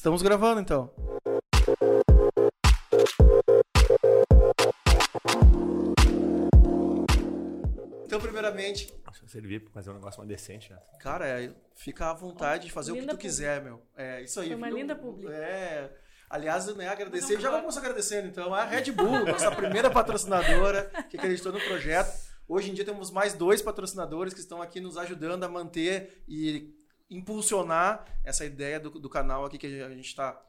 Estamos gravando então. Então, primeiramente, Deixa eu servir pra fazer um negócio mais decente, né? cara, é, fica à vontade de fazer o que Linda tu quiser, meu. É isso aí. Foi uma viu? linda publi. É. Aliás, né, agradecer. Já vamos agradecendo, então, a Red Bull, nossa primeira patrocinadora, que acreditou no projeto. Hoje em dia temos mais dois patrocinadores que estão aqui nos ajudando a manter e impulsionar essa ideia do, do canal aqui que a gente está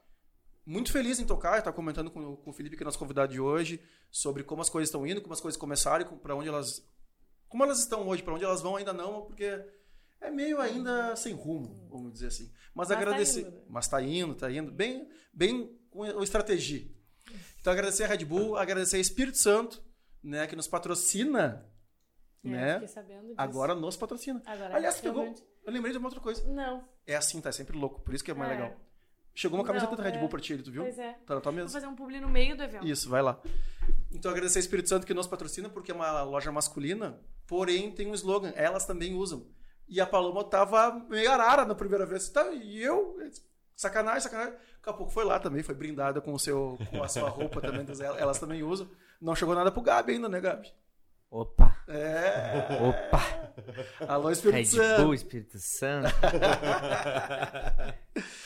muito feliz em tocar. Está comentando com, com o Felipe, que é nosso convidado de hoje, sobre como as coisas estão indo, como as coisas começaram e para onde elas. Como elas estão hoje, para onde elas vão ainda não, porque é meio ainda sem rumo, vamos dizer assim. Mas, Mas tá agradecer. indo, né? Mas tá indo, tá indo. Bem, bem com o estratégia. Então agradecer a Red Bull, agradecer a Espírito Santo, né, que nos patrocina, É, né? Agora nos patrocina. Agora, Aliás, pegou. realmente- Eu lembrei de uma outra coisa. Não. É assim, tá? É sempre louco. Por isso que é mais É. legal. Chegou uma camiseta da Red é. Bull pra ti, tu viu? Pois é. Tá na tua Vou mesa. fazer um publi no meio do evento. Isso, vai lá. Então agradecer a Espírito Santo que nos patrocina, porque é uma loja masculina, porém tem um slogan, elas também usam. E a Paloma tava meio arara na primeira vez. Tá, e eu, sacanagem, sacanagem. Daqui a pouco foi lá também, foi brindada com, o seu, com a sua roupa também, das- elas também usam. Não chegou nada pro Gabi ainda, né, Gabi? Opa! É. Opa! Alô, Espírito Red Santo. Bull, Espírito Santo.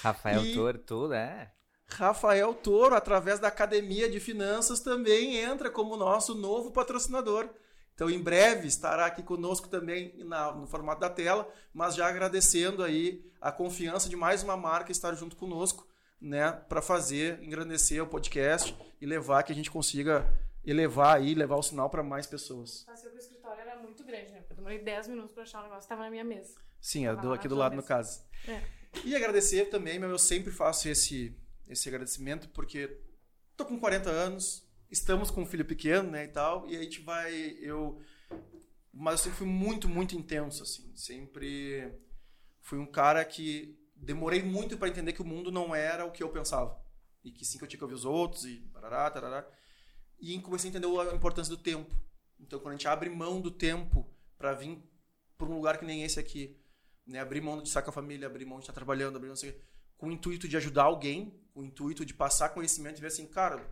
Rafael E- Toro, tudo, é. Rafael Toro, através da Academia de Finanças, também entra como nosso novo patrocinador. Então, em breve, estará aqui conosco também na- no formato da tela, mas já agradecendo aí a confiança de mais uma marca estar junto conosco, né, para fazer, engrandecer o podcast e levar que a gente consiga elevar aí, levar o sinal para mais pessoas. Que o escritório era muito grande, né? Eu demorei 10 minutos pra achar o negócio, tava na minha mesa. Sim, do, aqui do lado, no mesa. caso. É. E agradecer também, meu, eu sempre faço esse, esse agradecimento, porque tô com 40 anos, estamos com um filho pequeno, né, e tal, e a gente vai, eu... Mas eu sempre fui muito, muito intenso, assim, sempre fui um cara que demorei muito para entender que o mundo não era o que eu pensava, e que sim que eu tinha que ouvir os outros, e barará, tarará, e comecei a entender a importância do tempo. Então, quando a gente abre mão do tempo para vir para um lugar que nem esse aqui, né? Abrir mão de com a família, abrir mão de estar trabalhando, abrir mão de... com o intuito de ajudar alguém, com o intuito de passar conhecimento e ver assim, cara,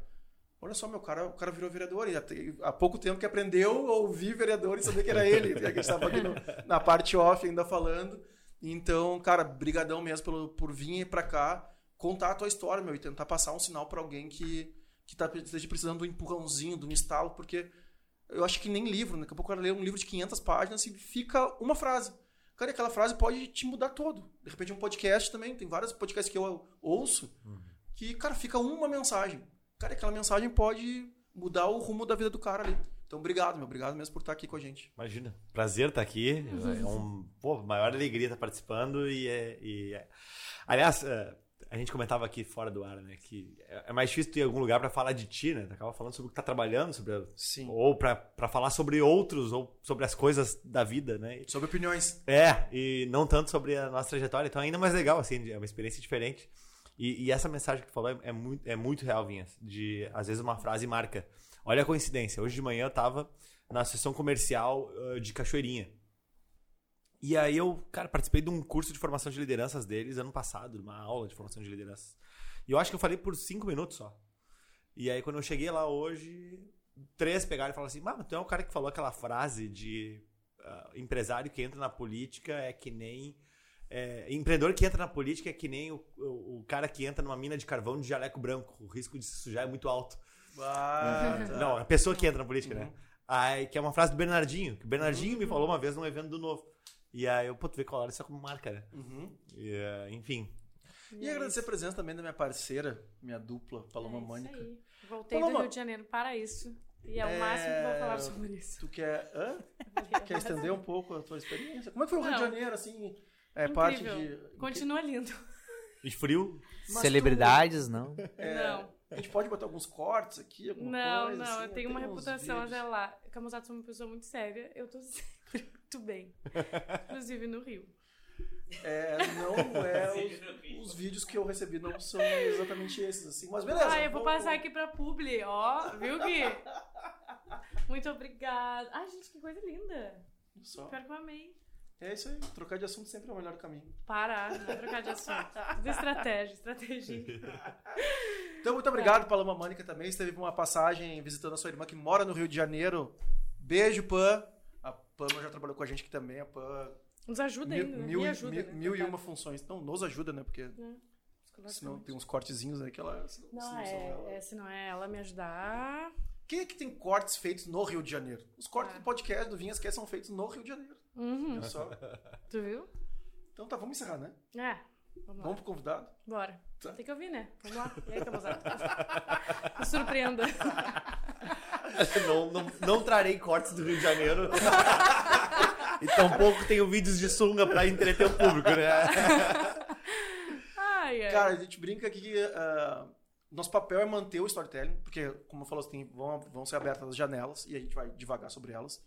olha só, meu cara, o cara virou vereador e há pouco tempo que aprendeu a ouvir vereador e saber que era ele, que a gente estava aqui no- na parte off ainda falando. Então, cara, brigadão mesmo por vir para cá, contar a tua história, meu, e tentar passar um sinal para alguém que que tá esteja precisando do empurrãozinho, do instalo, porque eu acho que nem livro, né? Daqui a pouco eu quero ler um livro de 500 páginas e fica uma frase. Cara, aquela frase pode te mudar todo. De repente, um podcast também. Tem vários podcasts que eu ouço que, cara, fica uma mensagem. Cara, aquela mensagem pode mudar o rumo da vida do cara ali. Então, obrigado, meu. Obrigado mesmo por estar aqui com a gente. Imagina. Prazer estar aqui. É um, pô, maior alegria estar participando e é. e é- Aliás, é, a gente comentava aqui fora do ar, né? Que é é mais difícil ter algum lugar para falar de ti, né? Tu acaba falando sobre o que tá trabalhando, sobre a- Sim. ou para falar sobre outros, ou sobre as coisas da vida, né? Sobre opiniões. É, e não tanto sobre a nossa trajetória, então é ainda mais legal, assim, é uma experiência diferente. E, e essa mensagem que tu falou é, é muito, é muito real, Vinhas, de às vezes uma frase marca. Olha a coincidência, hoje de manhã eu tava na sessão comercial uh, de Cachoeirinha. E aí eu, cara, participei de um curso de formação de lideranças deles ano passado, uma aula de formação de lideranças. E eu acho que eu falei por cinco minutos só. E aí quando eu cheguei lá hoje, três pegaram e falaram assim, mas tu é o cara que falou aquela frase de ah, empresário que entra na política é que nem. é, empreendedor que entra na política é que nem o, o, o cara que entra numa mina de carvão de jaleco branco. O risco de se sujar é muito alto. Ah, tá. Não, a pessoa que entra na política, né? Aí, que é uma frase do Bernardinho. Que o Bernardinho Uhum. me falou uma vez num evento do Novo. E aí eu, pô, tu vê colocar isso como marca, né? Uhum. E, eh, enfim. E agradecer a presença também da minha parceira, minha dupla, Paloma é isso Mônica. aí. Voltei Paloma- do Rio de Janeiro para isso. E é o É, máximo que vou falar sobre isso. Tu quer. Hã? Quer estender um pouco a tua experiência? Como é que foi o Rio de Não. Janeiro, assim? É parte Incrível. de. Continua lindo. E frio. Mas Celebridades, não? É, Não. A gente pode botar alguns cortes aqui, alguma Não, coisa. não, assim, eu tenho uma reputação a vídeos. zelar. Camusato sou uma pessoa muito séria. Eu tô sempre muito bem. Inclusive no Rio. É, não é. Os, os vídeos que eu recebi não são exatamente esses, assim. Mas beleza. Ah, eu vou passar aqui pra publi, ó. Viu, Gui? Muito obrigada. Ai, gente, que coisa linda. Só. Pior que eu amei. É isso aí, trocar de assunto sempre é o melhor caminho. Parar, não é trocar de assunto. Tudo estratégia, estratégia. Então, muito obrigado, Paloma Mânica, também. Você teve uma passagem visitando a sua irmã que mora no Rio de Janeiro. Beijo, Pan. A Pan já trabalhou com a gente aqui também. A Pan. Nos ajuda Mil, ainda, né? mil, Me e- ajuda, mil, né? mil e uma funções. Não, nos ajuda, né? Porque É, senão tem uns cortezinhos aí que ela. senão- Não, são ela. é, é, se não é ela me ajudar. Quem é que tem cortes feitos no Rio de Janeiro? Os cortes É. do podcast do Vinhas que são feitos no Rio de Janeiro. Uhum, só. tu viu? Então tá, vamos encerrar, né? É, vamos. Vamos pro convidado. Bora. Tá. Tem que ouvir, né? Vamos lá. E aí, Camosado? Me surpreenda. não, não, não trarei cortes do Rio de Janeiro. e tampouco tenho vídeos de sunga pra entreter o público, né? Ai, ai. Cara, a gente brinca aqui que ah, nosso papel é manter o storytelling, porque, como eu falou, tem, vão, vão ser abertas as janelas e a gente vai devagar sobre elas.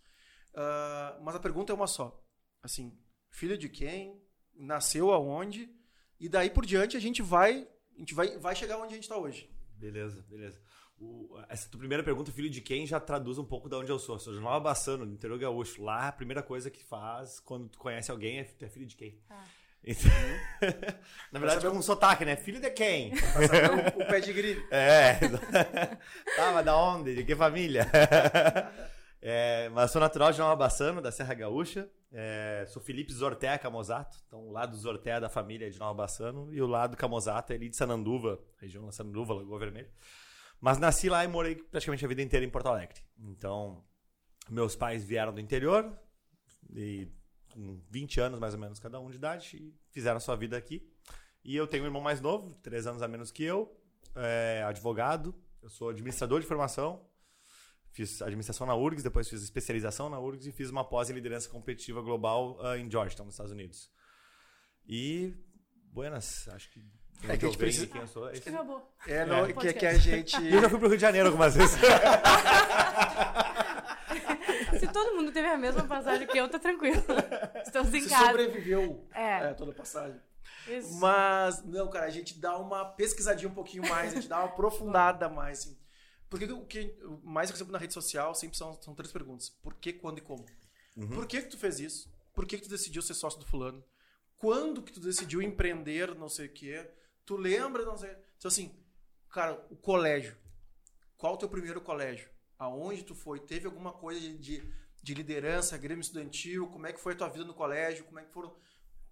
Ah, mas a pergunta é uma só. Assim, filho de quem? Nasceu aonde? E daí por diante a gente vai, a gente vai, vai chegar onde a gente tá hoje. Beleza, beleza. O- essa tua primeira pergunta, filho de quem, já traduz um pouco de onde eu sou. Sou de Nova Bassano, no interior gaúcho. Lá, a primeira coisa que faz quando tu conhece alguém é tu é filho de quem. Ah. Então- Na verdade, com um sotaque, né? Filho de quem? O, o pedigree. É. tá, mas da onde? De que família? É, mas sou natural de Nova Bassano, da Serra Gaúcha. É, sou Felipe Zortea Camozato. Então, o lado Zortea da família é de Nova Bassano e o lado Camozato é ali de Sananduva, região da Sananduva, Lagoa Vermelha. Mas nasci lá e morei praticamente a vida inteira em Porto Alegre. Então, meus pais vieram do interior e com 20 anos mais ou menos cada um de idade e fizeram sua vida aqui. E eu tenho um irmão mais novo, três anos a menos que eu, é, advogado. Eu sou administrador de formação. Fiz administração na URGS, depois fiz especialização na URGS e fiz uma pós em liderança competitiva global ah, em Georgetown, nos Estados Unidos. E, buenas, acho que... É que a gente precisa- quem eu sou, é isso. Acabou. É, não, É. que, que a gente. Eu já fui pro Rio de Janeiro algumas vezes. Se todo mundo teve a mesma passagem que eu, tá tranquilo. Estamos em Você casa. sobreviveu É. é, toda a passagem. Isso. Mas, não, cara, a gente dá uma pesquisadinha um pouquinho mais, a gente dá uma aprofundada mais. Assim. Porque o que o mais recebo na rede social sempre são, são três perguntas: por que, quando e como? Por que, que tu fez isso? Por que, que tu decidiu ser sócio do fulano? Quando que tu decidiu empreender, não sei o quê? Tu lembra, não sei. Então, assim, cara, o colégio. Qual o teu primeiro colégio? Aonde tu foi? Teve alguma coisa de, de, de liderança, grêmio estudantil? Como é que foi a tua vida no colégio? Como é que foram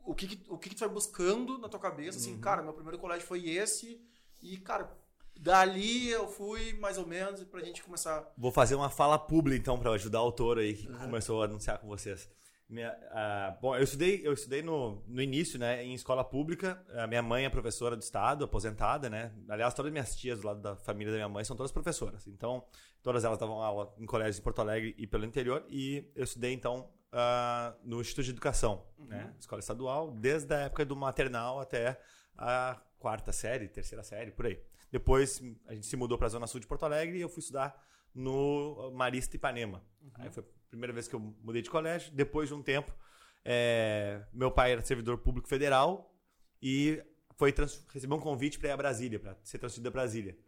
o que, que- o que, que tu vai buscando na tua cabeça, assim, cara, meu primeiro colégio foi esse, e, cara, dali eu fui mais ou menos pra gente começar. Vou fazer uma fala pública, então, para ajudar o autor aí que começou a anunciar com vocês. Minha, ah, bom, eu estudei, eu estudei no, no início, né, em escola pública. A minha mãe é professora do estado, aposentada, né? Aliás, todas minhas tias do lado da família da minha mãe são todas professoras. Então, todas elas davam aula em colégios em Porto Alegre e pelo interior. E eu estudei, então, ah, no Instituto de Educação, né? Escola estadual, desde a época do maternal até a quarta série, terceira série, por aí. Depois a gente se mudou para a Zona Sul de Porto Alegre e eu fui estudar no Marista Ipanema. Aí foi a primeira vez que eu mudei de colégio. Depois de um tempo, é, meu pai era servidor público federal e foi trans- recebeu um convite para ir a Brasília, para ser transferido a Brasília.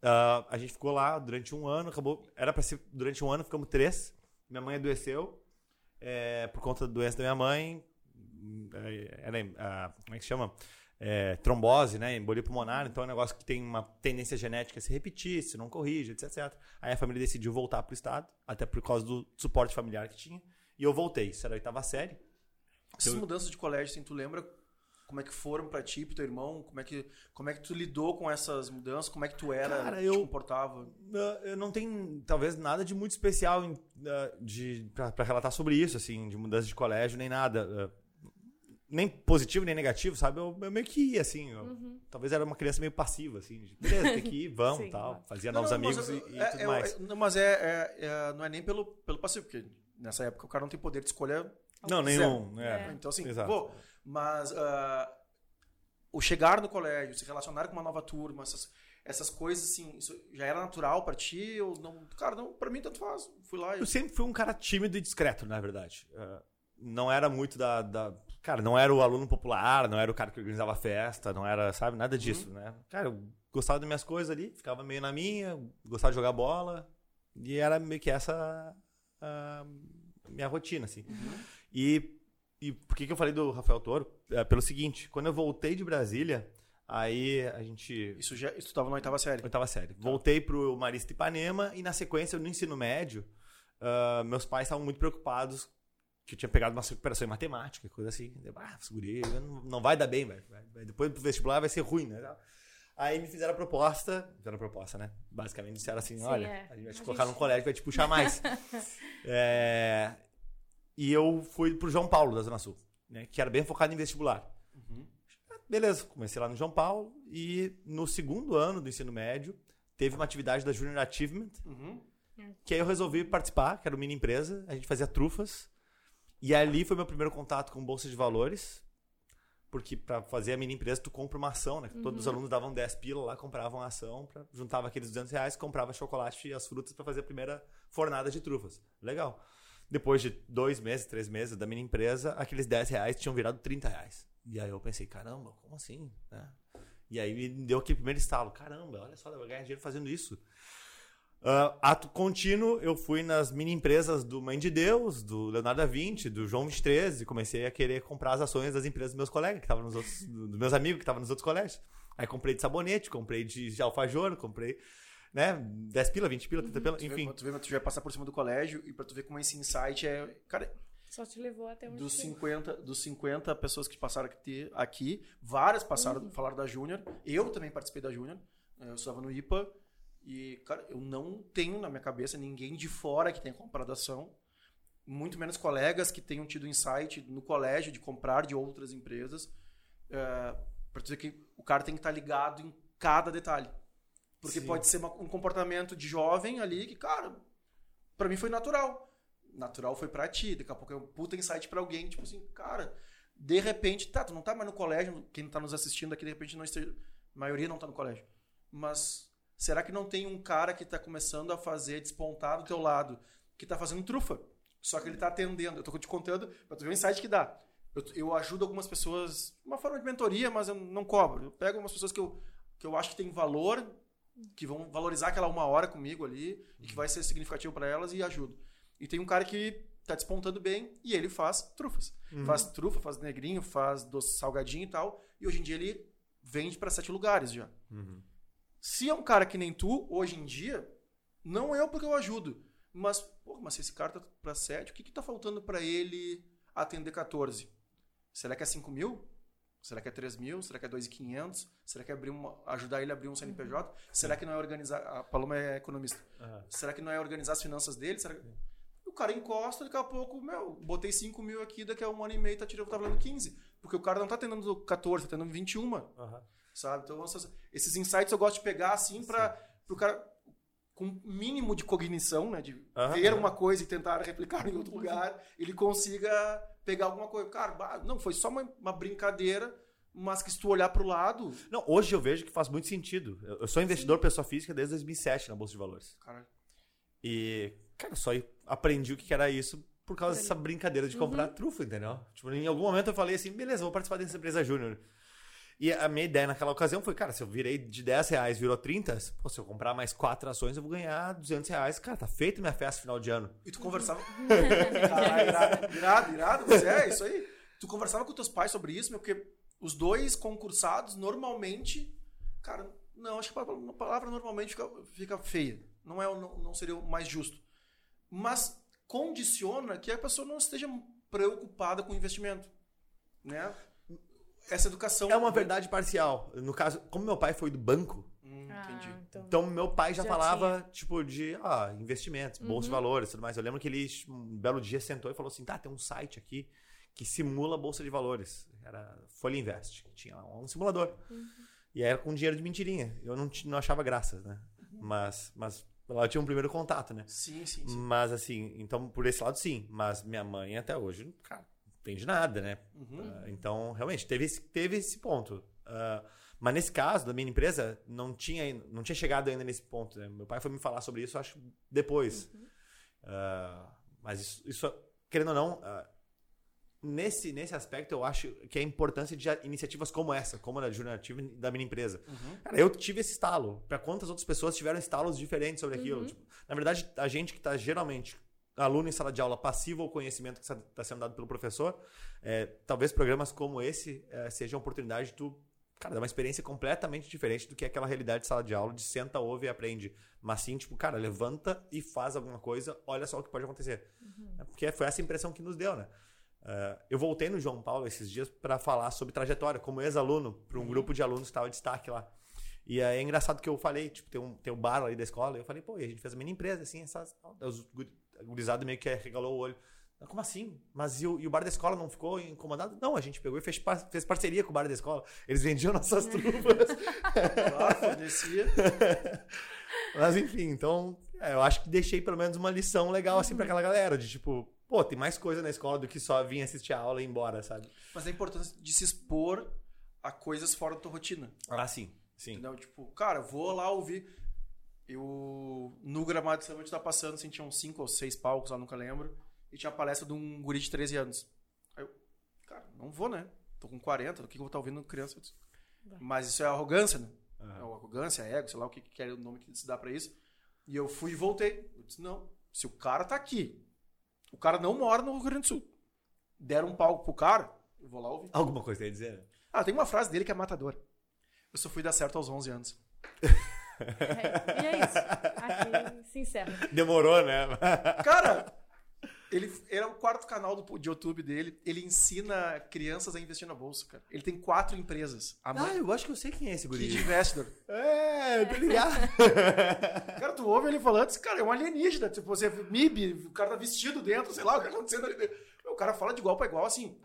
Ah, a gente ficou lá durante um ano, acabou. Era para ser durante um ano, ficamos três. Minha mãe adoeceu é, por conta da doença da minha mãe. É, Era, ah, como é que se chama? É, trombose, né? Embolia pulmonar. Então é um negócio que tem uma tendência genética a se repetir, se não corrige, etc, etc. Aí a família decidiu voltar pro estado, até por causa do suporte familiar que tinha. E eu voltei. Isso era a oitava série. Essas Eu- mudanças de colégio, assim, tu lembra como é que foram pra ti, pro teu irmão? Como é que, como é que tu lidou com essas mudanças? Como é que tu era, Cara, te eu- comportava? Ah, Eu não tenho, talvez, nada de muito especial em, ah, de, pra relatar sobre isso, assim, de mudança de colégio, nem nada. Nem positivo, nem negativo, sabe? Eu, eu meio que ia, assim. eu- Talvez era uma criança meio passiva, assim. de, Beleza, tem que ir, vamos Sim, tal. claro. Fazia Não, novos não, amigos eu- e, e é- tudo mais. não, mas é, é- é- não é nem pelo, pelo passivo, porque nessa época o cara não tem poder de escolha. Não, nenhum. É. É. Então, assim, Exato. pô, mas ah, o chegar no colégio, se relacionar com uma nova turma, essas, essas coisas, assim, isso já era natural pra ti? Ou não? Cara, não, pra mim tanto faz. Fui lá e Eu sempre fui um cara tímido e discreto, na verdade. Ah, não era muito da, da- Cara, não era o aluno popular, não era o cara que organizava festa, não era, sabe, nada disso, né? Cara, eu gostava das minhas coisas ali, ficava meio na minha, gostava de jogar bola, e era meio que essa a minha rotina, assim. E e por que, que eu falei do Rafael Toro? É, pelo seguinte, quando eu voltei de Brasília, aí a gente. Isso já. Isso tu tava na oitava série. Oitava série. Voltei pro Marista Ipanema e na sequência, no ensino médio, ah, meus pais estavam muito preocupados que eu tinha pegado uma recuperação em matemática, coisa assim. Ah, segurei, não, não vai dar bem, velho. Depois do vestibular vai ser ruim, né? Aí me fizeram a proposta, fizeram a proposta, né? Basicamente disseram assim, Sim, olha, é. a gente vai te A colocar gente- num colégio que vai te puxar mais. É, E eu fui pro João Paulo, da Zona Sul, né? Que era bem focado em vestibular. Uhum. Beleza, comecei lá no João Paulo e no segundo ano do ensino médio teve uma atividade da Junior Achievement Uhum. que aí eu resolvi participar, que era uma mini empresa, a gente fazia trufas. E ali foi meu primeiro contato com bolsa de valores, porque para fazer a mini empresa tu compra uma ação, né? Todos os alunos davam 10 pila lá, compravam a ação, pra, juntava aqueles 200 reais, comprava chocolate e as frutas para fazer a primeira fornada de trufas. Legal. Depois de dois meses, três meses da mini empresa, aqueles 10 reais tinham virado 30 reais. E aí eu pensei, caramba, como assim? Né? E aí me deu aquele primeiro estalo. Caramba, olha só, eu vou ganhar dinheiro fazendo isso. Ah, ato contínuo, eu fui nas mini empresas do Mãe de Deus, do Leonardo da Vinci, do João 23 e comecei a querer comprar as ações das empresas dos meus colegas, que estavam nos outros, dos meus amigos que estavam nos outros colégios. Aí comprei de sabonete, comprei de, de alfajor, comprei, né, 10 pila, 20 pila, 30 pila, Tu vê, enfim. tu vê, tu vai passar por cima do colégio e pra tu ver como esse insight é. Cara, Só te levou até onde dos tu- 50, dos 50 pessoas que passaram aqui, aqui várias passaram, falaram da Júnior. Eu também participei da Júnior. Eu estava no IPA. E, cara, eu não tenho na minha cabeça ninguém de fora que tenha comprado ação. Muito menos colegas que tenham tido insight no colégio de comprar de outras empresas. É, pra dizer que o cara tem que estar ligado em cada detalhe. Porque Sim. pode ser uma- um comportamento de jovem ali que, cara, pra mim foi natural. Natural foi pra ti. Daqui a pouco é um puta insight pra alguém. Tipo assim, cara, de repente, tá, tu não tá mais no colégio. Quem tá nos assistindo aqui, de repente, não esteja. A maioria não tá no colégio. Mas será que não tem um cara que tá começando a fazer despontar do teu lado, que tá fazendo trufa? Só que ele tá atendendo. Eu tô te contando pra tu ver o insight que dá. Eu, eu ajudo algumas pessoas, uma forma de mentoria, mas eu não cobro. Eu pego algumas pessoas que eu, que eu acho que tem valor, que vão valorizar aquela uma hora comigo ali, e que vai ser significativo pra elas, e ajudo. E tem um cara que tá despontando bem, e ele faz trufas. Faz trufa, faz negrinho, faz doce salgadinho e tal, e hoje em dia ele vende pra sete lugares já. Uhum. Se é um cara que nem tu, hoje em dia, não eu porque eu ajudo. Mas, pô, mas se esse cara tá pra 7, o que que tá faltando pra ele atender 14? Será que é 5 mil? Será que é 3 mil? Será que é 2.500? Será que é abrir uma, ajudar ele a abrir um CNPJ? Será que não é organizar... A Paloma é economista. Aham. Será que não é organizar as finanças dele? Será que... O cara encosta, daqui a pouco, meu, botei 5 mil aqui, daqui a um ano e meio tá tirando, tá valendo 15. Porque o cara não tá atendendo 14, tá atendendo 21 Aham. Sabe? Então, essas- esses insights eu gosto de pegar assim para o cara com um mínimo de cognição, né, de ver uma coisa e tentar replicar em outro lugar, ele consiga pegar alguma coisa. Cara, não, foi só uma, uma brincadeira, mas que se tu olhar pro lado, Não, hoje eu vejo que faz muito sentido. Eu eu sou investidor pessoa física desde 2007 na Bolsa de Valores. cara, E, cara, só aprendi o que era isso por causa dessa brincadeira de comprar trufa, entendeu? Tipo, em algum momento eu falei assim, beleza, vou participar dessa empresa júnior. E a minha ideia naquela ocasião foi, cara, se eu virei de 10 reais, virou 30, pô, se eu comprar mais quatro ações, eu vou ganhar 200 reais. Cara, tá feito minha festa final de ano. e tu conversava. Caralho, irado, irado, irado, você é isso aí. Tu conversava com teus pais sobre isso, meu, porque os dois concursados normalmente, cara, não, acho que a palavra- normalmente fica, fica feia. Não é, não, não seria o mais justo. Mas condiciona que a pessoa não esteja preocupada com o investimento, né? Essa educação É uma verdade parcial. No caso, como meu pai foi do banco, Hum, Ah, entendi. então. então meu pai já, Já falava, tipo, de ah, investimentos, bolsa de valores e tudo mais. Eu lembro que ele, um belo dia, sentou e falou assim: tá, tem um site aqui que simula a bolsa de valores. Era Folha Invest, que tinha lá um simulador. E era com dinheiro de mentirinha. Eu não, não achava graças, né? Mas, mas lá eu tinha um primeiro contato, né? Sim, sim, sim. Mas assim, então por esse lado sim. Mas minha mãe até hoje, cara, entende nada, né? Uhum. Ah, então, realmente, teve esse, teve esse ponto. Ah, mas nesse caso, da minha empresa, não tinha, não tinha chegado ainda nesse ponto. né? Meu pai foi me falar sobre isso, acho, depois. Ah, mas isso, isso, querendo ou não, nesse, nesse aspecto, eu acho que a importância de iniciativas como essa, como a da Junior Achieve da minha empresa. Uhum. Cara, eu tive esse estalo. Pra quantas outras pessoas tiveram estalos diferentes sobre aquilo? Uhum. Tipo, na verdade, a gente que tá geralmente aluno em sala de aula passivo ao conhecimento que está sendo dado pelo professor, é, talvez programas como esse é, sejam a oportunidade de tu, cara, dar uma experiência completamente diferente do que aquela realidade de sala de aula, de senta, ouve e aprende. Mas sim, tipo, cara, levanta e faz alguma coisa, olha só o que pode acontecer. É Porque foi essa impressão que nos deu, né? É, eu voltei no João Paulo esses dias para falar sobre trajetória, como ex-aluno, para um grupo de alunos que estava em destaque lá. E aí é engraçado que eu falei, tipo, tem um, tem um bar ali da escola, e eu falei, pô, e a gente fez uma mini empresa, assim, essas, os a gurizada meio que regalou o olho. "Ah, Como assim? Mas e o, e o bar da escola não ficou incomodado? Não, a gente pegou e fez, par- fez parceria com o bar da escola. Eles vendiam nossas trufas. Claro, fornecia. Mas enfim, então, é, eu acho que deixei pelo menos uma lição legal, assim, pra aquela galera, de tipo, pô, tem mais coisa na escola do que só vir assistir a aula e ir embora, sabe? Mas a importância de se expor a coisas fora da tua rotina. Ah, sim, sim. Entendeu? Tipo, cara, vou lá ouvir. Eu, no gramado de saúde, tá passando, assim, tinha uns 5 ou 6 palcos lá, nunca lembro. E tinha a palestra de um guri de 13 anos. Aí eu, cara, não vou, né? Tô com 40, o que que eu vou estar ouvindo criança? Disse, Mas isso é arrogância, né? É o arrogância, ego, sei lá o que, que é o nome que se dá pra isso. E eu fui e voltei. Eu disse, não, se o cara tá aqui, o cara não mora no Rio Grande do Sul, deram um palco pro cara, eu vou lá ouvir. Alguma coisa tem a dizer? né? Ah, tem uma frase dele que é matador. Eu só fui dar certo aos 11 anos. É, e é isso. Aqui se encerra. Demorou, né? Cara, ele, é o quarto canal do, de YouTube dele. Ele ensina crianças a investir na bolsa, cara. Ele tem quatro empresas. A Ah, mãe eu acho que eu sei quem é esse guri. Kid Investor. É, tô ligado. Cara, tu ouve ele falando, esse cara é um alienígena. Tipo, você MIB, o cara tá vestido dentro, sei lá, o que tá acontecendo ali dentro. O cara fala de igual pra igual, assim.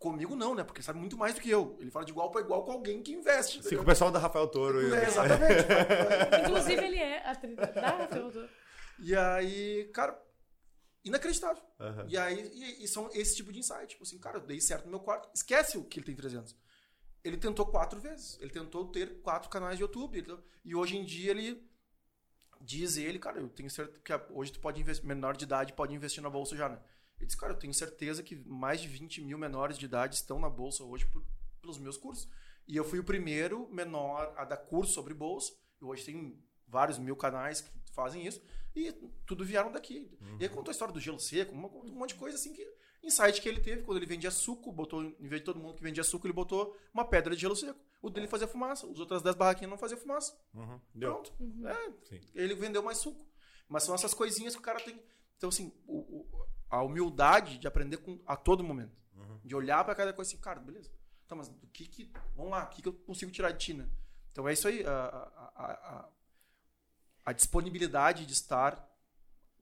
Comigo não, né? Porque ele sabe muito mais do que eu. Ele fala de igual pra igual com alguém que investe. Sim, com o pessoal da Rafael Toro. É, exatamente. Inclusive, ele é atriz da Ferrodor. e aí, cara, inacreditável. Aham. E aí, e, e são esse tipo de insight. Tipo assim, cara, eu dei certo no meu quarto. Esquece o que ele tem 300. Ele tentou quatro vezes. Ele tentou ter quatro canais de YouTube. E hoje em dia ele diz ele, cara, eu tenho certeza que a- hoje tu pode investir, menor de idade pode investir na bolsa já, né? Ele disse, cara, eu tenho certeza que mais de 20 mil menores de idade estão na bolsa hoje por- pelos meus cursos. E eu fui o primeiro menor a dar curso sobre bolsa. E hoje tem vários mil canais que fazem isso. E tudo vieram daqui. E aí contou a história do gelo seco, uma- um monte de coisa assim que. Insight que ele teve quando ele vendia suco, botou, em vez de todo mundo que vendia suco, ele botou uma pedra de gelo seco. O dele fazia fumaça, os outras 10 barraquinhas não faziam fumaça. Uhum. Deu. Pronto. É, Sim. ele vendeu mais suco. Mas são essas coisinhas que o cara tem. Então, assim, o- o- a humildade de aprender com, a todo momento. De olhar pra cada coisa assim, cara, beleza. Tá, mas do que que. Vamos lá, o que, que eu consigo tirar de ti, né? Então é isso aí. A, a, a, a- a disponibilidade de estar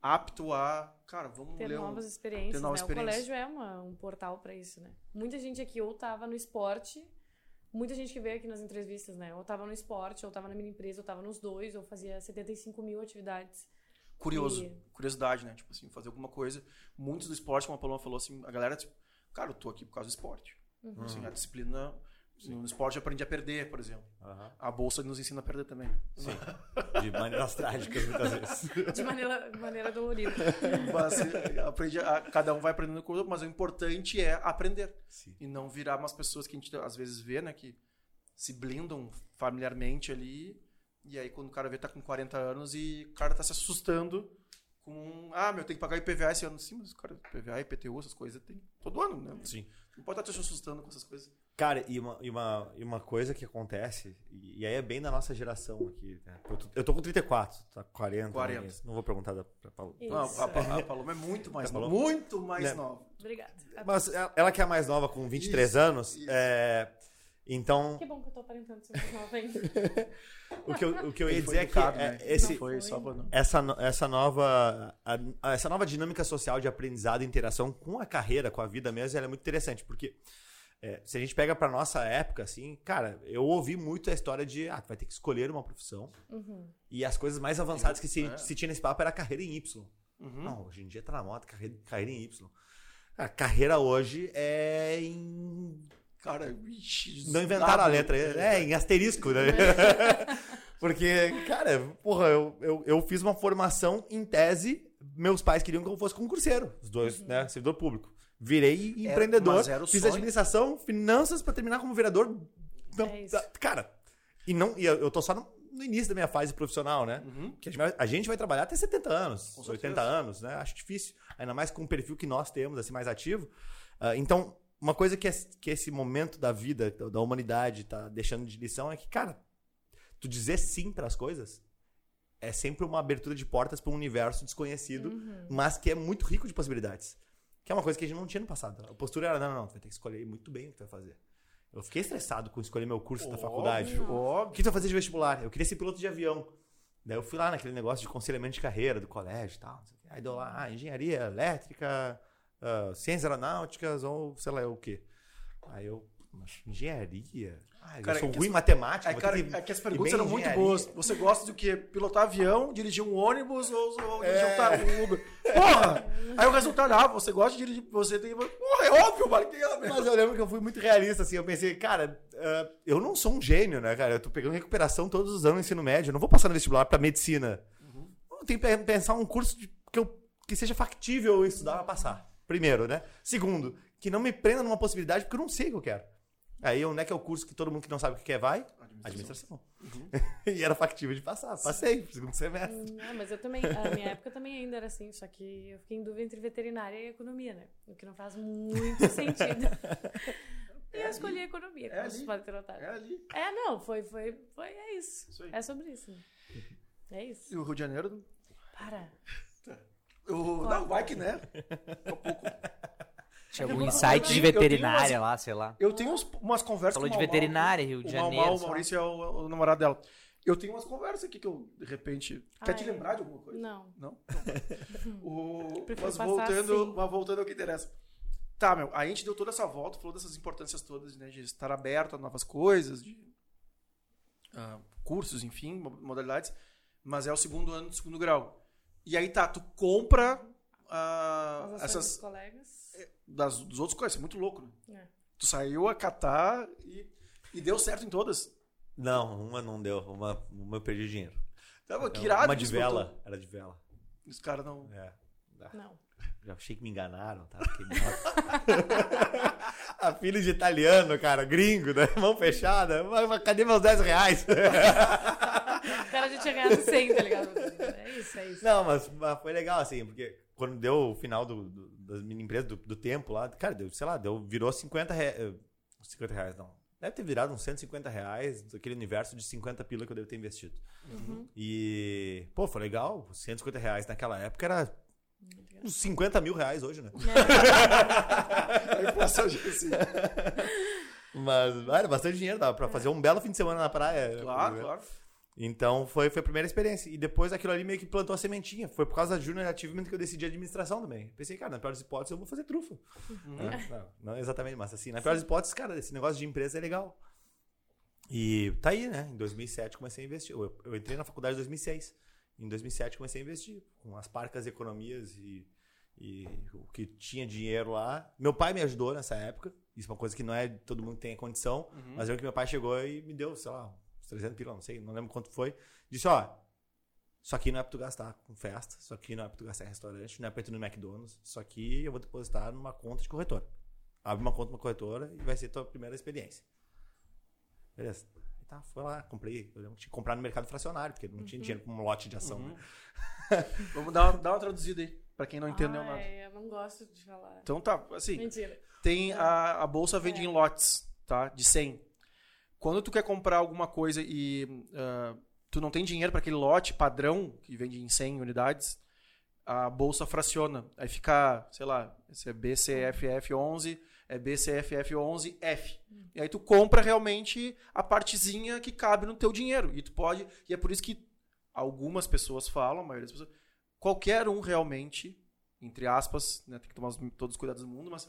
apto a. Cara, vamos Ter ler um- novas experiências, ter novas né? experiências. O colégio é uma- um portal pra isso, né? Muita gente aqui ou tava no esporte, muita gente que veio aqui nas entrevistas, né? Ou tava no esporte, ou tava na minha empresa, ou tava nos dois, ou fazia 75 mil atividades. Curioso, E- curiosidade, né? Tipo assim, fazer alguma coisa. Muitos do esporte, como a Paloma falou, assim, a galera, tipo, cara, eu tô aqui por causa do esporte. Uhum. Assim, a disciplina. assim, no esporte eu aprendi a perder, por exemplo. Aham. A bolsa nos ensina a perder também. Sim. De maneiras trágicas, muitas vezes. De maneira, maneira dolorida. Mas eh, aprendi a- cada um vai aprendendo com o outro, mas o importante é aprender. Sim. E não virar umas pessoas que a gente às vezes vê, né? Que se blindam familiarmente ali. E aí quando o cara vê tá com 40 anos e o cara tá se assustando com. Ah, meu, tem que pagar IPVA esse ano. Sim, mas cara, IPVA, IPTU, essas coisas tem todo ano, né? Sim. Não pode estar te assustando com essas coisas. Cara, e uma, e uma, e uma coisa que acontece, e, e aí é bem da nossa geração aqui, né? eu, tô, eu tô com 34, tá com 40. 40. né? Não vou perguntar da, pra. Isso. Não, a, a Paloma é muito mais nova. Paloma- Muito mais Né? nova. Obrigada. Mas ela ela que é a mais nova, com 23 Isso, anos, isso. é, então Que bom que eu tô aparentando ser mais nova ainda. o que eu, o que eu ia dizer é que educado, é, né? esse, Não foi só pra não. essa, essa nova a- essa nova dinâmica social de aprendizado e interação com a carreira, com a vida mesmo, ela é muito interessante, porque é, se a gente pega pra nossa época, assim, cara, eu ouvi muito a história de, ah, tu vai ter que escolher uma profissão Uhum. e as coisas mais avançadas que se, É. se tinha nesse papo era carreira em Y. Uhum. Não, hoje em dia tá na moda carreira, carreira em Y. A carreira hoje é em Cara, ixi, não inventaram a letra, é em asterisco, né? Porque, cara, porra, eu, eu, eu fiz uma formação em tese, meus pais queriam que eu fosse concurseiro, os dois, né, servidor público. Virei É, empreendedor, era o fiz sonho. administração, finanças pra terminar como vereador. Não, É cara, e não, e eu tô só no- no início da minha fase profissional, né? Uhum. Que a gente, vai, a gente vai trabalhar até 70 anos, Com 80 certeza. anos, né? Acho difícil. Ainda mais com o perfil que nós temos, assim, mais ativo. Ah, então, uma coisa que, es- que esse momento da vida, da da humanidade, tá deixando de lição é que, cara, tu dizer sim para as coisas é sempre uma abertura de portas para um universo desconhecido, Uhum. mas que é muito rico de possibilidades. Que é uma coisa que a gente não tinha no passado. A postura era, não, não, não, tu vai ter que escolher muito bem o que tu vai fazer. Eu fiquei estressado com escolher meu curso da faculdade. Óbvio, O óbvio. que tu vai fazer de vestibular? Eu queria ser piloto de avião. Daí eu fui lá naquele negócio de conselhamento de carreira do colégio e tal. Aí deu lá, ah, engenharia elétrica, ah, ciências aeronáuticas ou sei lá o quê. Aí eu, mas engenharia? Ah, Cara, eu sou é que ruim em matemática. É, cara, que- é que as perguntas eram muito boas. Você gosta do quê? Pilotar avião, dirigir um ônibus ou, ou dirigir É. um ta- um Uber? Porra! Aí o resultado, ah, você gosta de dirigir, você tem... Porra, é óbvio, mano, que é. Mas eu lembro que eu fui muito realista, assim. Eu pensei, cara, ah, eu não sou um gênio, né, cara? Eu tô pegando recuperação todos os anos no ensino médio. Eu não vou passar no vestibular pra medicina. Eu tenho que pe- pensar um curso de- que, eu, que seja factível eu estudar pra passar. Primeiro, né? Segundo, que não me prenda numa possibilidade porque eu não sei o que eu quero. Aí, onde é que é o curso que todo mundo que não sabe o que quer vai? Administração. e era factível de passar. Passei, segundo semestre. Não, mas eu também, a minha época também ainda era assim, só que eu fiquei em dúvida entre veterinária e economia, né? O que não faz muito sentido. E eu escolhi economia, É como ali. vocês podem ter notado. É ali. É, não, foi, foi, foi, é isso. Isso. É sobre isso. né? É isso. E o Rio de Janeiro... Para. O... Não, vai que né. Tinha algum insight de tenho- tenho veterinária umas- lá, sei lá. Eu tenho uns- umas conversas Falou com de o veterinária, Rio de O Janeiro. Mau, o. Maurício é o, o namorado dela. Eu tenho umas conversas aqui que eu, de repente... Quer Ah, te é? lembrar de alguma coisa? Não. Não? o... Prefiro Mas voltando, assim. mas voltando ao que interessa. Tá, meu, a gente deu toda essa volta, falou dessas importâncias todas, né? De estar aberto a novas coisas, de ah, cursos, enfim, mo- modalidades. Mas é o segundo ano do segundo grau. E aí tá, tu compra As ações essas dos colegas. das, dos outros coisas. Isso é muito louco, né? É. Tu saiu a catar e, e deu certo em todas. Não, uma não deu. Uma, uma eu perdi dinheiro. Tava que irado uma de vela. botou. Era de vela. Os caras não. É. Ah, Não. Já achei que me enganaram, tá? A filha de italiano, cara, gringo, né? Mão fechada. Mas cadê meus 10 reais? O cara já tinha ganhado 100, tá ligado? É isso, é isso. Não, mas, mas foi legal, assim, porque quando deu o final do, do- das mini empresas, do, do tempo lá, cara, deu, sei lá, deu, virou 50 reais. 50 reais, não. Deve ter virado uns 150 reais daquele universo de 50 pila que eu devo ter investido. E, pô, foi legal. 150 reais naquela época era uns 50 mil reais hoje, né? A inflação já assim. Mas era bastante dinheiro, dava pra fazer um belo fim de semana na praia. Claro, claro. Então foi, foi a primeira experiência. E depois aquilo ali meio que plantou a sementinha. Foi por causa da Junior Achievement que eu decidi administração também. Pensei, cara, na pior das hipóteses eu vou fazer trufa. Né? Não, não exatamente, mas assim, na pior das hipóteses, cara, esse negócio de empresa é legal. E tá aí, né? Em 2007 comecei a investir. Eu, eu entrei na faculdade em 2006. Em 2007 comecei a investir com as parcas economias e, e o que tinha dinheiro lá. Meu pai me ajudou nessa época. Isso é uma coisa que não é todo mundo tem a condição. Mas eu que meu pai chegou e me deu, sei lá, 300 pila, não sei, não lembro quanto foi. Disse, ó, isso aqui não é pra tu gastar com festa, isso aqui não é pra tu gastar em restaurante, não é pra tu ir no McDonald's, isso aqui eu vou depositar numa conta de corretora. Abre uma conta numa corretora e vai ser tua primeira experiência. Beleza. Aí tá, foi lá, comprei. Eu lembro que tinha que comprar no mercado fracionário, porque não tinha dinheiro com um lote de ação. né? Vamos dar uma, dar uma traduzida aí, pra quem não entendeu nada. Ai, eu não gosto de falar. Então tá, assim, Mentira. tem a, a bolsa vende É. em lotes, tá? De 100. Quando tu quer comprar alguma coisa e ah, tu não tem dinheiro para aquele lote padrão, que vende em 100 unidades, a bolsa fraciona. Aí fica, sei lá, esse é BCFF11, é BCFF11F. E aí tu compra realmente a partezinha que cabe no teu dinheiro. E tu pode. E é por isso que algumas pessoas falam, a maioria das pessoas. Qualquer um realmente, entre aspas, né, tem que tomar os- todos os cuidados do mundo, mas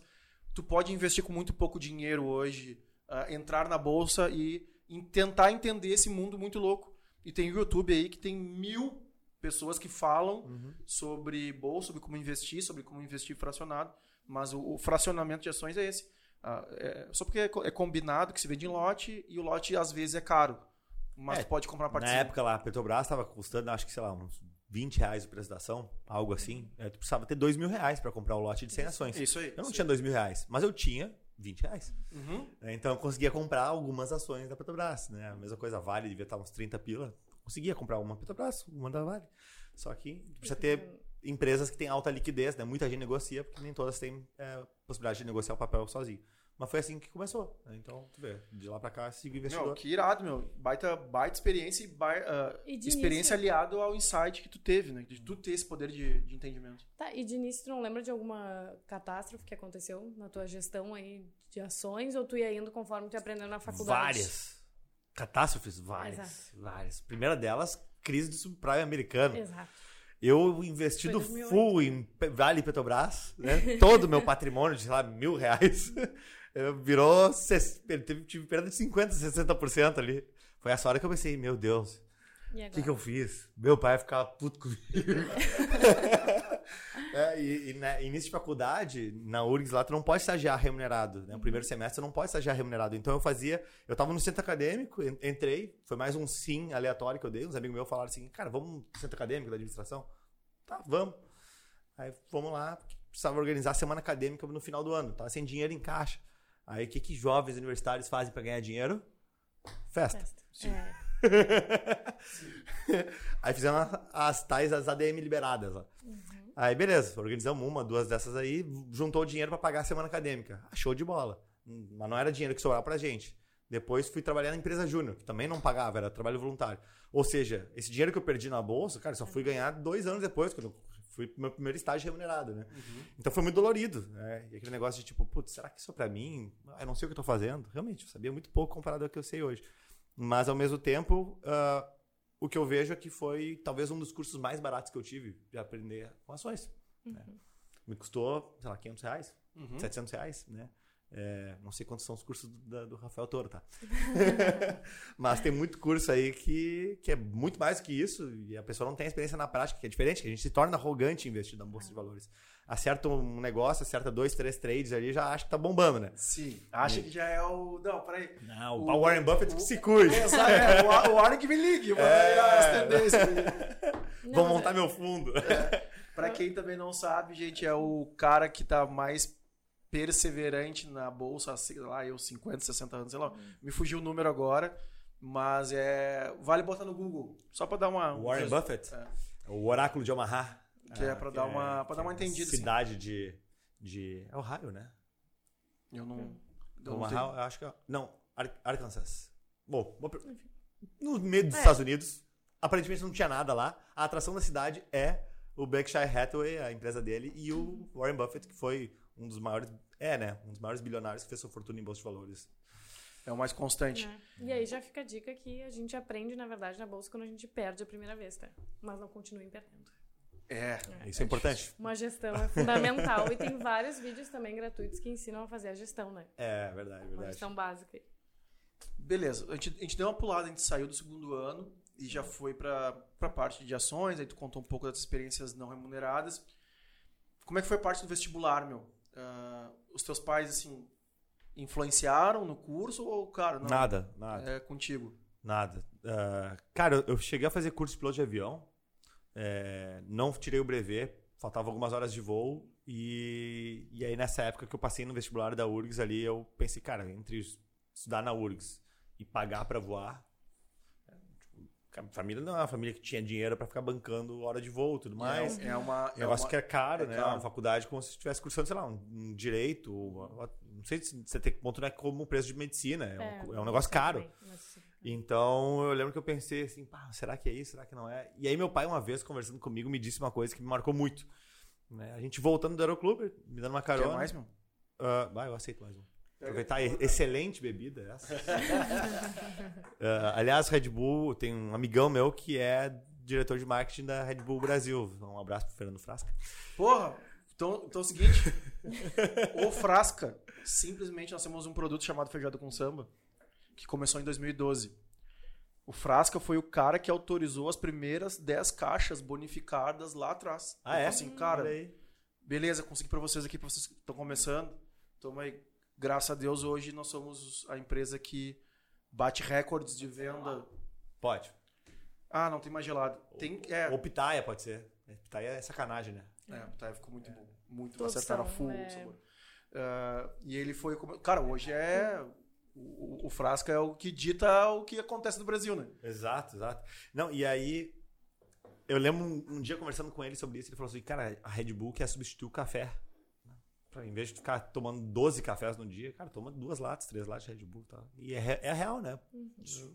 tu pode investir com muito pouco dinheiro hoje, ah, entrar na bolsa e tentar entender esse mundo muito louco. E tem o YouTube aí que tem mil pessoas que falam sobre bolsa, sobre como investir, sobre como investir fracionado, mas o, o fracionamento de ações é esse. Ah, é- só porque é, é combinado que se vende em lote e o lote às vezes é caro. Mas É, tu pode comprar uma Na época lá, a Petrobras estava custando, acho que, sei lá, uns 20 reais o preço da ação, algo assim. É, tu precisava ter 2 mil reais para comprar o lote de 100 ações. Isso aí. Eu não tinha 2 mil reais, mas eu tinha 20 reais. Uhum. Né, Então eu conseguia comprar algumas ações da Petrobras. Né? A mesma coisa, a Vale devia estar uns 30 pila. conseguia comprar uma Petrobras, uma da Vale. Só que precisa ter empresas que têm alta liquidez, né? Muita gente negocia, porque nem todas têm é, possibilidade de negociar o papel sozinho. Mas foi assim que começou. né? Então, tu vê, de lá pra cá, sigo investidor. Meu, que irado, meu. Baita, baita experiência e, bai- ah, E de experiência início- aliado ao insight que tu teve, né? De tu ter esse poder de, de entendimento. Tá, e de início tu não lembra de alguma catástrofe que aconteceu na tua gestão aí de ações ou tu ia indo conforme tu ia aprendendo na faculdade? Várias. Catástrofes? Várias. Exato. Várias. Primeira delas, crise do subprime americano. Exato. Eu investi do 2008. full em Vale Petrobras, né? Todo o meu patrimônio de, sei lá, mil reais. Eh, Virou. Teve, tive perda de 50%, 60% ali. Foi essa hora que eu pensei, meu Deus, o que, que eu fiz? Meu pai ia ficar puto comigo. É, e, e na início de faculdade, na URGS lá, tu não pode estagiar remunerado. Né? O primeiro semestre tu não pode estagiar remunerado. Então eu fazia. Eu tava no centro acadêmico, en- entrei, foi mais um sim aleatório que eu dei. Uns amigos meus falaram assim: cara, vamos no centro acadêmico da administração? Tá, vamos. Aí fomos lá, precisava organizar a semana acadêmica no final do ano. Tava sem dinheiro em caixa. Aí o que, que jovens universitários fazem para ganhar dinheiro? Festa. Festa. É. Aí fizemos as, tais as ADM liberadas. Ó. Aí beleza, organizamos uma, duas dessas aí, juntou dinheiro pra pagar a semana acadêmica. Show de bola. Mas não era dinheiro que sobrava pra gente. Depois fui trabalhar na empresa júnior, que também não pagava, era trabalho voluntário. Ou seja, esse dinheiro que eu perdi na bolsa, cara, só fui ganhar dois anos depois, quando eu fui pro meu primeiro estágio remunerado, né? Então foi muito dolorido, né? E aquele negócio de tipo, putz, será que isso é pra mim? Eu não sei o que eu tô fazendo. Realmente, eu sabia muito pouco comparado ao que eu sei hoje. Mas ao mesmo tempo, ah, o que eu vejo é que foi talvez um dos cursos mais baratos que eu tive de aprender com ações. né? Me custou, sei lá, 500 reais, Uhum. 700 reais, né? É, não sei quantos são os cursos do, da- do Rafael Toro, tá? Mas tem muito curso aí que, que é muito mais do que isso e a pessoa não tem experiência na prática, que é diferente, que a gente se torna arrogante investindo na bolsa de valores. Acerta um negócio, acerta dois, três trades ali, já acha que tá bombando, né? Sim. Acha que já é o. Não, peraí. Não, O- o Warren Buffett que o- se cuide. Exato, é, o, o Warren que me ligue. É. As tendências. Não, Vou montar meu fundo. Pra quem também não sabe, gente, é o cara que tá mais perseverante na bolsa, sei lá, eu 50, 60 anos, sei lá. Me fugiu o número agora, mas é vale botar no Google, só pra dar uma Warren Buffett? É. O oráculo de Omaha. Que é pra dar uma- pra dar uma que é entendida, assim. Cidade de, de... É Ohio, né? Eu não, eu Omaha, eu acho que é... Não, Ar- Arkansas. Bom, no meio dos É. Estados Unidos, aparentemente não tinha nada lá. A atração da cidade é o Berkshire Hathaway, a empresa dele, e o Warren Buffett, que foi um dos maiores... É, né? Um dos maiores bilionários que fez sua fortuna em bolsa de valores. é o mais constante. né? E aí já fica a dica que a gente aprende, na verdade, na bolsa quando a gente perde a primeira vez, tá? Mas não continue perdendo. É. Isso é, importante. Uma gestão é fundamental e tem vários vídeos também gratuitos que ensinam a fazer a gestão, né? É, verdade, Uma verdade. gestão básica. Beleza, a gente, a gente deu uma pulada, a gente saiu do segundo ano e já foi pra, pra parte de ações, aí tu contou um pouco das experiências não remuneradas. Como é que foi a parte do vestibular, meu? Ah, os teus pais, assim, influenciaram no curso ou, cara, não? Nada, nada. É contigo. Nada. Ah, cara, eu- cheguei a fazer curso de piloto de avião. é, não tirei o brevet, faltavam algumas horas de voo. E, e aí, nessa época que eu passei no vestibular da URGS ali, eu pensei, cara, entre estudar na URGS e pagar pra voar. É, a família não é uma família que tinha dinheiro pra ficar bancando hora de voo e tudo mais. é, é uma. É um negócio uma- que é caro, é né? caro. Uma faculdade como se estivesse cursando, sei lá, um, um direito. uma- não sei se você tem que ponto, não é como o preço de medicina. É, um, é um negócio caro. Mas- Então eu lembro que eu pensei assim, pá, será que é isso? Será que não é? E aí meu pai, uma vez, conversando comigo, me disse uma coisa que me marcou muito. Né? A gente voltando do aeroclube, me dando uma Quer carona. mais, meu? Ah, vai, eu aceito mais um. Aproveitar, excelente bebida essa. Ah, aliás, Red Bull, tem um amigão meu que é diretor de marketing da Red Bull Brasil. Um abraço pro Fernando Frasca. Porra, então, então é o seguinte. o Frasca, simplesmente nós temos um produto chamado Feijado com Samba, que começou em 2012. O Frasca foi o cara que autorizou as primeiras 10 caixas bonificadas lá atrás. Ah, é? Ele falou assim, cara, beleza, consegui pra vocês aqui, pra vocês que estão começando. Toma aí. Graças a Deus, hoje nós somos a empresa que bate recordes de venda. Pode. Ah, não tem mais gelado. Tem, é, Ou pitaia, pode ser. Pitaia é sacanagem, né? É, tá, ficou muito bom. Muito Todos acertaram a são, full. é. o sabor. Ah, e ele foi. Cara, hoje é O, o Frasca é o que dita o que acontece no Brasil, né? Exato, exato. Não, e aí. Eu lembro um, um dia conversando com ele sobre isso, ele falou assim: cara, a Red Bull quer substituir o café. Pra, em vez de ficar tomando 12 cafés no dia, cara, toma duas latas, três latas de Red Bull. Tá? E é, é real, né?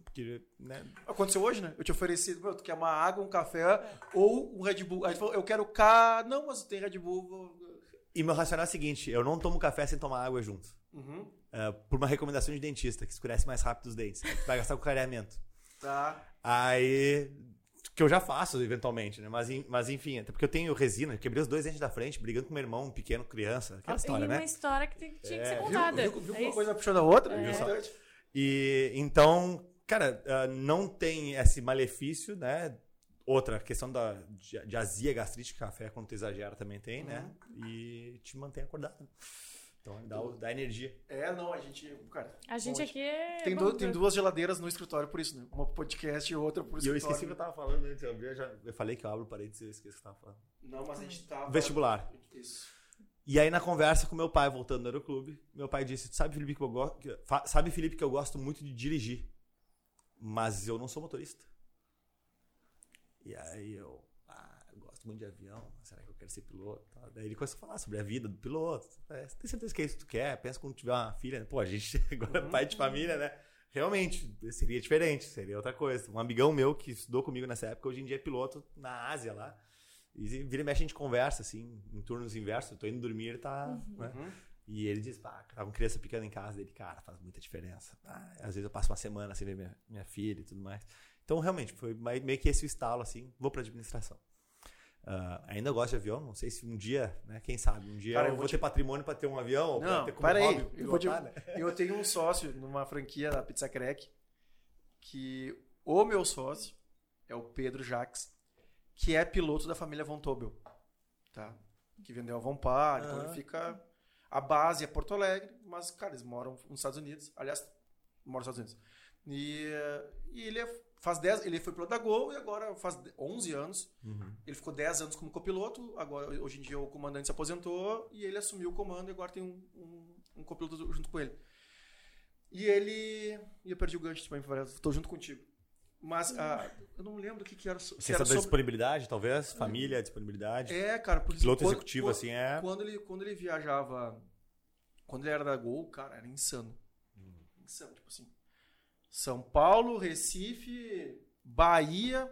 Porque, né? Aconteceu hoje, né? Eu te ofereci, meu, tu quer uma água, um café ou um Red Bull. Aí tu falou, eu quero K. Não, mas tem Red Bull. E meu racional é o seguinte: eu não tomo café sem tomar água junto. Uhum. É, por uma recomendação de dentista, que escurece mais rápido os dentes. Vai gastar com clareamento. Tá. Aí. Que eu já faço, eventualmente, né? Mas, mas enfim, até porque eu tenho resina, eu quebrei os dois dentes da frente, brigando com meu irmão, um pequeno, criança. Aquela história, e né? uma história que tem- tinha que ser É, viu? contada. Viu, viu É que uma isso. coisa puxando a outra? É. Importante. E então, cara, ah, não tem esse malefício, né? Outra, a questão da, de, de azia, gastrite, que café, quando tu exagera, também tem, né? E te mantém acordado. Então, dá, dá energia. É, não, a gente. Cara, A gente bom, aqui é. Tem, du- tem duas geladeiras no escritório por isso, né? Uma pro podcast e outra pro E eu escritório. esqueci o que eu tava falando antes. Eu, já, eu falei que eu abro parênteses e eu esqueci o que eu tava falando. Não, mas a gente tava. Vestibular. Isso. E aí, na conversa com meu pai, voltando do aeroclube, meu pai disse: "Tu Sabe, Felipe, que eu gosto. Sabe, Felipe, que eu gosto muito de dirigir. Mas eu não sou motorista. E aí eu. Ah, eu gosto muito de avião. Quero ser piloto? Tá. Daí ele começou a falar sobre a vida do piloto. É, tem certeza que é isso que tu quer? Pensa quando tiver uma filha. Pô, a gente agora é pai de família, né? Realmente, seria diferente, seria outra coisa. Um amigão meu que estudou comigo nessa época, hoje em dia é piloto na Ásia lá. E vira e mexe a gente conversa, assim, em turnos inversos. Eu tô indo dormir, ele tá. Né? Uhum. E ele diz, pá, tava com criança pequena em casa dele, cara, faz muita diferença. Ah, às vezes eu passo uma semana sem ver minha, minha filha e tudo mais. Então, realmente, foi meio que esse o estalo, assim, vou pra administração. Ah, ainda gosto de avião, não sei se um dia, né, quem sabe, um dia Cara, eu eu vou vou te- ter patrimônio pra ter um avião, ou pra Não, ter como para aí. hobby Eu, vou te- né? eu tenho um sócio numa franquia da Pizza Crack que o meu sócio é o Pedro Jacques, que é piloto da família Von Tobel, tá? Que vendeu a Von Par, então ele fica... A base é Porto Alegre, mas, cara, eles moram nos Estados Unidos. Aliás, moram nos Estados Unidos. E, eh, e ele é- faz 10... Ele foi piloto da Gol e agora faz 11 anos Uhum. ele ficou 10 anos como copiloto, agora hoje em dia o comandante se aposentou e ele assumiu o comando e agora tem um, um, um copiloto junto com ele. E ele. E eu perdi o gancho também, estou junto contigo. Mas ah, eu não lembro o que, que era. Você era da sobre- disponibilidade, talvez? Família, disponibilidade. É, cara, porque Piloto quando- executivo, quando- assim, é. Quando ele, quando ele viajava. Quando ele era da Gol, cara, era insano. Insano, tipo assim. São Paulo, Recife, Bahia,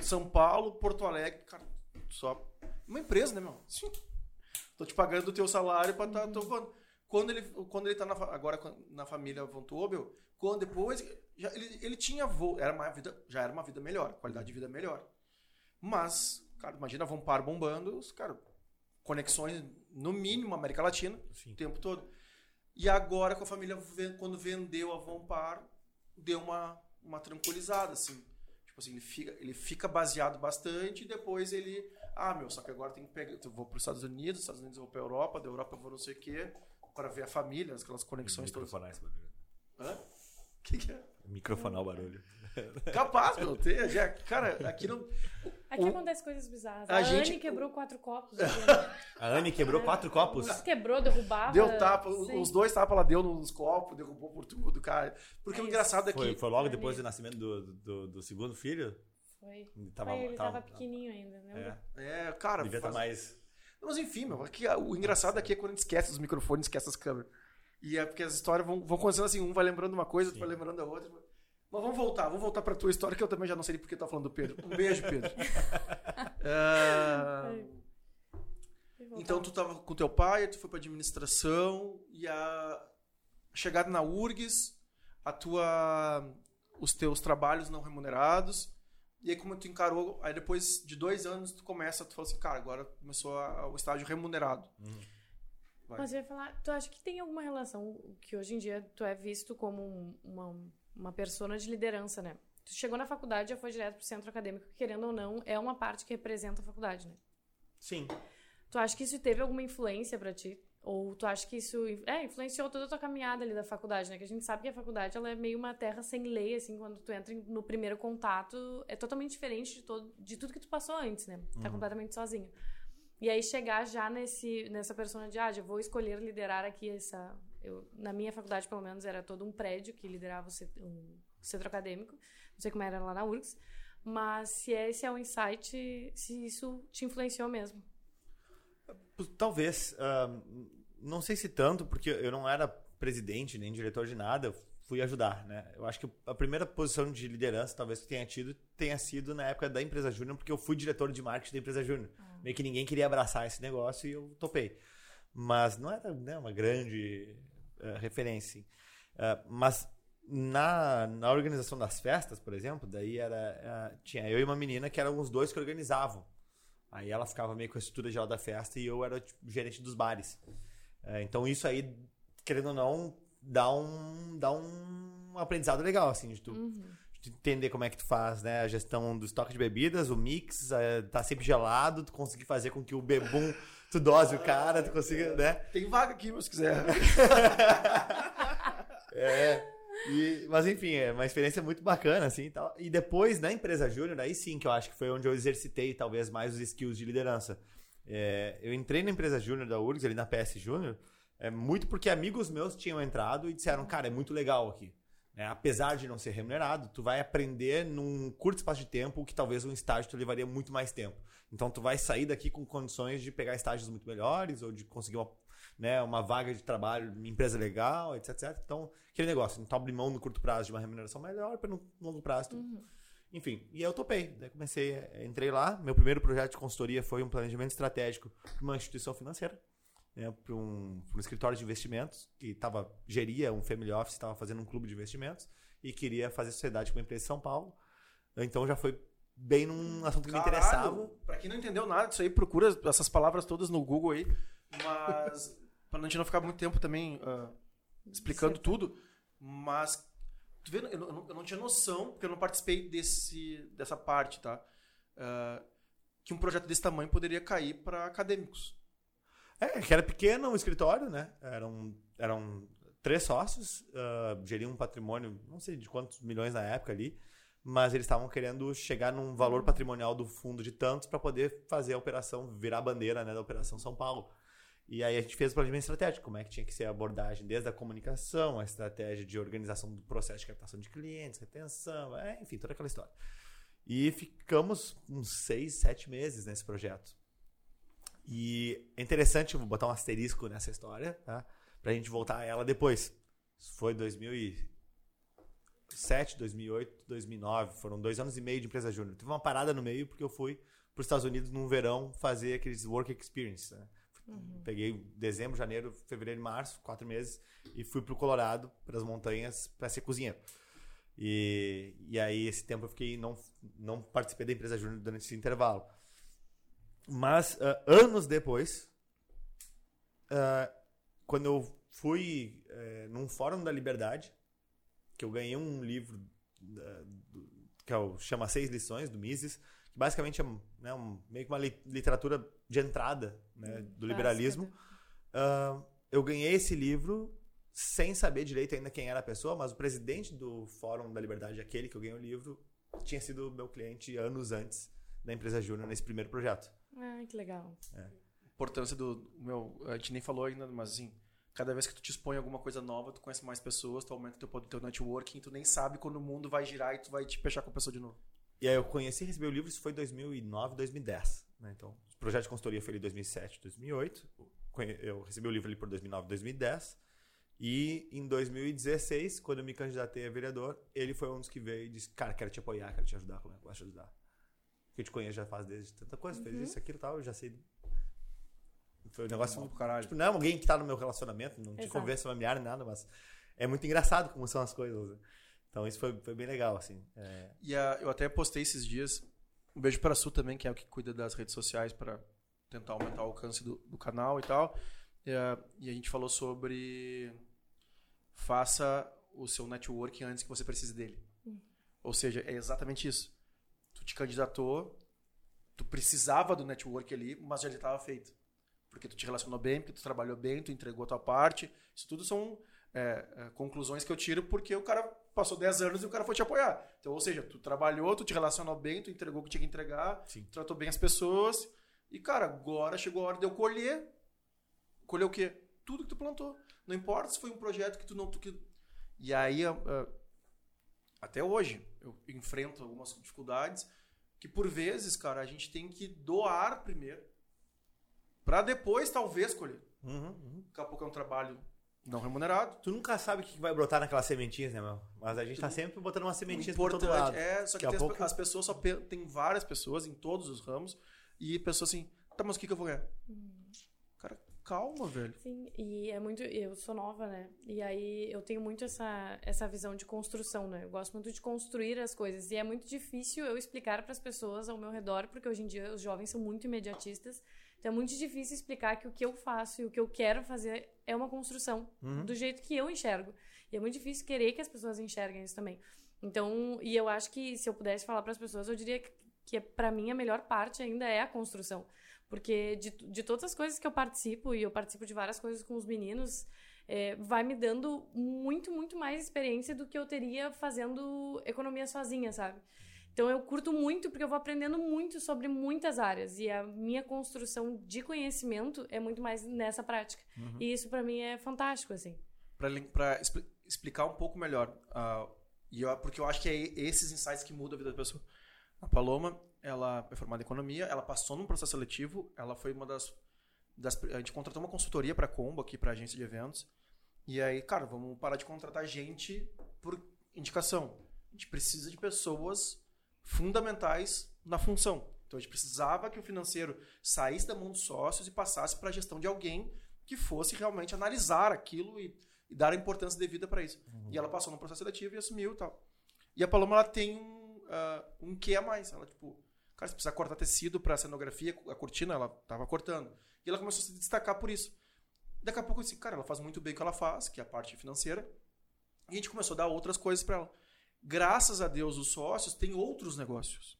São Paulo, Porto Alegre, cara, só uma empresa, né, meu? Sim. Tô te pagando o teu salário pra tá tô voando. Quando ele, quando ele tá na, agora na família Von Tobel, quando depois já, ele, ele tinha voo, era uma vida, já era uma vida melhor, qualidade de vida melhor. Mas, cara, imagina Von Par bombando, os cara, conexões no mínimo América Latina Sim. o tempo todo. E agora com a família, quando vendeu a Von Par, deu uma, uma tranquilizada, assim. Tipo assim, ele fica, ele fica baseado bastante e depois ele... Ah, meu, só que agora tem que pegar... Eu vou para os Estados Unidos, dos Estados Unidos eu vou para Europa, da Europa eu vou não sei o quê, para ver a família, aquelas conexões todas. Microfonar esse barulho. Hã? Que que é? Microfonar o barulho. Capaz, meu. Tem, já, cara, aqui não... Aqui O- acontece coisas bizarras. A A, gente- Anne quebrou quatro copos. A Anne quebrou quatro copos. Quebrou, derrubava. Deu tapa, Sim. os dois tapas ela deu nos copos, derrubou por tudo, cara. Porque É o engraçado é que... Foi, foi logo depois do nascimento do, do, do segundo filho? Foi. Tava, Foi, ele tava- tava pequenininho ainda, né? É, É, cara... devia estar faz- mais. Mas enfim, meu, aqui, o engraçado aqui é quando a gente esquece os microfones, esquece as câmeras. E é porque as histórias vão, vão acontecendo assim, um vai lembrando uma coisa, outro vai lembrando a outra. Mas vamos voltar, vamos voltar pra tua história, que eu também já não sei porque tá falando do Pedro. Um beijo, Pedro. É, então tu tava com teu pai, tu foi pra administração e a chegada na URGS, a tua os teus trabalhos não remunerados. E aí como tu encarou, aí depois de dois anos tu começa, tu fala assim, cara, agora começou a- o estágio remunerado. Vai. Mas eu ia falar, tu acha que tem alguma relação que hoje em dia tu é visto como um- uma, uma persona de liderança, né? Tu chegou na faculdade, já foi direto pro centro acadêmico, que, querendo ou não, é uma parte que representa a faculdade, né? Sim. Tu acha que isso teve alguma influência pra ti? Ou tu acha que isso é, influenciou toda a tua caminhada ali da faculdade, né? Que a gente sabe que a faculdade ela é meio uma terra sem lei, assim, quando tu entra no primeiro contato, é totalmente diferente de, todo, de tudo que tu passou antes, né? Tá completamente sozinho. E aí chegar já nesse, nessa persona de, ah, já vou escolher liderar aqui essa, Eu, na minha faculdade, pelo menos, era todo um prédio que liderava o centro, um centro acadêmico. Não sei como era lá na URGS. Mas se esse é o insight, se isso te influenciou mesmo. Talvez. ah, não sei se tanto, porque eu não era presidente nem diretor de nada, eu fui ajudar, né? Eu acho que a primeira posição de liderança, talvez que tenha tido, tenha sido na época da empresa Júnior, porque eu fui diretor de marketing da empresa Júnior. Meio que ninguém queria abraçar esse negócio e eu topei. Mas não era né, uma grande eh, referência. Eh, mas na, na organização das festas, por exemplo, daí era eh, tinha eu e uma menina que eram os dois que organizavam. Aí ela ficava meio com a estrutura geral da festa e eu era tipo, gerente dos bares. Então isso aí, querendo ou não, dá um, dá um aprendizado legal, assim, de tu de entender como é que tu faz, né? A gestão do estoque de bebidas, o mix, é, tá sempre gelado, tu conseguir fazer com que o bebum, tu dose o cara, tu consiga, né? Tem vaga aqui, mas se quiser. É. E, mas enfim, é uma experiência muito bacana, assim, e tal. E depois, na empresa júnior, aí sim que eu acho que foi onde eu exercitei, talvez, mais os skills de liderança. É, eu entrei na empresa júnior da URGS, ali na PS Júnior, é, muito porque amigos meus tinham entrado e disseram, cara, é muito legal aqui. né? apesar de não ser remunerado, tu vai aprender num curto espaço de tempo o que talvez um estágio te levaria muito mais tempo. Então tu vai sair daqui com condições de pegar estágios muito melhores ou de conseguir uma, né, uma vaga de trabalho em empresa legal, etc, etc. Então, aquele negócio, não tu abre mão no curto prazo de uma remuneração melhor para no longo prazo. Tu... Enfim, e eu topei. Daí comecei, eh, entrei lá. Meu primeiro projeto de consultoria foi um planejamento estratégico para uma instituição financeira, né, para um, um escritório de investimentos que tava, geria um family office, estava fazendo um clube de investimentos e queria fazer sociedade com uma empresa de São Paulo. Então já foi bem num assunto que me interessava. Pra quem não entendeu nada disso aí, procura essas palavras todas no Google aí. Mas, pra gente não ficar muito tempo também ah, explicando tudo, mas, tu vê, eu, não, eu não tinha noção, porque eu não participei desse, dessa parte, tá? Ah, que um projeto desse tamanho poderia cair para acadêmicos. É, que era pequeno o escritório, né? Eram, eram três sócios, ah, geriam um patrimônio, não sei de quantos milhões na época ali, mas eles estavam querendo chegar num valor patrimonial do fundo de tantos para poder fazer a operação, virar a bandeira né, da Operação São Paulo. E aí a gente fez o planejamento estratégico, como é que tinha que ser a abordagem, desde a comunicação, a estratégia de organização do processo de captação de clientes, retenção, é, enfim, toda aquela história. E ficamos uns seis, sete meses nesse projeto. E é interessante, vou botar um asterisco nessa história, tá? Pra gente voltar a ela depois. Isso foi 2007, 2008, 2009. Foram dois anos e meio de empresa júnior. Teve uma parada no meio porque eu fui para os Estados Unidos num verão fazer aqueles work experience. Né? Peguei dezembro, janeiro, fevereiro e março, quatro meses, e fui pro Colorado, para as montanhas, para ser cozinheiro. E, e aí, esse tempo eu fiquei, não, não participei da empresa júnior durante esse intervalo. Mas, ah, anos depois, ah, quando eu fui eh, num fórum da Liberdade, que eu ganhei um livro da- do- que é o chama Seis Lições, do Mises, que basicamente é né, um- meio que uma li- literatura de entrada né, do liberalismo. Ah, eu ganhei esse livro sem saber direito ainda quem era a pessoa, mas o presidente do Fórum da Liberdade, aquele que eu ganhei o livro, tinha sido meu cliente anos antes da empresa Júnior nesse primeiro projeto. Ah, que legal. importância do meu a gente nem falou ainda mas assim cada vez que tu te expõe a alguma coisa nova tu conhece mais pessoas tu aumenta teu poder teu networking tu nem sabe quando o mundo vai girar e tu vai te fechar com a pessoa de novo E aí eu conheci e recebi o livro, isso foi em 2009, 2010. Né? Então, o projeto de consultoria foi em 2007, 2008. Conhe- Eu recebi o livro ali por 2009, 2010. E em 2016, quando eu me candidatei a vereador, ele foi um dos que veio e disse: Cara, quero te apoiar, quero te ajudar, como é que eu posso te ajudar? Porque eu te conheço já faz desde tanta coisa, fez isso, aquilo e tal, eu já sei. Foi um negócio Bom pro caralho. Tipo, não é alguém que tá no meu relacionamento, não tinha conversa familiar nem nada, mas é muito engraçado como são as coisas. né? Então isso foi, foi bem legal, assim. É, e a- eu até postei esses dias um beijo para a Su também que é o que cuida das redes sociais para tentar aumentar o alcance do, do canal e tal e a, e a gente falou sobre faça o seu networking antes que você precise dele ou seja é exatamente isso tu te candidatou tu precisava do network ali mas já estava feito porque tu te relacionou bem, porque tu trabalhou bem, tu entregou a tua parte. Isso tudo são é, é, conclusões que eu tiro porque o cara passou 10 anos e o cara foi te apoiar. Então, ou seja, tu trabalhou, tu te relacionou bem, tu entregou o que tinha que entregar, Sim. tratou bem as pessoas. E, cara, agora chegou a hora de eu colher. Colher o quê? tudo que tu plantou. Não importa se foi um projeto que tu não. Que... E aí, ah, ah, até hoje, eu enfrento algumas dificuldades que, por vezes, cara, a gente tem que doar primeiro para depois, talvez, colher. Uhum, uhum. Daqui a pouco é um trabalho não remunerado. Tu nunca sabe o que vai brotar naquelas sementinhas, né, meu? Mas a gente tá sempre botando uma sementinha por todo lado. É, só que Daqui a tem as, pouco- as pessoas só pe- tem várias pessoas em todos os ramos e pessoas assim, tá, mas o que, que eu vou ganhar? Cara, calma, velho. Sim, e é muito. Eu sou nova, né? E aí eu tenho muito essa, essa visão de construção, né? Eu gosto muito de construir as coisas. E é muito difícil eu explicar para as pessoas ao meu redor, porque hoje em dia os jovens são muito imediatistas. Então é muito difícil explicar que o que eu faço e o que eu quero fazer é uma construção, Uhum. do jeito que eu enxergo. E é muito difícil querer que as pessoas enxerguem isso também. Então, e eu acho que se eu pudesse falar para as pessoas, eu diria que, que para mim a melhor parte ainda é a construção. Porque de, de todas as coisas que eu participo, e eu participo de várias coisas com os meninos, é, vai me dando muito, muito mais experiência do que eu teria fazendo economia sozinha, sabe? Então eu curto muito porque eu vou aprendendo muito sobre muitas áreas e a minha construção de conhecimento é muito mais nessa prática. E isso pra mim é fantástico, assim. Pra expli- explicar um pouco melhor, ah, e eu- porque eu acho que é esses insights que mudam a vida da pessoa. A Paloma, ela é formada em economia, ela passou num processo seletivo, ela foi uma das, das a gente contratou uma consultoria para Combo aqui para agência de eventos. E aí, cara, vamos parar de contratar gente por indicação. A gente precisa de pessoas fundamentais na função. Então a gente precisava que o financeiro saísse da mão dos sócios e passasse para a gestão de alguém que fosse realmente analisar aquilo e, e dar a importância devida para isso. E ela passou no processo seletivo e assumiu e tal. E a Paloma ela tem um, ah, um quê a mais. Ela, tipo, cara, se precisar cortar tecido para cenografia, a cortina, ela tava cortando. E ela começou a se destacar por isso. Daqui a pouco eu disse, cara, ela faz muito bem o que ela faz, que é a parte financeira. E a gente começou a dar outras coisas para ela. Graças a Deus, os sócios têm outros negócios.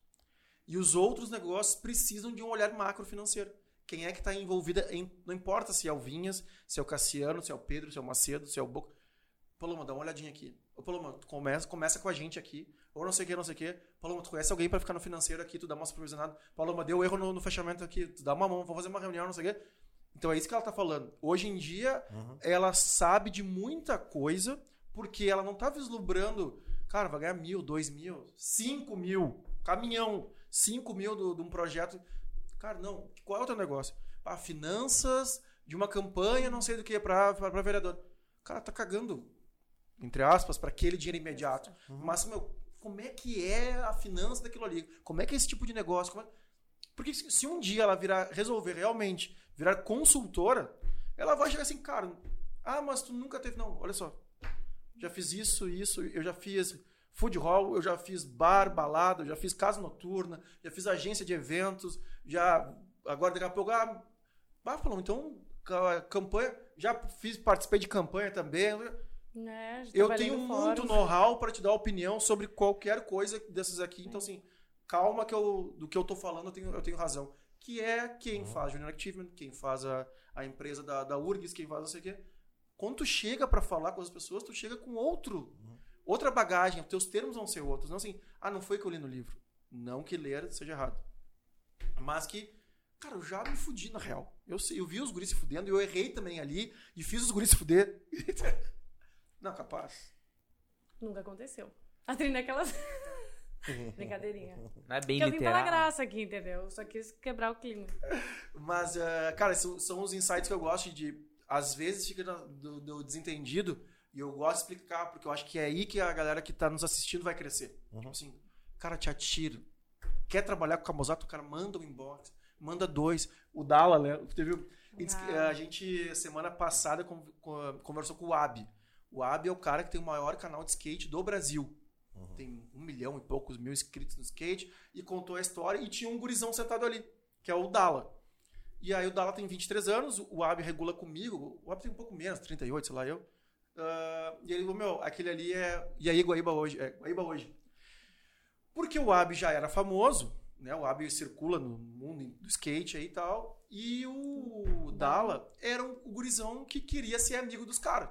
E os outros negócios precisam de um olhar macro financeiro. Quem é que está envolvida em. Não importa se é o Vinhas, se é o Cassiano, se é o Pedro, se é o Macedo, se é o Boca. Paloma, dá uma olhadinha aqui. Ô, Paloma, tu começa, começa com a gente aqui. Ou não sei o que, não sei o que. Paloma, tu conhece alguém para ficar no financeiro aqui, tu dá uma supervisionada. Paloma, deu erro no, no fechamento aqui, tu dá uma mão, vamos fazer uma reunião, não sei o quê. Então é isso que ela tá falando. Hoje em dia, ela sabe de muita coisa, porque ela não tá vislumbrando, cara, vai ganhar mil, dois mil, cinco mil, caminhão, cinco mil do- de um projeto. Cara, não. Qual é o teu negócio? Ah, finanças de uma campanha, não sei do que, pra vereador. Cara, tá cagando, entre aspas, para aquele dinheiro imediato. Mas, meu, como é que é a finança daquilo ali? Como é que é esse tipo de negócio? É- Porque se se um dia ela virar, resolver realmente virar consultora, ela vai chegar assim, cara, ah, mas tu nunca teve. Não, olha só. Já fiz isso, isso, eu já fiz food hall, eu já fiz bar, balada, eu já fiz casa noturna, já fiz agência de eventos, já. Agora daqui a pouco. Ah, ah falou, então, ca- campanha. Já fiz, participei de campanha também. Né? Já Eu tenho muito know-how para te dar opinião sobre qualquer coisa dessas aqui. Então, assim, calma que eu, do que eu tô falando, eu tenho, eu tenho razão. Que é quem faz Junior Achievement, quem faz a, a empresa da, da URGS, quem faz não sei o quê. Quando tu chega para falar com as pessoas, tu chega com outro, outra bagagem. Os teus termos vão ser outros. Não assim, ah, não foi que eu li no livro. Não que ler seja errado. Mas que, cara, eu já me fudi na real. Eu, sei, eu vi os guris se fudendo, eu errei também ali e fiz os guris se fuder. não, capaz. Nunca aconteceu. A Trina é aquelas. Brincadeirinha. Não é bem Que eu vim pela literal. graça aqui, entendeu? Eu Só quis quebrar o clima. Mas, eh, cara, são, são os insights que eu gosto de. Às vezes fica do, do desentendido e eu gosto de explicar, porque eu acho que é aí que a galera que tá nos assistindo vai crescer. Tipo assim, cara, te atira. Quer trabalhar com o Camozato, cara, manda um inbox, manda dois. O Dala, né? Teve, Ah. a gente, semana passada, con- con- conversou com o Abi. O Abi é o cara que tem o maior canal de skate do Brasil. Tem um milhão e poucos mil inscritos no skate. E contou a história. E tinha um gurizão sentado ali, que é o Dala. E aí o Dala tem 23 anos, o Abi regula comigo. O Abi tem um pouco menos, 38, sei lá eu. Ah, e ele falou, meu, aquele ali é. E aí, Guaíba hoje. É, Guaíba hoje. Porque o Abi já era famoso, né? O Abi circula no mundo do skate aí e tal. E o Dala era um, o gurizão que queria ser amigo dos caras.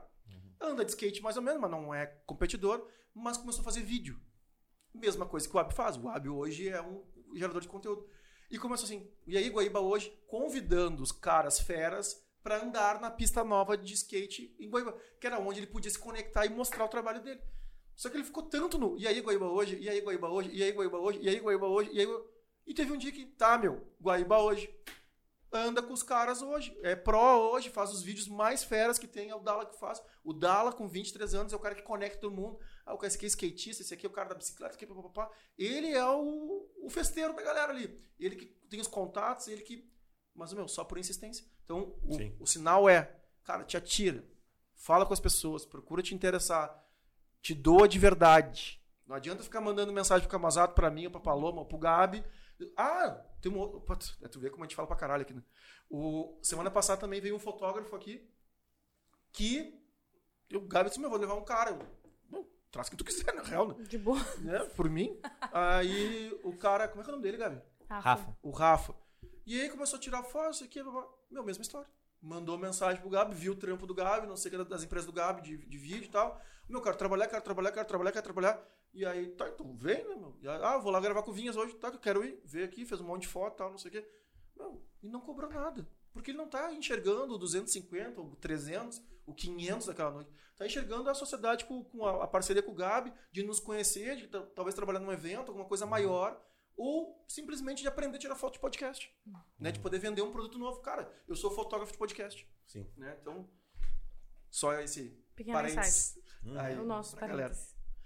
Anda de skate mais ou menos, mas não é competidor. Mas começou a fazer vídeo. Mesma coisa que o Abi faz. O Abi hoje é um gerador de conteúdo. E começou assim. E aí, Guaíba hoje convidando os caras feras pra andar na pista nova de skate em Guaíba, que era onde ele podia se conectar e mostrar o trabalho dele. Só que ele ficou tanto no. E aí, Guaíba hoje? E aí, Guaíba hoje? E aí, Guaíba hoje? E aí, Guaíba hoje? E aí. E teve um dia que, tá, meu, Guaíba hoje. Anda com os caras hoje. É pró hoje, faz os vídeos mais feras que tem, é o Dala que faz. O Dala, com 23 anos, é o cara que conecta todo mundo. Ah, o cara, esse aqui é skatista, esse aqui é o cara da bicicleta, aqui papapá. Ele é o, o festeiro da galera ali. Ele que tem os contatos, ele que. Mas, meu, só por insistência. Então, o, o sinal é, cara, te atira. Fala com as pessoas, procura te interessar. Te doa de verdade. Não adianta ficar mandando mensagem pro Camazato, pra mim, ou pra Paloma, ou pro Gabi. Ah, tem um outro. Opa, é, Tu vê como a gente fala pra caralho aqui, né? O, semana passada também veio um fotógrafo aqui que. O Gabi disse: Meu, vou levar um cara. Eu, "Não, traz quem tu quiser, na real, né? De boa. né? Por mim. Aí o cara. Como é que é o nome dele, Gabi? Rafa. O Rafa. E aí começou a tirar foto, isso aqui, blá, blá. meu, mesma história. Mandou mensagem pro Gabi, viu o trampo do Gabi, não sei o que, das empresas do Gabi, de, de vídeo e tal. Meu, quero trabalhar, quero trabalhar, quero trabalhar, quero trabalhar. E aí, tá, então vem, né, meu? Aí, ah, vou lá gravar com o Vinhas hoje, tá, que eu quero ir, ver aqui, fez um monte de foto e tal, não sei o que. Meu, e não cobrou nada. Porque ele não tá enxergando o 250, o 300, o 500 daquela noite. Tá enxergando a sociedade com, com a, a parceria com o Gabi, de nos conhecer, de ta- talvez trabalhar num evento, alguma coisa maior, ou simplesmente de aprender a tirar foto de podcast. Né? De poder vender um produto novo. Cara, eu sou fotógrafo de podcast. Sim. Né? Então, só esse Pequeno parênteses. Hum. aí É o nosso galera.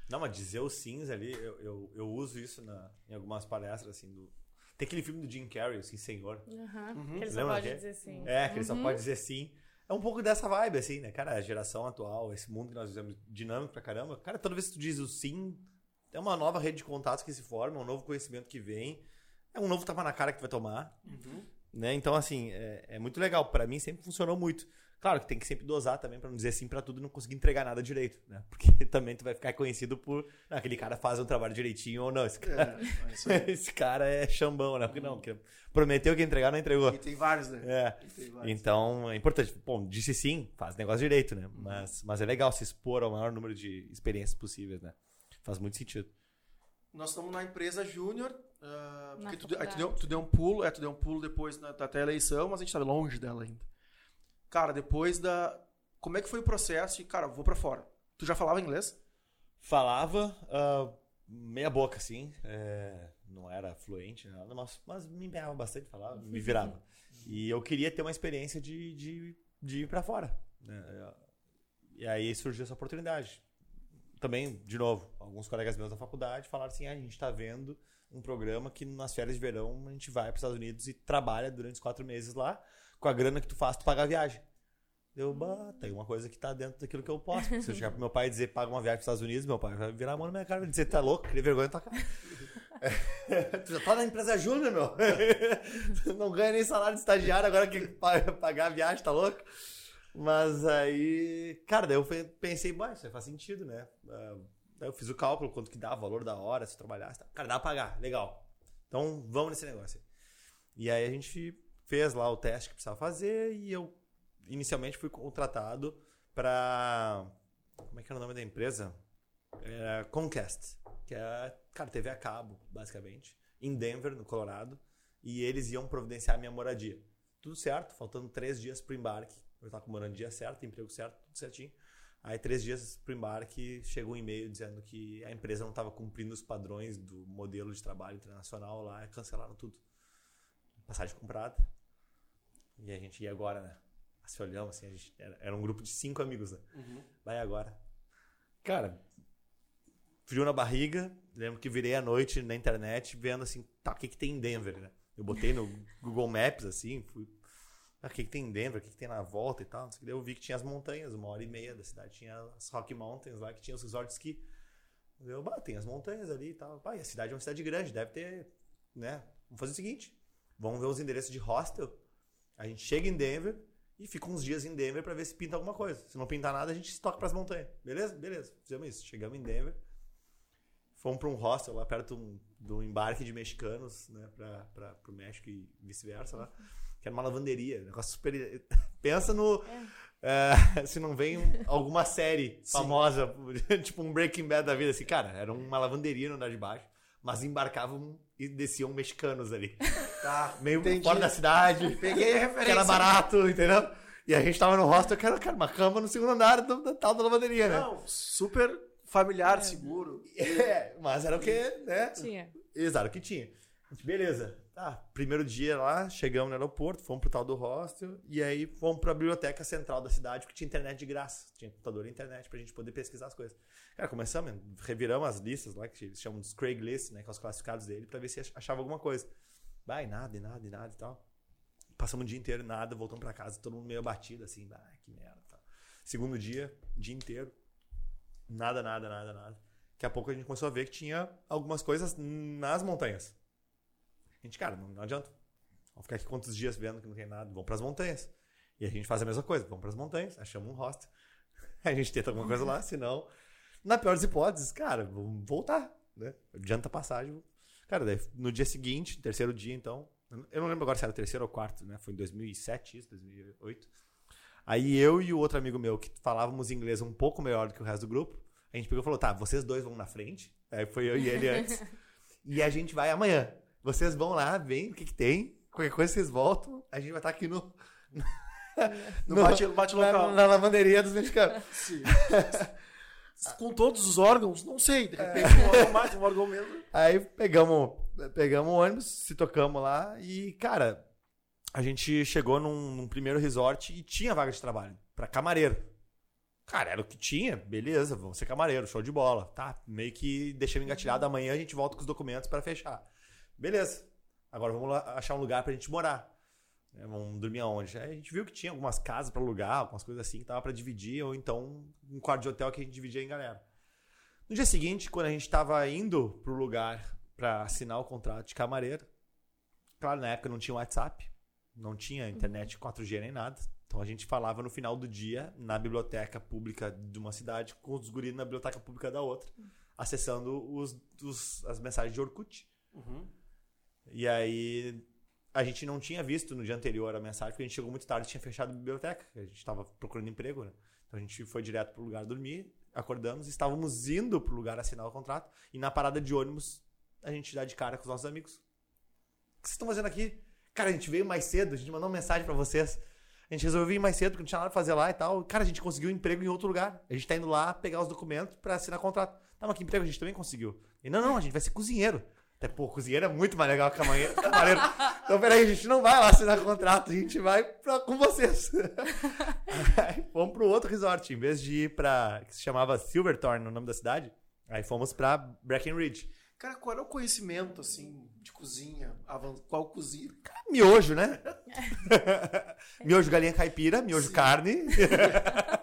Não, mas dizer os sims ali, eu, eu, eu uso isso na, em algumas palestras, assim, do... Tem aquele filme do Jim Carrey, o Sim Senhor. Aham. Uhum. Que ele só Lembra pode que- dizer sim. É, que ele só Uhum. pode dizer sim. É um pouco dessa vibe, assim, né? Cara, a geração atual, esse mundo que nós vivemos dinâmico pra caramba. Cara, toda vez que tu diz o sim, é uma nova rede de contatos que se forma, um novo conhecimento que vem. É um novo tapa na cara que tu vai tomar. Uhum. Né? Então, assim, é, é muito legal. Pra mim sempre funcionou muito. Claro que tem que sempre dosar também pra não dizer sim pra tudo e não conseguir entregar nada direito, né? Porque também tu vai ficar conhecido por "Ah, aquele cara faz um trabalho direitinho ou não. Esse cara, É, é esse cara é chambão, né? Porque não, porque prometeu que ia entregar, não entregou. E tem vários, né? É. Tem vários. Então, é importante. Bom, disse sim, faz negócio direito, né? Mas, mas é legal se expor ao maior número de experiências possíveis, né? Faz muito sentido. Nós estamos na empresa júnior, Na porque tu, tu, deu, tu deu um pulo, é, tu deu um pulo depois na, até a eleição, mas a gente tá longe dela ainda. Cara, depois da. Como é que foi o processo? E, cara, vou pra fora. Tu já falava inglês? Falava ah, meia boca, assim. é, não era fluente, nada, mas, mas me empenhava bastante, falava, me virava. E eu queria ter uma experiência de, de, de ir pra fora. né? E aí surgiu essa oportunidade. Também, de novo, alguns colegas meus da faculdade falaram assim: ah, a gente tá vendo um programa que nas férias de verão a gente vai para os Estados Unidos e trabalha durante os quatro meses lá, com a grana que tu faz, tu paga a viagem. Eu, bah, tem uma coisa que tá dentro daquilo que eu posso. Se eu chegar pro meu pai e dizer, paga uma viagem pros Estados Unidos, meu pai vai virar a mão na minha cara e dizer, tá louco? Cria vergonha na tua cara. tu já tá na empresa júnior, meu. Tu não ganha nem salário de estagiário, agora que pa- pagar a viagem, tá louco? Mas aí, cara, daí eu pensei, bah, isso faz sentido, né? Ah, Daí eu fiz o cálculo, quanto que dá, o valor da hora, se trabalhasse. tá? Cara, dá pra pagar, legal. Então vamos nesse negócio. E aí a gente fez lá o teste que precisava fazer e eu inicialmente fui contratado pra. Como é que era o nome da empresa? Era Comcast, que é, cara, TV a cabo, basicamente, em Denver, no Colorado, e eles iam providenciar minha moradia. Tudo certo, faltando três dias pro embarque. Eu tava com moradia certa, emprego certo, tudo certinho. Aí, três dias pro embarque, chegou um e-mail dizendo que a empresa não estava cumprindo os padrões do modelo de trabalho internacional lá cancelaram tudo. Passagem comprada. E a gente ia agora, né? Se olhamos, assim, a gente era, era um grupo de cinco amigos, né? Vai agora. Cara, frio na barriga. Lembro que virei à noite na internet vendo assim, tá, o que, que tem em Denver, né? Eu botei no Google Maps, assim, fui. Ah, o que, que tem em Denver, o que, que tem na volta e tal. Não sei o que. Daí eu vi que tinha as montanhas, uma hora e meia da cidade. Tinha as Rocky Mountains lá, que tinha os resorts esqui. Eu, bah, tem as montanhas ali e tal. Bah, e a cidade é uma cidade grande, deve ter, né? Vamos fazer o seguinte: vamos ver os endereços de hostel. A gente chega em Denver e fica uns dias em Denver pra ver se pinta alguma coisa. Se não pintar nada, a gente se toca pras montanhas. Beleza? Beleza. Fizemos isso. Chegamos em Denver. Fomos pra um hostel lá perto do, do embarque de mexicanos, né? Pra, pro México e vice-versa lá. Que era uma lavanderia. um Negócio super. Pensa no. é, se não vem um- alguma série famosa, tipo um Breaking Bad da vida, assim, cara, era uma lavanderia no andar de baixo, mas embarcavam e desciam mexicanos ali. Tá, Meio entendi. fora da cidade, Peguei a que referência. era barato, entendeu? E a gente tava no hostel, cara, cara, uma cama no segundo andar do, da tal da lavanderia, né? Não, super familiar, seguro. É, mas era o que, né? Tinha. Exato, o que tinha. Beleza. Tá, primeiro dia lá, chegamos no aeroporto, fomos pro tal do hostel, e aí fomos pra biblioteca central da cidade, porque tinha internet de graça. Tinha computador e internet pra gente poder pesquisar as coisas. Cara, começamos, reviramos as listas lá, que eles chamam de Craigslist, né, que é os classificados dele, pra ver se achava alguma coisa. Vai, nada, e nada, e nada e tal. Passamos o dia inteiro, nada, voltamos pra casa, todo mundo meio abatido, assim, ah, que merda. Tal. Segundo dia, dia inteiro, nada, nada, nada, nada. Daqui a pouco a gente começou a ver que tinha algumas coisas nas montanhas. A gente, cara, não, não adianta. Vamos ficar aqui quantos dias vendo que não tem nada. Vamos pras montanhas. E a gente faz a mesma coisa. Vamos pras montanhas, achamos um hostel. A gente tenta alguma coisa lá, senão, na pior das hipóteses, cara, vamos voltar, né? Adianta a passagem. Cara, daí, no dia seguinte, terceiro dia, então, eu não lembro agora se era o terceiro ou quarto, né? Foi em 2007, isso, 2008. Aí eu e o outro amigo meu, que falávamos inglês um pouco melhor do que o resto do grupo, a gente pegou e falou, tá, vocês dois vão na frente. Aí foi eu e ele antes. e a gente vai amanhã. Vocês vão lá, veem o que, que tem. Qualquer coisa vocês voltam. A gente vai estar aqui no... No bate, bate na, local. na lavanderia dos mexicanos. Sim. Com todos os órgãos, não sei. De repente, É. um órgão mais, um órgão menos. Aí pegamos, pegamos o ônibus, se tocamos lá e, cara, a gente chegou num, num primeiro resort e tinha vaga de trabalho pra camareiro. Cara, era o que tinha, beleza, vamos ser camareiro, show de bola. Tá, meio que deixamos engatilhado, amanhã a gente volta com os documentos pra fechar. Beleza, agora vamos lá achar um lugar pra gente morar. É, Vamos dormir aonde? Aí a gente viu que tinha algumas casas pra alugar, algumas coisas assim que tava pra dividir, ou então um quarto de hotel que a gente dividia em galera. No dia seguinte, quando a gente tava indo pro lugar pra assinar o contrato de camareiro, claro, na época não tinha WhatsApp, não tinha internet 4G nem nada. Então a gente falava no final do dia na biblioteca pública de uma cidade com os guris na biblioteca pública da outra, acessando os, os- as mensagens de Orkut. E aí a gente não tinha visto no dia anterior a mensagem, porque a gente chegou muito tarde e tinha fechado a biblioteca. A gente estava procurando emprego, né? Então a gente foi direto pro lugar dormir, acordamos, estávamos indo pro lugar assinar o contrato, e na parada de ônibus a gente dá de cara com os nossos amigos. O que vocês estão fazendo aqui? Cara, a gente veio mais cedo, a gente mandou uma mensagem pra vocês. A gente resolveu ir mais cedo, porque não tinha nada pra fazer lá e tal. Cara, a gente conseguiu um emprego em outro lugar. A gente tá indo lá pegar os documentos pra assinar contrato. Tá, mas que emprego a gente também conseguiu? E não, não, a gente vai ser cozinheiro. Até, pô, cozinheiro é muito mais legal que camareiro. Então, peraí, a gente não vai lá assinar contrato, a gente vai pra, com vocês. Aí, fomos pro outro resort, em vez de ir pra. que se chamava Silverthorne, no nome da cidade. Aí fomos pra Breckenridge. Cara, qual era o conhecimento, assim, de cozinha? Qual cozinha? Miojo, né? miojo galinha caipira, miojo carne.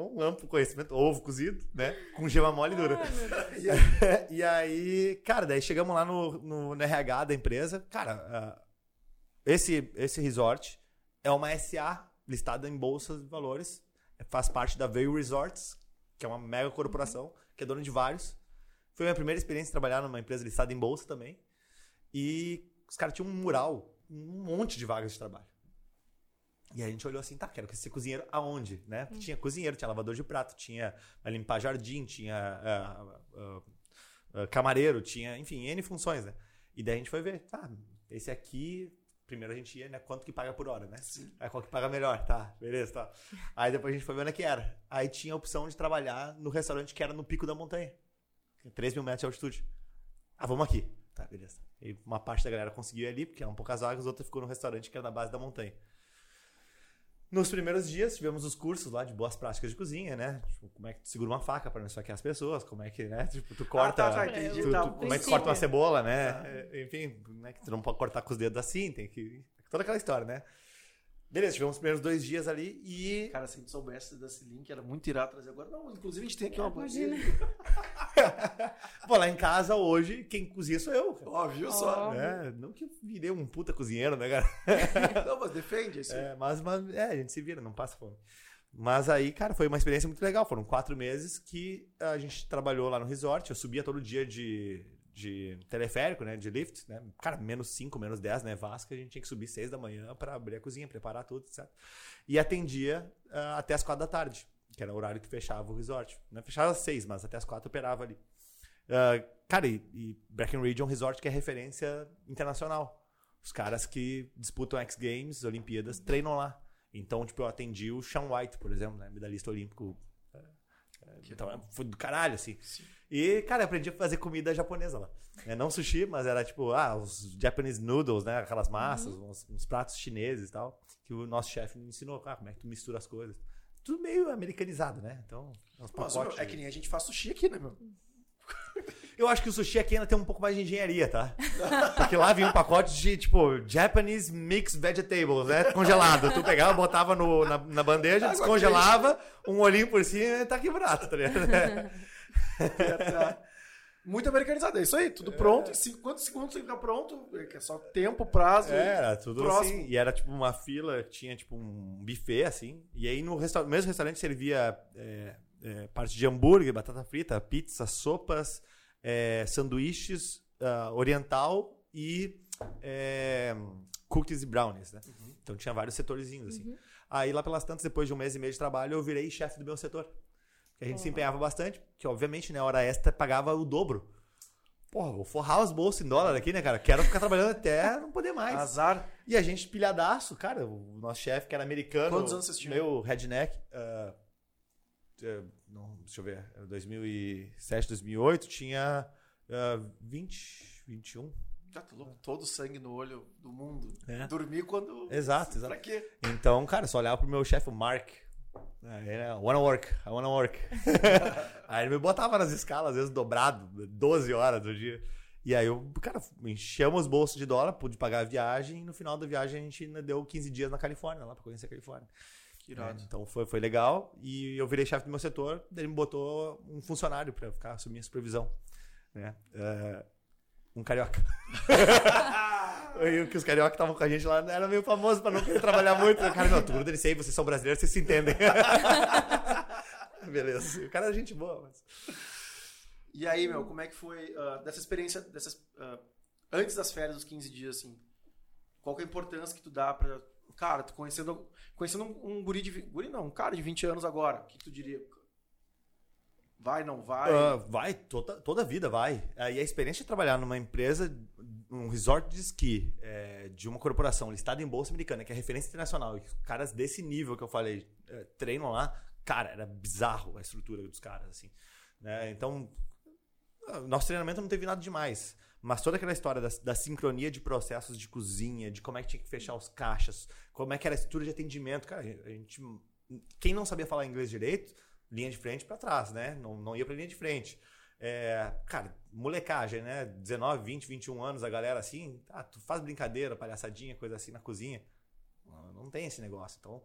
Um amplo conhecimento. Ovo cozido, né? Com gema mole e dura. E aí, cara, daí chegamos lá no, no, no RH da empresa. Cara, ah, esse, esse resort é uma SA listada em bolsas de valores. Faz parte da Veil Resorts, que é uma mega corporação, que é dona de vários. Foi minha primeira experiência trabalhar numa empresa listada em bolsa também. E os caras tinham um mural, um monte de vagas de trabalho. E a gente olhou assim, tá, quero ser cozinheiro aonde, né? Porque Tinha cozinheiro, tinha lavador de prato, tinha limpar jardim, tinha ah, ah, ah, camareiro, tinha, enfim, N funções, né? E daí a gente foi ver, tá, esse aqui, primeiro a gente ia, né, quanto que paga por hora, né? Aí qual que paga melhor, tá, beleza, tá. Aí depois a gente foi ver onde é que era. Aí tinha a opção de trabalhar no restaurante que era no pico da montanha. 3 mil metros de altitude. Ah, vamos aqui. Tá, beleza. E uma parte da galera conseguiu ir ali, porque eram poucas vagas, outra ficou no restaurante que era na base da montanha. Nos primeiros dias tivemos os cursos lá de boas práticas de cozinha, né? Tipo, como é que tu segura uma faca para não esfaquear as pessoas, como é que, né? Tipo, tu corta. tá, tá, entendi, tu- tá, tu- como é que tu corta uma cebola, né? É, Enfim, como é que tu não pode cortar com os dedos assim, tem que. Toda aquela história, né? Beleza, tivemos os primeiros dois dias ali e. cara, se a gente soubesse desse link, era muito irado trazer agora. Não, inclusive a gente tem aqui uma Imagina. Pô, lá em casa hoje, quem cozinha sou eu. cara. Ó, viu só? É, não que eu virei um puta cozinheiro, né, cara? Não, mas defende isso. É, mas, mas é, a gente se vira, não passa fome. Mas aí, cara, foi uma experiência muito legal. Foram quatro meses que a gente trabalhou lá no resort. Eu subia todo dia de, de teleférico, né? De lift, né? Cara, menos 5, menos 10, né? Vasca, a gente tinha que subir 6 da manhã pra abrir a cozinha, preparar tudo, certo? E atendia ah, até as 4 da tarde, que era o horário que fechava o resort. Não fechava às 6, mas até as 4 operava ali. Ah, cara, e, e Breckenridge é um resort que é referência internacional. Os caras que disputam X Games, Olimpíadas, treinam lá. Então, tipo, eu atendi o Sean White, por exemplo, né? Medalhista olímpico. É, é, Então, foi do caralho, assim. E, cara, eu aprendi a fazer comida japonesa lá. É, não sushi, mas era tipo, ah, os Japanese noodles, né? Aquelas massas, uns, uns pratos chineses e tal. Que o nosso chefe me ensinou, ah, como é que tu mistura as coisas. Tudo meio americanizado, né? Então, uns Mas, pacotes. meu, é que nem a gente faz sushi aqui, né, meu? Eu acho que o sushi aqui ainda tem um pouco mais de engenharia, tá? Porque lá vinha um pacote de, tipo, Japanese Mixed Vegetables, né? Congelado. Tu pegava, botava no, na, na bandeja, descongelava, um olhinho por cima e tá quebrado, tá ligado? É. Muito americanizado. É isso aí, tudo pronto. Em cinco- quantos segundos você fica pronto? É é só tempo, prazo. É, Era tudo Próximo. assim. E era tipo uma fila, tinha tipo um buffet assim. E aí no resta- mesmo restaurante servia é, é, parte de hambúrguer, batata frita, pizza, sopas, é, sanduíches ah, oriental e é, cookies e brownies, né? Então tinha vários setorzinhos assim. Aí lá pelas tantas, depois de um mês e meio de trabalho, eu virei chefe do meu setor. Que a gente se empenhava bastante, que obviamente, né, hora extra pagava o dobro. Porra, vou forrar os bolsos em dólar aqui, né, cara? Quero ficar trabalhando até não poder mais. Azar. E a gente pilhadaço, cara, o nosso chefe que era americano. Quantos anos vocês tinham? Meu redneck. ah, eh, não, deixa eu ver. era 2007, 2008, tinha ah, 20, 21. Já tá louco? Todo o sangue no olho do mundo. É. Dormir quando. Exato, Pra exato. quê? Então, cara, só olhava pro meu chefe, o Mark. Aí era, wanna work, I wanna work. aí ele me botava nas escalas, às vezes dobrado, 12 horas do dia. E aí eu, cara, enchemos os bolsos de dólar, pude pagar a viagem, e no final da viagem a gente ainda deu 15 dias na Califórnia, lá pra conhecer a Califórnia. Que irado. É, então foi, foi legal. E eu virei chefe do meu setor, daí ele me botou um funcionário pra ficar assumir a supervisão. Né? É, um carioca. E que os carioca que estavam com a gente lá era meio famoso pra não querer trabalhar muito. O cara, não, tu gruda nisso aí, vocês são brasileiros, vocês se entendem. Beleza. O cara é gente boa, mas. E aí, meu, como é que foi ah, dessa experiência, dessas, ah, antes das férias, dos 15 dias, assim? Qual que é a importância que tu dá pra. Cara, tu conhecendo, conhecendo um, um guri de. Guri não, um cara de 20 anos agora, o que, que tu diria? Vai, não vai? Ah, vai, toda, toda a vida vai. E a experiência de trabalhar numa empresa, um resort de esqui, é, de uma corporação listada em Bolsa Americana, que é referência internacional, e caras desse nível que eu falei é, treinam lá, cara, era bizarro a estrutura dos caras, assim. né? Então, nosso treinamento não teve nada demais. Mas toda aquela história da, da sincronia de processos de cozinha, de como é que tinha que fechar os caixas, como é que era a estrutura de atendimento, cara, a gente. Quem não sabia falar inglês direito, linha de frente pra trás, né? Não, não ia pra linha de frente. É, cara, molecagem, né? 19, 20, 21 anos, a galera assim, ah, tu faz brincadeira, palhaçadinha, coisa assim na cozinha. Não, tem esse negócio. Então,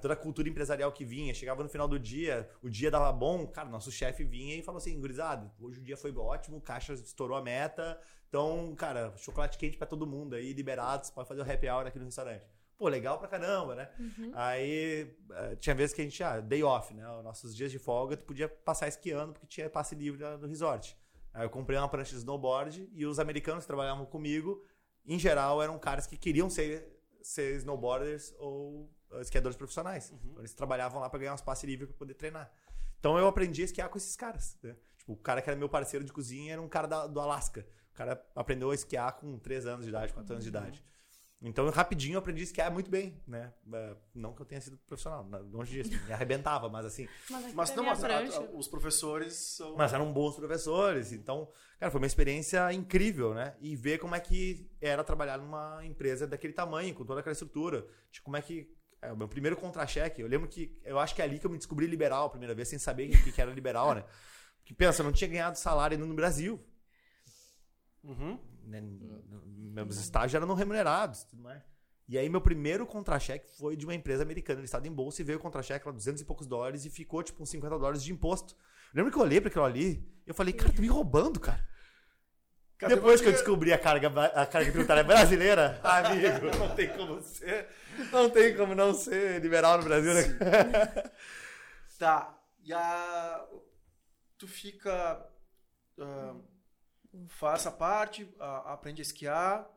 toda a cultura empresarial que vinha, chegava no final do dia, o dia dava bom, cara, nosso chefe vinha e falou assim, gurizada, hoje o dia foi ótimo, caixa estourou a meta, então, cara, chocolate quente pra todo mundo aí, liberados, pode fazer o happy hour aqui no restaurante. Pô, legal pra caramba, né? Aí eh, tinha vezes que a gente, ah, day off, né? Os nossos dias de folga, tu podia passar esquiando porque tinha passe livre lá no resort. Aí eu comprei uma prancha de snowboard e os americanos que trabalhavam comigo, em geral, eram caras que queriam ser, ser snowboarders ou eh, esquiadores profissionais. Então eles trabalhavam lá pra ganhar uns passe livre pra poder treinar. Então eu aprendi a esquiar com esses caras. né? Tipo, o cara que era meu parceiro de cozinha era um cara da- do Alasca. O cara aprendeu a esquiar com 3 anos de idade, 4 anos de idade. Então, rapidinho, eu aprendi a esquiar muito bem, né? É, Não que eu tenha sido profissional, na- longe disso, me arrebentava, mas assim... Mas Mas não, mas a- os professores são. Mas eram bons professores, então, cara, foi uma experiência incrível, né? E ver como é que era trabalhar numa empresa daquele tamanho, com toda aquela estrutura. De como é que. É, o meu primeiro contra-cheque, eu lembro que. Eu acho que é ali que eu me descobri liberal a primeira vez, sem saber o que, que era liberal, né? Porque pensa, eu não tinha ganhado salário ainda no Brasil. Uhum. Né? Meus estágios eram não remunerados tudo mais. E aí, meu primeiro contra-cheque foi de uma empresa americana listada em bolsa e veio o contra-cheque lá, 200 e poucos dólares e ficou tipo uns 50 dólares de imposto. Lembra que eu olhei para aquilo ali eu falei, cara, tu me roubando, cara. Cadê Depois que eu descobri a carga, a carga tributária brasileira, amigo, não tem como ser. Não tem como não ser liberal no Brasil, né? Tá. E a. Tu fica. ah, essa parte, ah, aprende a esquiar.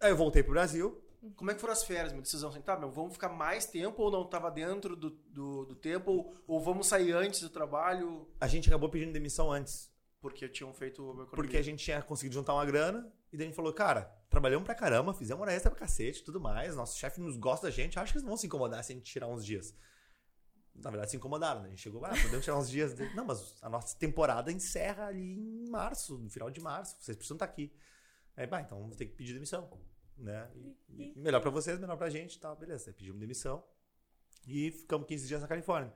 Aí eu voltei pro Brasil. Como é que foram as férias? Minha decisão assim, tá, meu, vamos ficar mais tempo ou não tava dentro do, do, do tempo? Ou, ou vamos sair antes do trabalho? A gente acabou pedindo demissão antes. Porque tinham feito. economia. Porque a gente tinha conseguido juntar uma grana E daí a gente falou, cara, trabalhamos pra caramba, fizemos hora extra pra cacete e tudo mais. Nosso chefe nos gosta da gente, acho que eles não vão se incomodar se a gente tirar uns dias. Na verdade, se incomodaram, né? A gente chegou lá, podemos tirar uns dias. Não, mas a nossa temporada encerra ali em março, no final de março. Vocês precisam estar aqui. Aí, bah, então vamos ter que pedir demissão. Né? E- e melhor pra vocês, melhor pra gente e tal. Beleza, aí pedimos demissão. E ficamos 15 dias na Califórnia.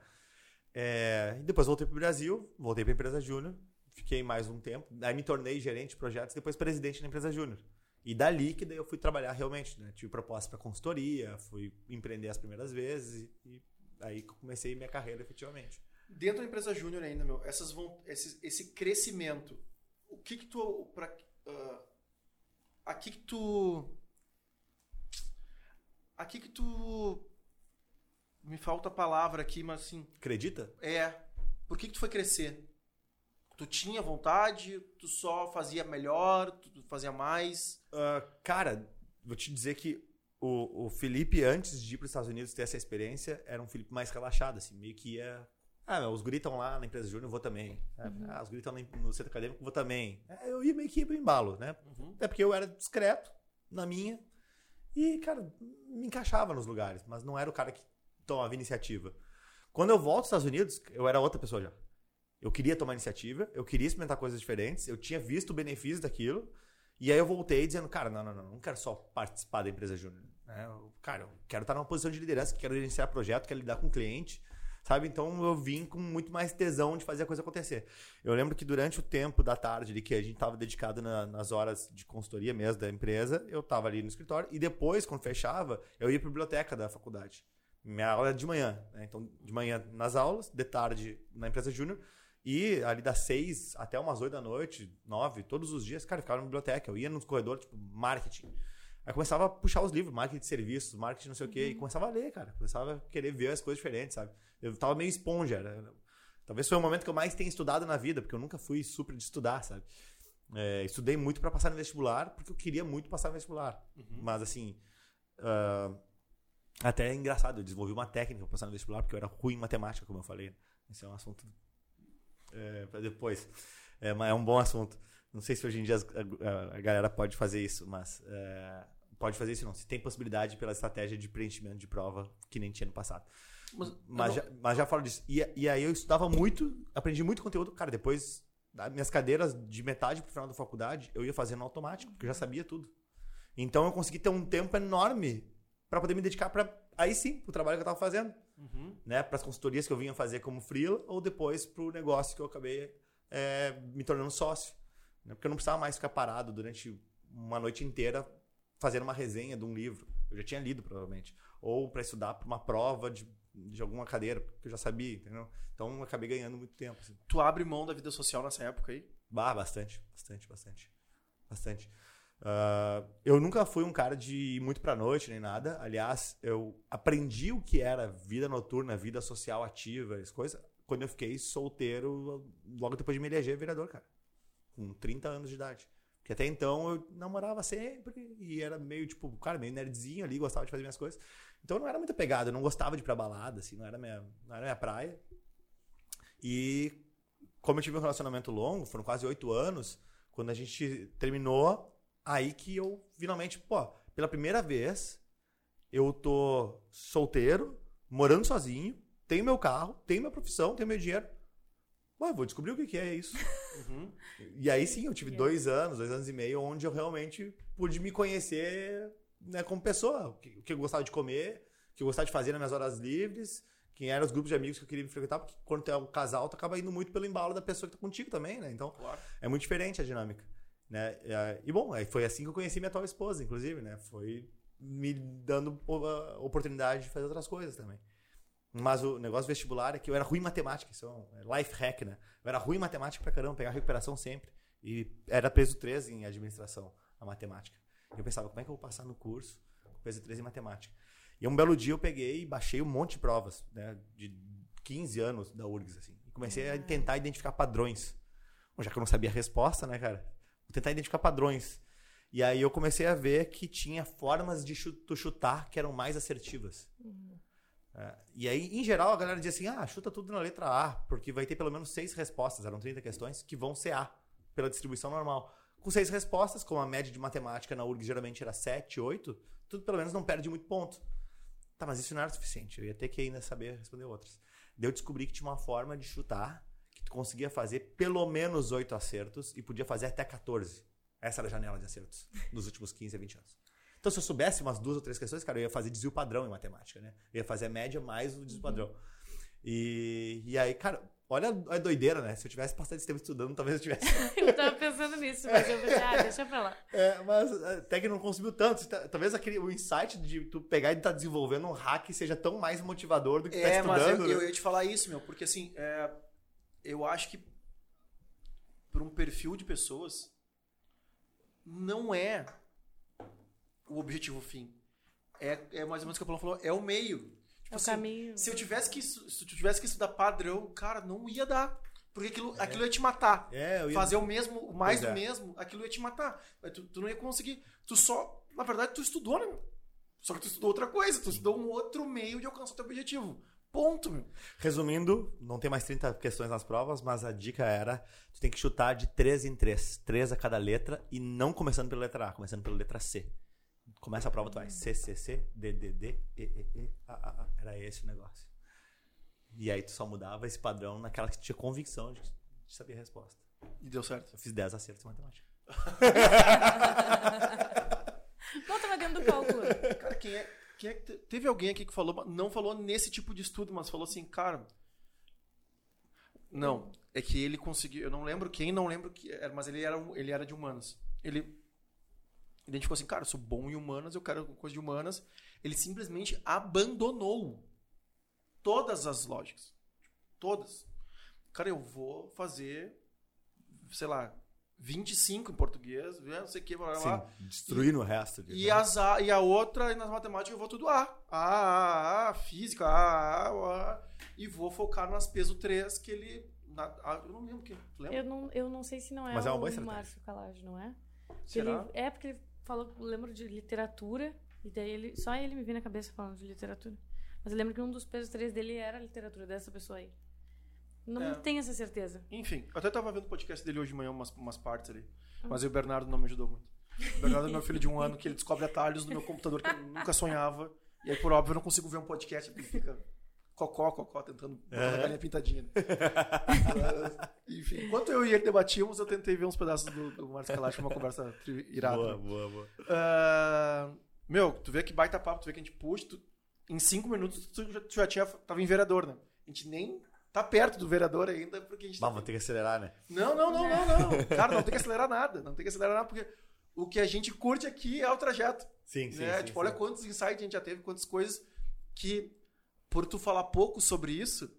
É, e depois voltei pro Brasil, voltei pra empresa Júnior, fiquei mais um tempo. Aí me tornei gerente de projetos, depois presidente da empresa Júnior. E dali que daí eu fui trabalhar realmente, né? Tive proposta para consultoria, fui empreender as primeiras vezes e, e aí que eu comecei minha carreira efetivamente. Dentro da empresa júnior ainda, meu, essas vão, esse, esse crescimento, o que que tu, pra, ah, aqui que tu, aqui que tu, me falta a palavra aqui, mas assim, Acredita? é, por que que tu foi crescer? Tu tinha vontade, tu só fazia melhor, tu fazia mais? Ah, cara, vou te dizer que o, o Felipe, antes de ir para os Estados Unidos ter essa experiência, era um Felipe mais relaxado, assim, meio que ia. Ah, os estão lá na empresa Júnior, eu vou também. Ah, os estão no centro acadêmico, eu vou também. É, eu ia meio que ir pro embalo, né? Até porque eu era discreto, na minha. E, cara, me encaixava nos lugares, mas não era o cara que tomava iniciativa. Quando eu volto aos Estados Unidos, eu era outra pessoa já. Eu queria tomar iniciativa, eu queria experimentar coisas diferentes, eu tinha visto o benefício daquilo. E aí eu voltei dizendo, cara, não, não, não, não quero só participar da empresa júnior. né? Cara, eu quero estar numa posição de liderança, quero gerenciar projeto, quero lidar com cliente, sabe? Então eu vim com muito mais tesão de fazer a coisa acontecer. Eu lembro que durante o tempo da tarde ali, que a gente estava dedicado na- nas horas de consultoria mesmo da empresa, eu estava ali no escritório e depois, quando fechava, eu ia para a biblioteca da faculdade. Minha aula era de manhã, né? Então, de manhã nas aulas, de tarde na empresa júnior. E ali das seis até umas oito da noite, nove, todos os dias, cara, eu ficava na biblioteca. Eu ia nos corredores, tipo, marketing. Aí começava a puxar os livros, marketing de serviços, marketing não sei o quê, e começava a ler, cara. Começava a querer ver as coisas diferentes, sabe? Eu tava meio esponja. Era... Talvez foi o momento que eu mais tenha estudado na vida, porque eu nunca fui super de estudar, sabe? É, estudei muito pra passar no vestibular, porque eu queria muito passar no vestibular. Mas assim. ah, até é engraçado, eu desenvolvi uma técnica pra passar no vestibular, porque eu era ruim em matemática, como eu falei. Esse é um assunto é, para depois. É, mas é um bom assunto. Não sei se hoje em dia a, a galera pode fazer isso, mas é, pode fazer isso não. Se tem possibilidade pela estratégia de preenchimento de prova que nem tinha no passado. Mas, Mas já, mas já falo disso. E, e aí eu estudava muito, aprendi muito conteúdo. Cara, depois das minhas cadeiras de metade pro final da faculdade, eu ia fazendo automático, porque eu já sabia tudo. Então eu consegui ter um tempo enorme para poder me dedicar para aí sim, pro trabalho que eu tava fazendo Uhum. né, para as consultorias que eu vinha fazer como freela ou depois para o negócio que eu acabei é, me tornando sócio. Né? Porque eu não precisava mais ficar parado durante uma noite inteira fazendo uma resenha de um livro. Eu já tinha lido, provavelmente. Ou para estudar para uma prova de, de alguma cadeira, que eu já sabia, entendeu? Então eu acabei ganhando muito tempo. Assim. Tu abre mão da vida social nessa época aí? Bah, bastante, bastante, bastante. Bastante. Ah, eu nunca fui um cara de ir muito pra noite nem nada. Aliás, eu aprendi o que era vida noturna, vida social ativa, as coisas, quando eu fiquei solteiro, logo depois de me eleger vereador, cara. Com 30 anos de idade. Porque até então eu namorava sempre e era meio, tipo, cara, meio nerdzinho ali, gostava de fazer minhas coisas. Então eu não era muito apegado, eu não gostava de ir pra balada, assim, não era minha, não era minha praia. E como eu tive um relacionamento longo, foram quase oito anos, quando a gente terminou, aí que eu finalmente, pô, pela primeira vez, eu tô solteiro, morando sozinho, tenho meu carro, tenho minha profissão, tenho meu dinheiro. Ué, vou descobrir o que que é isso. Uhum. E aí sim, eu tive dois anos, dois anos e meio, onde eu realmente pude me conhecer né, como pessoa. O que, o que eu gostava de comer, o que eu gostava de fazer nas minhas horas livres, quem eram os grupos de amigos que eu queria me frequentar, porque quando tu é um casal, tu acaba indo muito pelo embalo da pessoa que tá contigo também, né? Então, Claro. é muito diferente a dinâmica. Né? E, E bom, foi assim que eu conheci minha atual esposa, inclusive, né? Foi me dando oportunidade de fazer outras coisas também. Mas o negócio vestibular é que eu era ruim em matemática, isso é um life hack, né? Eu era ruim em matemática pra caramba, pegar recuperação sempre. E era peso 3 em administração, a matemática. E eu pensava, como é que eu vou passar no curso com peso 3 em matemática? E um belo dia eu peguei e baixei um monte de provas, né? De 15 anos da URGS, assim. E comecei a tentar identificar padrões. Bom, já que eu não sabia a resposta, né, cara? Tentar identificar padrões. E aí eu comecei a ver que tinha formas de tu chutar que eram mais assertivas. É, e aí, em geral, a galera dizia assim: ah, chuta tudo na letra A, porque vai ter pelo menos seis respostas, eram 30 questões, que vão ser A, pela distribuição normal. com seis respostas, como a média de matemática na URG geralmente era 7, 8, tu pelo menos não perde muito ponto. Tá, mas isso não era suficiente. Eu ia ter que ainda saber responder outras. Daí eu descobri que tinha uma forma de chutar tu conseguia fazer pelo menos 8 acertos e podia fazer até 14. Essa era a janela de acertos nos últimos 15 a 20 anos. Então, se eu soubesse umas duas ou três questões, cara, eu ia fazer desvio padrão em matemática, né? Eu ia fazer a média mais o desvio padrão. E, e aí, cara, olha a doideira, né? Se eu tivesse passado esse tempo estudando, talvez eu tivesse. Eu tava pensando nisso, mas eu pensei, ah, deixa pra lá. É, mas até que não consumiu tanto. Ta- Talvez aquele, o insight de tu pegar e estar desenvolvendo um hack seja tão mais motivador do que tá É, mas eu, estudando. eu né? ia te falar isso, meu, porque assim, é, eu acho que para um perfil de pessoas não é o objetivo fim. É, é mais ou menos o que a Paula falou, é o meio. Tipo É o assim, caminho. Se eu tivesse que se eu tivesse que estudar padrão, cara, não ia dar. Porque aquilo, aquilo ia te matar. É, eu ia... Fazer o mesmo, o mais do é. mesmo, aquilo ia te matar. Tu, tu não ia conseguir. Tu só. Na verdade, tu estudou, né? Só que tu estudou outra coisa. Tu estudou um outro meio de alcançar o teu objetivo. Ponto, meu. Resumindo, não tem mais 30 questões nas provas, mas a dica era: tu tem que chutar de 3 em 3. 3 a cada letra e não começando pela letra A, começando pela letra C. Começa a prova, tu vai C, C, C, D, D, D, E, E, E, A, A, A. Era esse o negócio. E aí tu só mudava esse padrão naquela que tu tinha convicção de, de saber a resposta. E deu certo. Eu fiz 10 acertos em matemática. Não, tava dentro do cálculo. Cara, quem é. Quem é que te- teve alguém aqui que falou, não falou nesse tipo de estudo, mas falou assim, cara. Não, é que ele conseguiu. Eu não lembro quem, não lembro que era, mas ele era, ele era de humanas. Ele identificou assim, cara, eu sou bom em humanas, eu quero coisa de humanas. Ele simplesmente abandonou todas as lógicas. Todas. Cara, eu vou fazer, sei lá, 25 em português, não sei o que, blá, blá, destruindo o resto. de- E, as A, e a outra, e nas matemáticas, eu vou tudo A. A, A, A, física, A, A, A. E vou focar nas peso 3 que ele. na- a- eu não lembro que. Tu lembra? Eu não, eu não sei se não é, Mas é uma o. Márcio Calage, não é? Que Será? Ele, é porque ele falou, eu lembro de literatura, e daí ele, só ele me veio na cabeça falando de literatura. Mas eu lembro que um dos pesos 3 dele era a literatura dessa pessoa aí. Não É. tenho essa certeza. Enfim, eu até tava vendo o podcast dele hoje de manhã, umas, umas partes ali. Mas o Bernardo não me ajudou muito. O Bernardo é meu filho de um ano que ele descobre atalhos no meu computador que eu nunca sonhava. E aí, por óbvio, eu não consigo ver um podcast porque fica cocó, cocó, tentando botar a galinha pintadinha. né? Enfim, enquanto eu e ele debatíamos, eu tentei ver uns pedaços do, do Márcio Kalash, uma conversa irada. Boa, boa, boa. Ah, meu, tu vê que baita papo, tu vê que a gente puxa, tu- em cinco minutos tu já, tu já tinha, tava em vereador, né? A gente nem tá perto do vereador ainda, porque a gente Bah, tá... vou ter que acelerar, né? Não, não, não, não, não. Cara, não tem que acelerar nada, não tem que acelerar nada, porque o que a gente curte aqui é o trajeto. Sim, sim. né? sim, tipo, sim. olha quantos insights a gente já teve, quantas coisas que, por tu falar pouco sobre isso,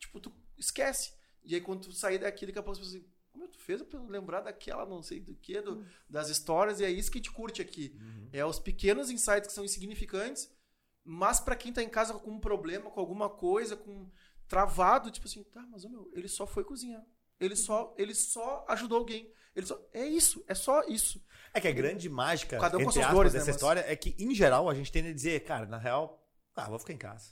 tipo, tu esquece. E aí quando tu sair daqui, daqui a pouco assim, como tu fez pra eu lembrar daquela, não sei do que, do, das histórias, e é isso que a gente curte aqui. Uhum. É os pequenos insights que são insignificantes, mas pra quem tá em casa com um problema, com alguma coisa, com travado, tipo assim, tá, mas meu, ele só foi cozinhar. Ele só, ele só ajudou alguém. Ele só, é isso, é só isso. É que a grande mágica, Cada um entre aspas, dores, né, dessa mas- história é que, em geral, a gente tende a dizer, cara, na real, ah, vou ficar em casa.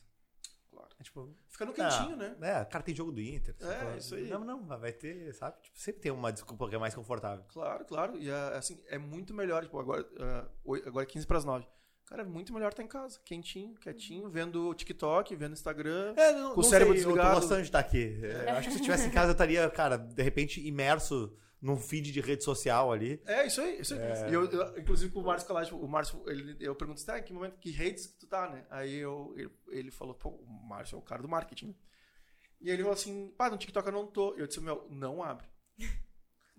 Claro. É tipo, Fica no quentinho, ah, né? É, cara, tem jogo do Inter. É, isso aí. Não, não, vai ter, sabe? Tipo, sempre tem uma desculpa que é mais confortável. Claro, claro. E é, assim, é muito melhor, tipo, agora, ah, agora é 15 para as 9. Cara, é muito melhor estar em casa, quentinho, quietinho, vendo TikTok, vendo Instagram. É, não, Com o não cérebro sei, Eu desligado. tô gostando de estar aqui. É, Eu acho que se eu estivesse em casa, eu estaria, cara, de repente, imerso num feed de rede social ali. É, isso aí, isso aí. E eu, eu, inclusive com o Márcio Calage, o Márcio, ele, eu perguntei, tá, em que momento, que redes que tu tá, né? Aí eu, ele, ele falou, pô, o Márcio é o cara do marketing. E ele falou assim, pá, no TikTok eu não tô. Eu disse, meu, não abre.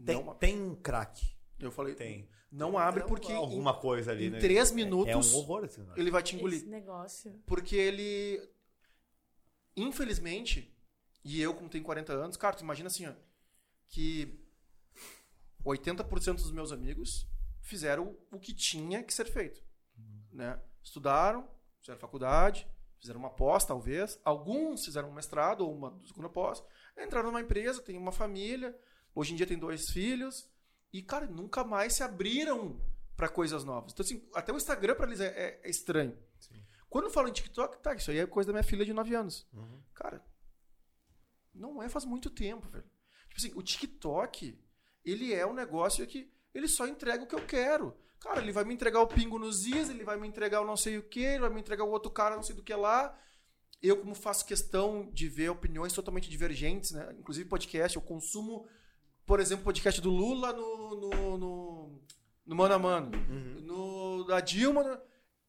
Tem, Não abre. tem um crack. Eu falei, Tem. Não abre porque Alguma coisa ali, em né? três minutos É, um horror esse negócio. ele vai te engolir. Esse negócio. Porque ele. Infelizmente, e eu, como tenho 40 anos, cara, tu imagina assim, ó, que 80% dos meus amigos fizeram o que tinha que ser feito. Né? Estudaram, fizeram faculdade, fizeram uma pós, talvez. Alguns fizeram um mestrado ou uma segunda pós. Entraram numa empresa, têm uma família. Hoje em dia tem dois filhos. E, cara, nunca mais se abriram para coisas novas. Então, assim, até o Instagram para eles é, é- é estranho. Quando eu falo em TikTok, tá, isso aí é coisa da minha filha de 9 anos. Uhum. Cara, não é faz muito tempo, velho. Tipo assim, o TikTok, ele é um negócio que ele só entrega o que eu quero. Cara, ele vai me entregar o pingo nos is, ele vai me entregar o não sei o que, ele vai me entregar o outro cara não sei do que lá. Eu, como faço questão de ver opiniões totalmente divergentes, né? Inclusive podcast, eu consumo, por exemplo, podcast do Lula no, no, no, no Mano a Mano, no da Dilma, né?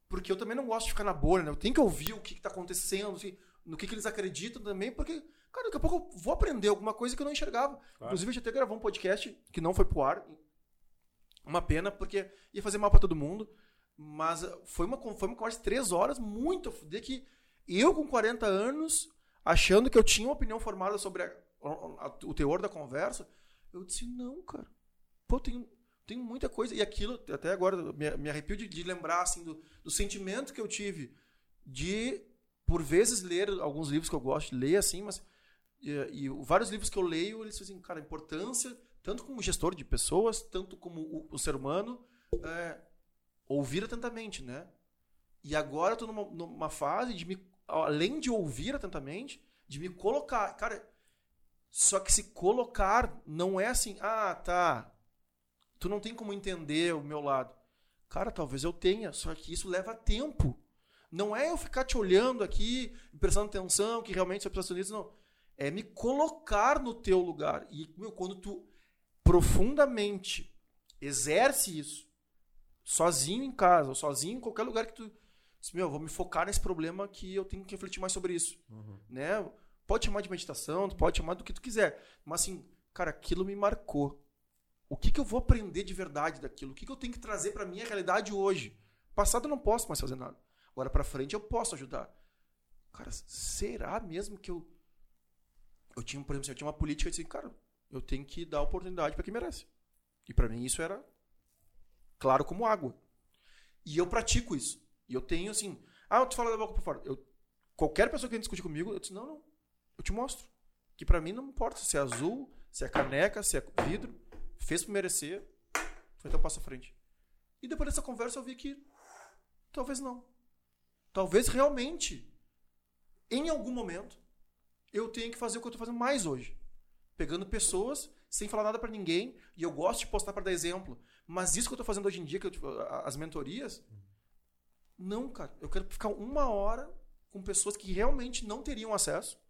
porque eu também não gosto de ficar na bolha, né? Eu tenho que ouvir o que está acontecendo, assim, no que, que eles acreditam também, porque, cara, daqui a pouco eu vou aprender alguma coisa que eu não enxergava. Inclusive, a gente até gravou um podcast que não foi pro ar. Uma pena, porque ia fazer mal pra todo mundo. Mas eh, foi uma, foi uma conversa de três horas muito a fuder que eu, com 40 anos, achando que eu tinha uma opinião formada sobre a- a- o teor da conversa, eu disse, não, cara. Pô, tem, tem muita coisa. E aquilo, até agora, me, me arrepio de, de lembrar, assim, do, do sentimento que eu tive de, por vezes, ler alguns livros que eu gosto de ler, assim, mas... E, e vários livros que eu leio, eles dizem, cara, a importância, tanto como gestor de pessoas, tanto como o, o ser humano, é, ouvir atentamente, né? E agora eu tô numa, numa fase de me, além de ouvir atentamente, de me colocar. Cara, só que se colocar não é assim, ah, tá. Tu não tem como entender o meu lado. Cara, talvez eu tenha, só que isso leva tempo. Não é eu ficar te olhando aqui, prestando atenção, que realmente precisa nisso, não. É me colocar no teu lugar. E, meu, quando tu profundamente exerce isso, sozinho em casa, ou sozinho em qualquer lugar que tu. diz, Meu, vou me focar nesse problema que eu tenho que refletir mais sobre isso. Né? Pode chamar de meditação, tu pode chamar do que tu quiser. Mas assim, cara, aquilo me marcou. O que, que eu vou aprender de verdade daquilo? O que, que eu tenho que trazer pra minha realidade hoje? Passado eu não posso mais fazer nada. Agora pra frente eu posso ajudar. Cara, será mesmo que eu. Eu tinha, por exemplo, eu tinha uma política de assim, cara, eu tenho que dar oportunidade pra quem merece. E pra mim isso era claro como água. E eu pratico isso. E eu tenho assim, ah, tu fala da boca pra fora. Eu, qualquer pessoa que vem discutir comigo, eu disse, não, não, eu te mostro. Que pra mim não importa se é azul, se é caneca, se é vidro, fez por merecer, foi até um passo à frente. E depois dessa conversa eu vi que talvez não. Talvez realmente, em algum momento, eu tenha que fazer o que eu tô fazendo mais hoje. Pegando pessoas sem falar nada pra ninguém, e eu gosto de postar pra dar exemplo. Mas isso que eu tô fazendo hoje em dia, que eu, as mentorias, não, cara. Eu quero ficar uma hora com pessoas que realmente não teriam acesso.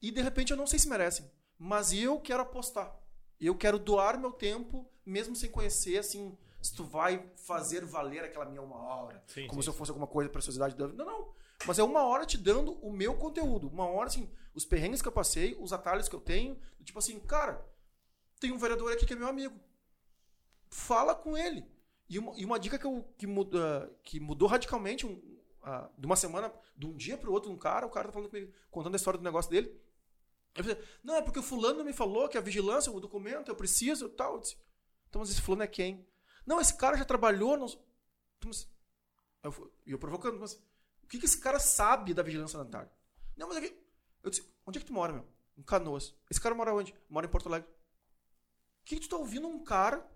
E de repente eu não sei se merecem. Mas eu quero apostar. Eu quero doar meu tempo, mesmo sem conhecer, assim, se tu vai fazer valer aquela minha uma hora. Sim, como sim, se eu fosse alguma coisa pra sociedade. dando. Não, não. Mas é uma hora te dando o meu conteúdo. Uma hora, assim, os perrengues que eu passei, os atalhos que eu tenho. Tipo assim, cara, tem um vereador aqui que é meu amigo. Fala com ele. E uma, e uma dica que, eu, que, muda, que mudou radicalmente um, ah, de uma semana, de um dia pro outro, um cara, o cara tá falando comigo, contando a história do negócio dele. Eu falei, não, é porque o fulano me falou que a vigilância, o documento, eu preciso e tal. Eu disse, então, mas esse fulano é quem? Não, esse cara já trabalhou. Não... Mas, eu, e eu provocando, mas o que, que esse cara sabe da vigilância sanitária? Não, mas é que. Eu disse, onde é que tu mora, meu? Em Canoas. Esse cara mora onde? Mora em Porto Alegre. O que, que tu tá ouvindo um cara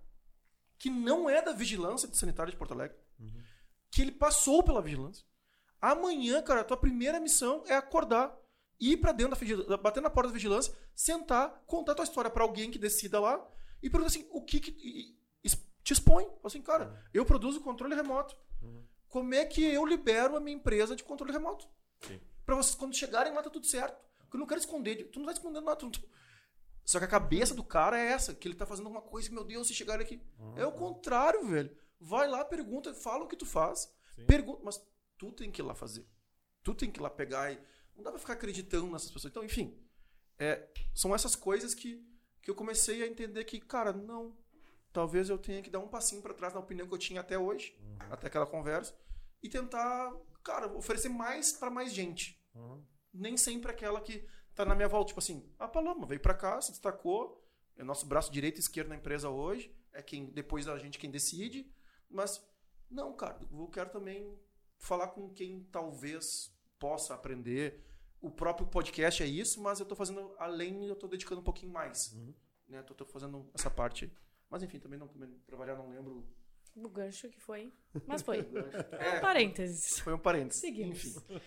que não é da vigilância sanitária de Porto Alegre? Que ele passou pela vigilância. Amanhã, cara, a tua primeira missão é acordar, ir pra dentro da vigilância, bater na porta da vigilância, sentar, contar tua história pra alguém que decida lá e perguntar assim, o que que... te expõe. Fala Assim, cara, eu produzo controle remoto. Como é que eu libero a minha empresa de controle remoto? Pra vocês, quando chegarem lá, tá tudo certo. Porque eu não quero esconder. Tu não tá escondendo nada. tu tu- Só que a cabeça do cara é essa, que ele tá fazendo alguma coisa, que, meu Deus, se chegarem aqui. É o contrário, velho. Vai lá, pergunta, fala o que tu faz. Pergunta, mas tu tem que ir lá fazer. Tu tem que ir lá pegar e. Não dá pra ficar acreditando nessas pessoas. Então, enfim. é, são essas coisas que, que eu comecei a entender que, cara, não. Talvez eu tenha que dar um passinho pra trás na opinião que eu tinha até hoje, até aquela conversa, e tentar, cara, oferecer mais pra mais gente. Nem sempre aquela que tá na minha volta. Tipo assim, a Paloma veio pra cá, se destacou, é nosso braço direito e esquerdo na empresa hoje, é quem depois da gente quem decide, mas não, cara, eu quero também falar com quem talvez possa aprender. O próprio podcast é isso, mas eu tô fazendo além, eu tô dedicando um pouquinho mais. Né? Tô, tô fazendo essa parte. Mas enfim, também não, também, pra variar, não lembro. O gancho que foi. Mas foi. É, Parênteses. foi um parênteses. Seguimos. Enfim.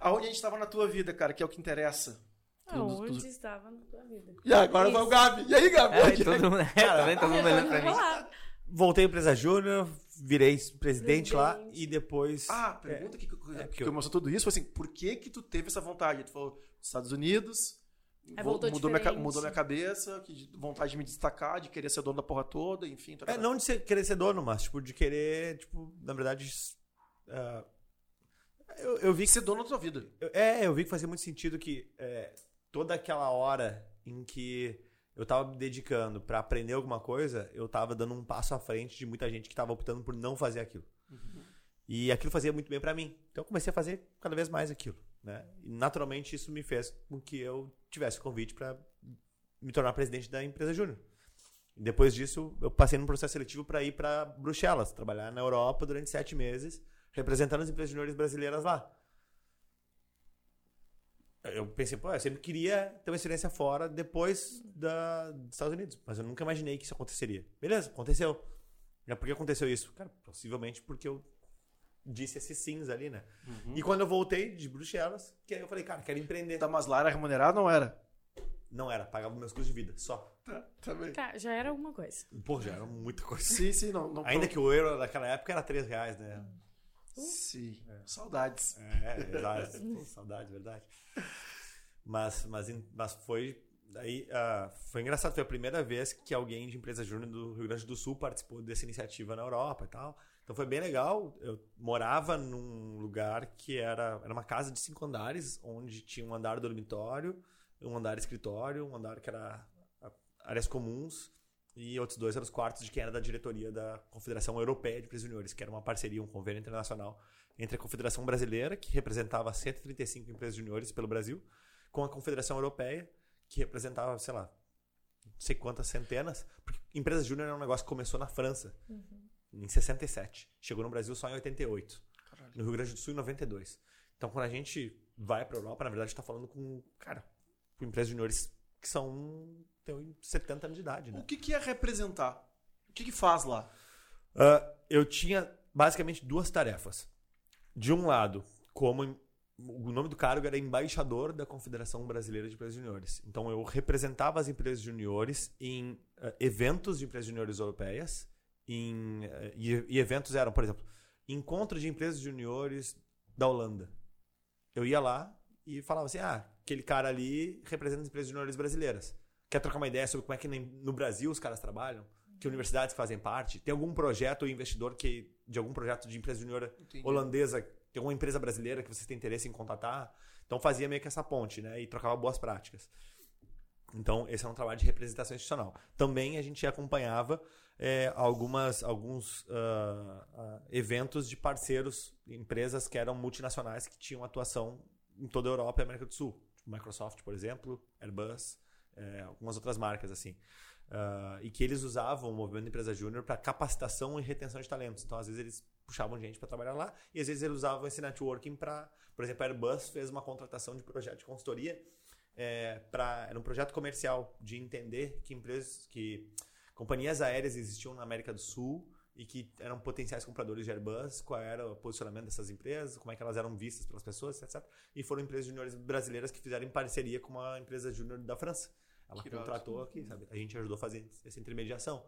Aonde a gente estava na tua vida, cara, que é o que interessa. Ah, Todos- onde todos- estava na tua vida? E agora vai o Gabi. E aí, Gabi? É, todo mundo, é, tá vendo? Todo mundo olhando pra mim. Voltei à empresa júnior, virei presidente, lá Presidente. e depois. Ah, a pergunta que, que, é, que, que eu- começou tudo isso foi assim, por que que tu teve essa vontade? Tu falou, Estados Unidos, Aí vo- voltou mudou, minha, mudou minha cabeça, que de- vontade de me destacar, de querer ser dono da porra toda, enfim. É, não de ser- querer ser dono, mas tipo, de querer, tipo, na verdade. ah, eu, eu vi que ser dono da tua vida. Eu- É, eu vi que fazia muito sentido que é, toda aquela hora em que eu tava me dedicando pra aprender alguma coisa, eu tava dando um passo à frente de muita gente que tava optando por não fazer aquilo. E aquilo fazia muito bem pra mim. Então eu comecei a fazer cada vez mais aquilo, né? E naturalmente isso me fez com que eu tivesse o convite pra me tornar presidente da empresa júnior. Depois disso, eu passei num processo seletivo para ir para Bruxelas, trabalhar na Europa durante sete meses, representando as empresas juniores brasileiras lá. Eu pensei, pô, eu sempre queria ter uma experiência fora depois da, dos Estados Unidos, mas eu nunca imaginei que isso aconteceria. Beleza, aconteceu. E por que aconteceu isso? Cara, possivelmente porque eu disse esses sims ali, né? E quando eu voltei de Bruxelas, que aí eu falei, cara, quero empreender. Da Maslar era remunerado ou não era? Não era, pagava meus custos de vida, só. Tá, também. Tá, já era alguma coisa. Pô, já era muita coisa. Sim, sim, não. não Ainda que o euro naquela época era 3 reais, né? Sim. Saudades. É, verdade. Pô, saudade, verdade. Mas, mas, mas foi. Daí, ah, foi engraçado, foi a primeira vez que alguém de empresa júnior do Rio Grande do Sul participou dessa iniciativa na Europa e tal. Então foi bem legal. Eu morava num lugar que era, era uma casa de cinco andares, onde tinha um andar dormitório, um andar escritório, um andar que era áreas comuns e outros dois eram os quartos de quem era da diretoria da Confederação Europeia de Empresas Juniores, que era uma parceria, um convênio internacional entre a Confederação Brasileira, que representava 135 empresas juniores pelo Brasil, com a Confederação Europeia, que representava, sei lá, não sei quantas centenas, porque empresa júnior é um negócio que começou na França, em 67. Chegou no Brasil só em 88. No Rio Grande do Sul em 92. Então, quando a gente vai para Europa, na verdade, a gente está falando com, cara, com empresas juniores que são têm 70 anos de idade, né? O que, que é representar? O que, que faz lá? Ah, eu tinha basicamente duas tarefas. De um lado, como o nome do cargo era embaixador da Confederação Brasileira de Empresas Juniores. Então eu representava as empresas juniores em ah, eventos de empresas juniores europeias. Em, ah, e, e eventos eram, por exemplo, encontro de empresas juniores da Holanda. Eu ia lá e falava assim: ah, aquele cara ali representa as empresas juniores brasileiras. Quer trocar uma ideia sobre como é que no Brasil os caras trabalham? Que universidades fazem parte? Tem algum projeto ou investidor que de algum projeto de empresa junior Entendi. holandesa, tem alguma empresa brasileira que vocês têm interesse em contatar? Então fazia meio que essa ponte, né? E trocava boas práticas. Então, esse é um trabalho de representação institucional. Também a gente acompanhava é, algumas, alguns ah, ah, eventos de parceiros, empresas que eram multinacionais que tinham atuação em toda a Europa e América do Sul. Tipo Microsoft, por exemplo, Airbus, é, algumas outras marcas assim. Ah, e que eles usavam o movimento empresa júnior para capacitação e retenção de talentos. Então, às vezes, eles puxavam gente para trabalhar lá e às vezes eles usavam esse networking para. Por exemplo, a Airbus fez uma contratação de projeto de consultoria é, era um projeto comercial de entender que empresas, que companhias aéreas existiam na América do Sul e que eram potenciais compradores de Airbus, qual era o posicionamento dessas empresas, como é que elas eram vistas pelas pessoas, etc. E foram empresas juniores brasileiras que fizeram em parceria com uma empresa júnior da França. Ela Que contratou aqui, sabe? A gente ajudou a fazer essa intermediação.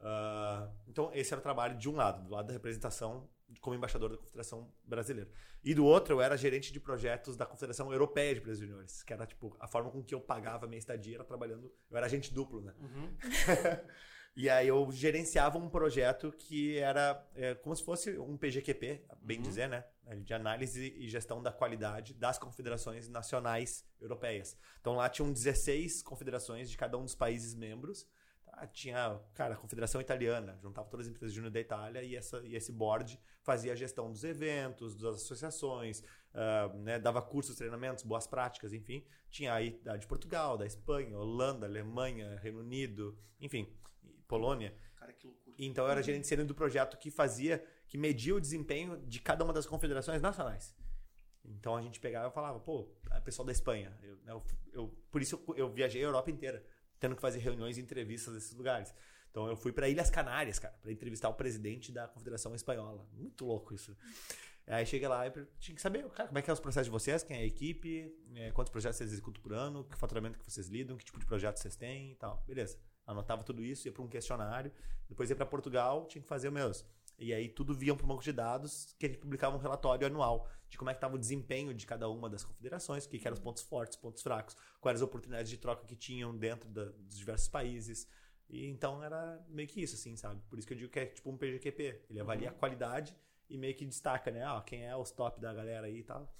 Ah, então, esse era o trabalho de um lado, do lado da representação como embaixador da Confederação Brasileira. E do outro, eu era gerente de projetos da Confederação Europeia de Juniores, que era tipo a forma com que eu pagava a minha estadia era trabalhando. Eu era agente duplo, né? e aí eu gerenciava um projeto que era é, como se fosse um PGQP, bem dizer, né? De análise e gestão da qualidade das confederações nacionais europeias. Então lá tinham 16 confederações de cada um dos países membros. Tá? Tinha, cara, a Confederação Italiana, juntava todas as empresas júnior da Itália e, essa, e esse board fazia a gestão dos eventos, das associações, ah, né, dava cursos, treinamentos, boas práticas, enfim. Tinha aí da de Portugal, da Espanha, Holanda, Alemanha, Reino Unido, enfim, Polônia. Cara, que loucura. Então eu era gerente sênior do projeto que fazia, que media o desempenho de cada uma das confederações nacionais. Então a gente pegava e falava, pô, a pessoal da Espanha, eu, eu, eu- por isso eu, eu viajei a Europa inteira, tendo que fazer reuniões e entrevistas nesses lugares. Então eu fui para Ilhas Canárias, cara, para entrevistar o presidente da Confederação Espanhola. Muito louco isso. Aí cheguei lá e tinha que saber, cara, como é que é os processos de vocês, quem é a equipe, é, quantos projetos vocês executam por ano, que faturamento que vocês lidam, que tipo de projeto vocês têm e tal. Beleza. Anotava tudo isso, ia para um questionário, depois ia para Portugal, tinha que fazer os meus. E aí tudo via para um banco de dados que a gente publicava um relatório anual de como é que estava o desempenho de cada uma das confederações, o que, que eram os pontos fortes, pontos fracos, quais as oportunidades de troca que tinham dentro da, dos diversos países. E então era meio que isso, assim, sabe? Por isso que eu digo que é tipo um PGQP. Ele avalia uhum. a qualidade e meio que destaca, né? Ah, quem é os top da galera aí e tal.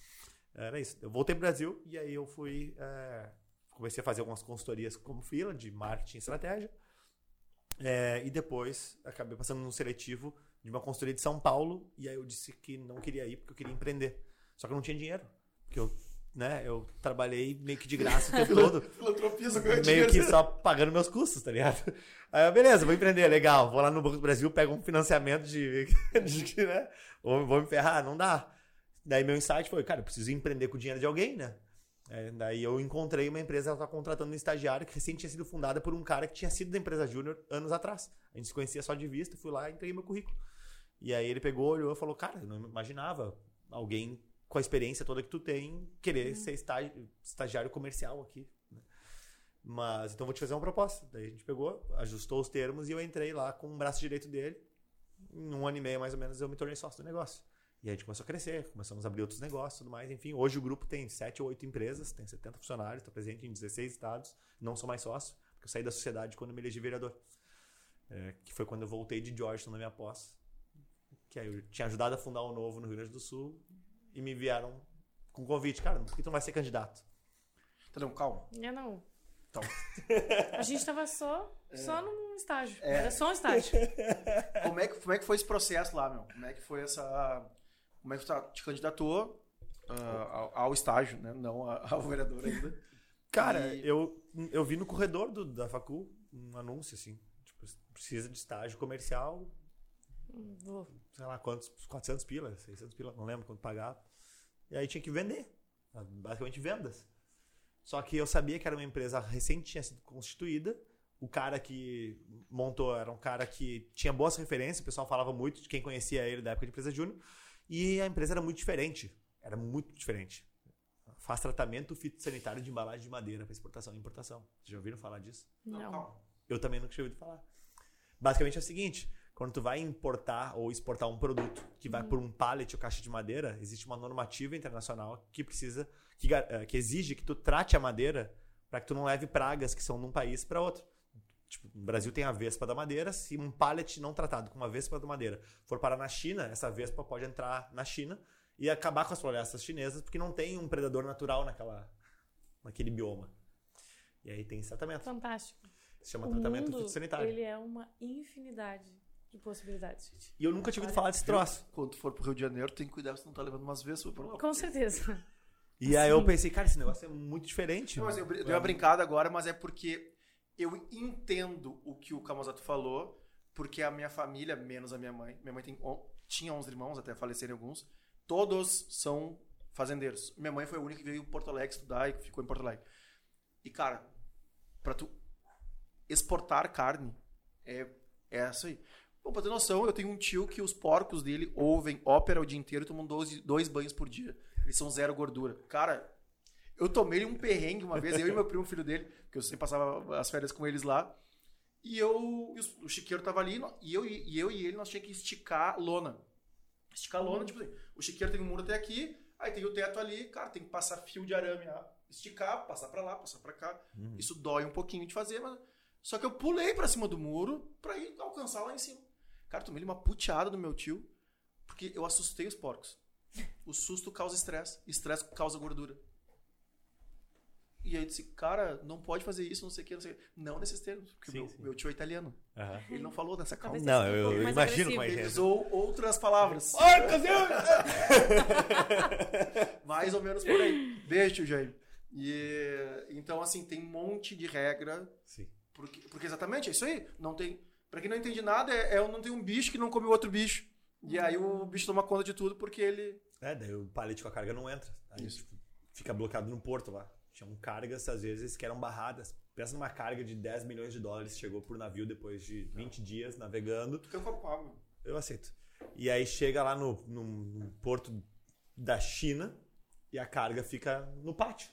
Era isso. Eu voltei pro Brasil e aí eu fui. É, comecei a fazer algumas consultorias como fila de marketing e estratégia. É, e depois acabei passando num seletivo de uma consultoria de São Paulo. E aí eu disse que não queria ir porque eu queria empreender. Só que eu não tinha dinheiro. Porque eu, né, eu trabalhei meio que de graça o tempo todo. Filantropia, só Meio que só pagando meus custos, tá ligado? Aí eu, beleza, vou empreender, legal. Vou lá no Banco do Brasil, pego um financiamento de. de né? Vou, vou me ferrar, não dá. Daí meu insight foi, cara, eu preciso empreender com o dinheiro de alguém, né? É, daí eu encontrei uma empresa que estava contratando um estagiário que recém tinha sido fundada por um cara que tinha sido da empresa Júnior anos atrás. A gente se conhecia só de vista, fui lá e entreguei meu currículo. E aí ele pegou, olhou e falou: Cara, eu não imaginava alguém com a experiência toda que tu tem querer uhum. ser estagi estagiário comercial aqui. Né? Mas então vou te fazer uma proposta. Daí a gente pegou, ajustou os termos e eu entrei lá com o braço direito dele. Em um ano e meio mais ou menos eu me tornei sócio do negócio. E a gente começou a crescer, começamos a abrir outros negócios e tudo mais. Enfim, hoje o grupo tem 7 ou 8 empresas, tem 70 funcionários, está presente em 16 estados. Não sou mais sócio, porque eu saí da sociedade quando me elegi vereador. É, que foi quando eu voltei de Georgetown na minha pós. Que aí eu tinha ajudado a fundar o um novo no Rio Grande do Sul e me vieram com um convite. Cara, por que tu não vai ser candidato? Entendeu? Calma. Eu não. Então. A gente tava só, é. só num estágio. É. Era só um estágio. Como é, que, como é que foi esse processo lá, meu? Como é que foi essa como é que você te candidatou uh, ao, ao, estágio, né? Não ao vereador ainda. Cara, e... eu, eu vi no corredor do, da facul um anúncio assim, tipo, precisa de estágio comercial. Vou. Sei lá quantos, 400 pilas, 600 pilas, não lembro quanto pagava. E aí tinha que vender, basicamente vendas. Só que eu sabia que era uma empresa recente, tinha sido constituída. O cara que montou era um cara que tinha boas referências, o pessoal falava muito de quem conhecia ele da época de empresa júnior. E a empresa era muito diferente. Era muito diferente. Faz tratamento fitossanitário de embalagem de madeira para exportação e importação. Vocês já ouviram falar disso? Não. Eu também nunca tinha ouvido falar. Basicamente é o seguinte: quando tu vai importar ou exportar um produto que vai uhum. por um pallet ou caixa de madeira, existe uma normativa internacional que precisa, que, eh, que exige que tu trate a madeira para que tu não leve pragas que são de um país para outro. Tipo, o Brasil tem a vespa da madeira. Se um pallet não tratado com uma vespa da madeira for parar na China, essa vespa pode entrar na China e acabar com as florestas chinesas, porque não tem um predador natural naquela, naquele bioma. E aí tem esse tratamento. Fantástico. Se chama o tratamento mundo, fitossanitário. Ele é uma infinidade de possibilidades, gente. E eu nunca tive ouvido falar desse troço. Quando tu for pro Rio de Janeiro, tem que cuidar se não tá levando umas vespas pra lá. Com certeza. E aí eu pensei, cara, esse negócio é muito diferente. Não, mas eu dei uma brincada agora, mas é porque eu entendo o que o Kamazato falou, porque a minha família, menos a minha mãe, minha mãe tem, tinha 11 irmãos, até falecerem alguns, todos são fazendeiros. Minha mãe foi a única que veio em Porto Alegre estudar e ficou em Porto Alegre. E, cara, para tu exportar carne, é, é essa aí. Bom, pra ter noção, eu tenho um tio que os porcos dele ouvem ópera o dia inteiro e tomam dois, dois banhos por dia. Eles são zero gordura. Cara, eu tomei um perrengue uma vez, eu e meu primo, filho dele, que eu sempre passava as férias com eles lá. E eu, o chiqueiro tava ali, e eu, e eu e ele, nós tínhamos que esticar lona. Esticar lona, tipo assim, o chiqueiro tem um muro até aqui, aí tem o teto ali, cara, tem que passar fio de arame, esticar, passar para lá, passar para cá. Uhum. Isso dói um pouquinho de fazer, mas. Só que eu pulei para cima do muro para ir alcançar lá em cima. Cara, tomei uma puteada do meu tio, porque eu assustei os porcos. O susto causa estresse, estresse causa gordura. E aí eu disse, cara, não pode fazer isso, não sei o que, não sei o que. Não nesses termos, porque sim, meu, sim. meu, tio é italiano. Uhum. Ele não falou dessa calma. Não, eu, eu imagino como é Ele usou outras palavras. Mais ou menos por aí. Beijo, tio Jair. E, então, assim, tem um monte de regra. Sim. Porque, porque exatamente é isso aí. Não tem. Pra quem não entende nada, é, é não tem um bicho que não come outro bicho. E aí o bicho toma conta de tudo porque ele. É, daí o palete com a carga não entra. Aí isso. Tipo, fica bloqueado no porto lá. Tinham cargas, às vezes, que eram barradas. Pensa numa carga de 10 milhões de dólares chegou por navio depois de 20 dias navegando. Tu quer um copo com água? Eu aceito. E aí chega lá no, no, no porto da China e a carga fica no pátio.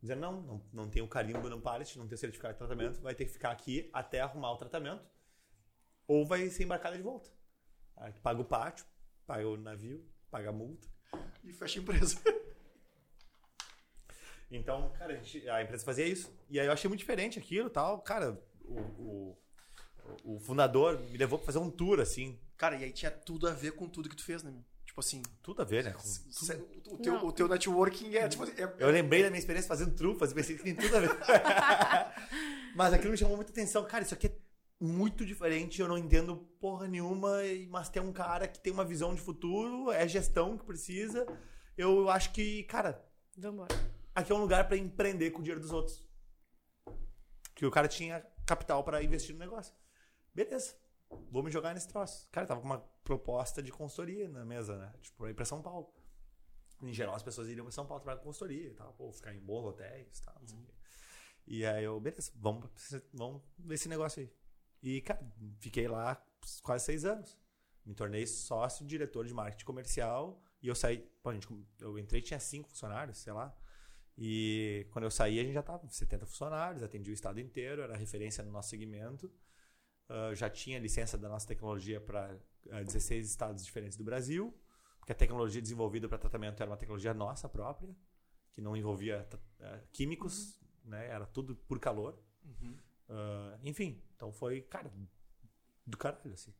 Dizendo, não, não, não tem o carimbo no pallet, não tem o certificado de tratamento, vai ter que ficar aqui até arrumar o tratamento, ou vai ser embarcada de volta. Aí tu paga o pátio, paga o navio, paga a multa. E fecha a empresa. Então, cara, a, gente- a empresa fazia isso. E aí eu achei muito diferente aquilo e tal. Cara, o, o, o fundador me levou pra fazer um tour, assim. Cara, e aí tinha tudo a ver com tudo que tu fez, né, meu? Tipo assim, Tudo a ver, né? com- o, teu, Não. o teu networking é, tipo, é, Eu lembrei da minha experiência fazendo trufas e pensei que tem tudo a ver. mas aquilo me chamou muita atenção. Cara, isso aqui é muito diferente, eu não entendo porra nenhuma, mas tem um cara que tem uma visão de futuro, é gestão que precisa. Eu acho que, cara, Vambora. aqui é um lugar pra empreender com o dinheiro dos outros. Que o cara tinha capital pra investir no negócio. Beleza. Vou me jogar nesse troço. Cara, tava com uma proposta de consultoria na mesa, né? Tipo, ir pra São Paulo. Em geral, as pessoas iriam pra São Paulo trabalhar com consultoria e tal. Pô, ficar em bons hotéis e tal, não sei o quê. E aí eu, beleza, vamos, vamos ver esse negócio aí. E, cara, fiquei lá quase seis anos. Me tornei sócio, diretor de marketing comercial. E eu saí. Pô, a gente, eu entrei tinha cinco funcionários, sei lá. E quando eu saí, a gente já estava com 70 funcionários, atendia o estado inteiro, era referência no nosso segmento. Ah, já tinha licença da nossa tecnologia para 16 estados diferentes do Brasil, porque a tecnologia desenvolvida para tratamento era uma tecnologia nossa própria, que não envolvia eh, químicos, né? era tudo por calor. Ah, enfim, então foi, cara, do caralho, assim.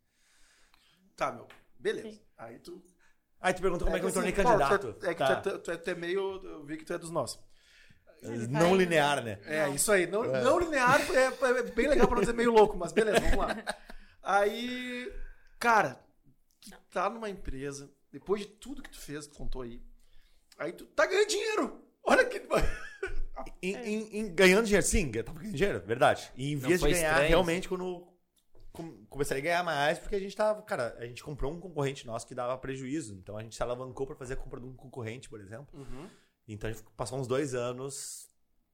Tá, meu. Beleza. Sim. Aí tu. Aí tu perguntou como é que eu me tornei assim, pô, candidato. tu é, é que Tá. tu, é, tu, é, tu é meio. Eu vi que tu é dos nossos. Não vai- linear, né? É, isso aí. Não, não linear é, é bem legal pra não dizer meio louco, mas beleza, vamos lá. Aí, cara, tu tá numa empresa, depois de tudo que tu fez, tu contou aí, aí tu tá ganhando dinheiro. Olha que. Em, em- em ganhando dinheiro, sim, eu tava ganhando dinheiro, verdade. E em vez de ganhar, estranho, realmente, quando com- comecei a ganhar mais, porque a gente tava, cara, a gente comprou um concorrente nosso que dava prejuízo. Então a gente se alavancou pra fazer a compra de um concorrente, por exemplo. Uhum. Então a gente passou uns dois anos,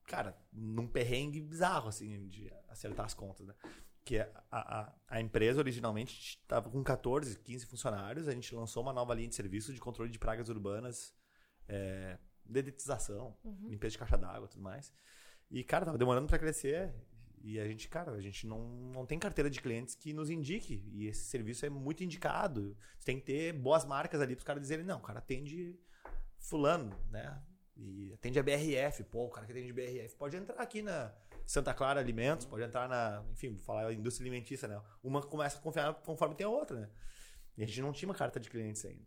cara, num perrengue bizarro, assim, de acertar as contas, né? Que a, a, a empresa originalmente estava com 14, 15 funcionários, a gente lançou uma nova linha de serviço de controle de pragas urbanas, é, dedetização, limpeza de caixa d'água e tudo mais. E, cara, tava demorando para crescer. E a gente, cara, a gente não, não tem carteira de clientes que nos indique. E esse serviço é muito indicado. Você tem que ter boas marcas ali para os caras dizerem, não, o cara atende fulano, né? E atende a BRF. Pô, o cara que atende BRF pode entrar aqui na Santa Clara Alimentos, pode entrar na, enfim, vou falar indústria alimentícia, né? Uma começa a confiar conforme tem a outra, né? E a gente não tinha uma carta de clientes ainda.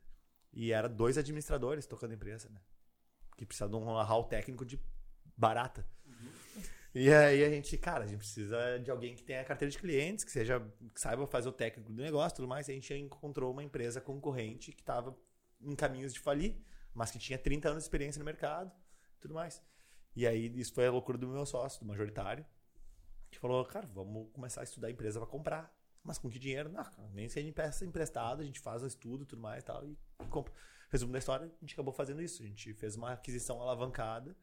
E era dois administradores tocando a empresa, né? Que precisava de um know-how técnico de barata. E aí a gente, cara, a gente precisa de alguém que tenha carteira de clientes, que seja, que saiba fazer o técnico do negócio, tudo mais. E a gente encontrou uma empresa concorrente que estava em caminhos de falir, mas que tinha 30 anos de experiência no mercado, tudo mais. E aí isso foi a loucura do meu sócio, do majoritário, que falou, cara, vamos começar a estudar a empresa para comprar. Mas com que dinheiro? Não, cara, nem se a gente peça emprestado, a gente faz o estudo tudo mais e tal, e compra. Resumo da história, a gente acabou fazendo isso. A gente fez uma aquisição alavancada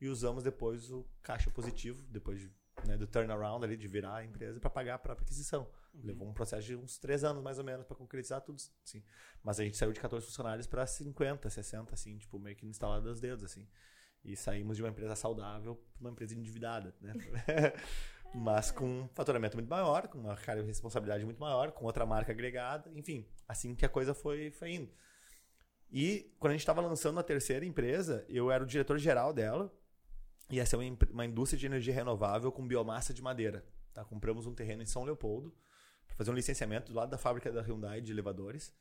e usamos depois o caixa positivo, depois de, né, do turnaround ali, de virar a empresa para pagar a própria aquisição. Levou um processo de uns três anos mais ou menos para concretizar tudo, assim. Mas a gente saiu de 14 funcionários para 50, 60, assim, tipo, meio que instalado aos dedos, assim. E saímos de uma empresa saudável para uma empresa endividada, né? Mas com um faturamento muito maior, com uma responsabilidade muito maior, com outra marca agregada, enfim, assim que a coisa foi, foi indo. E quando a gente estava lançando a terceira empresa, eu era o diretor-geral dela, ia ser uma, empre- uma indústria de energia renovável com biomassa de madeira. Tá? Compramos um terreno em São Leopoldo para fazer um licenciamento do lado da fábrica da Hyundai de elevadores.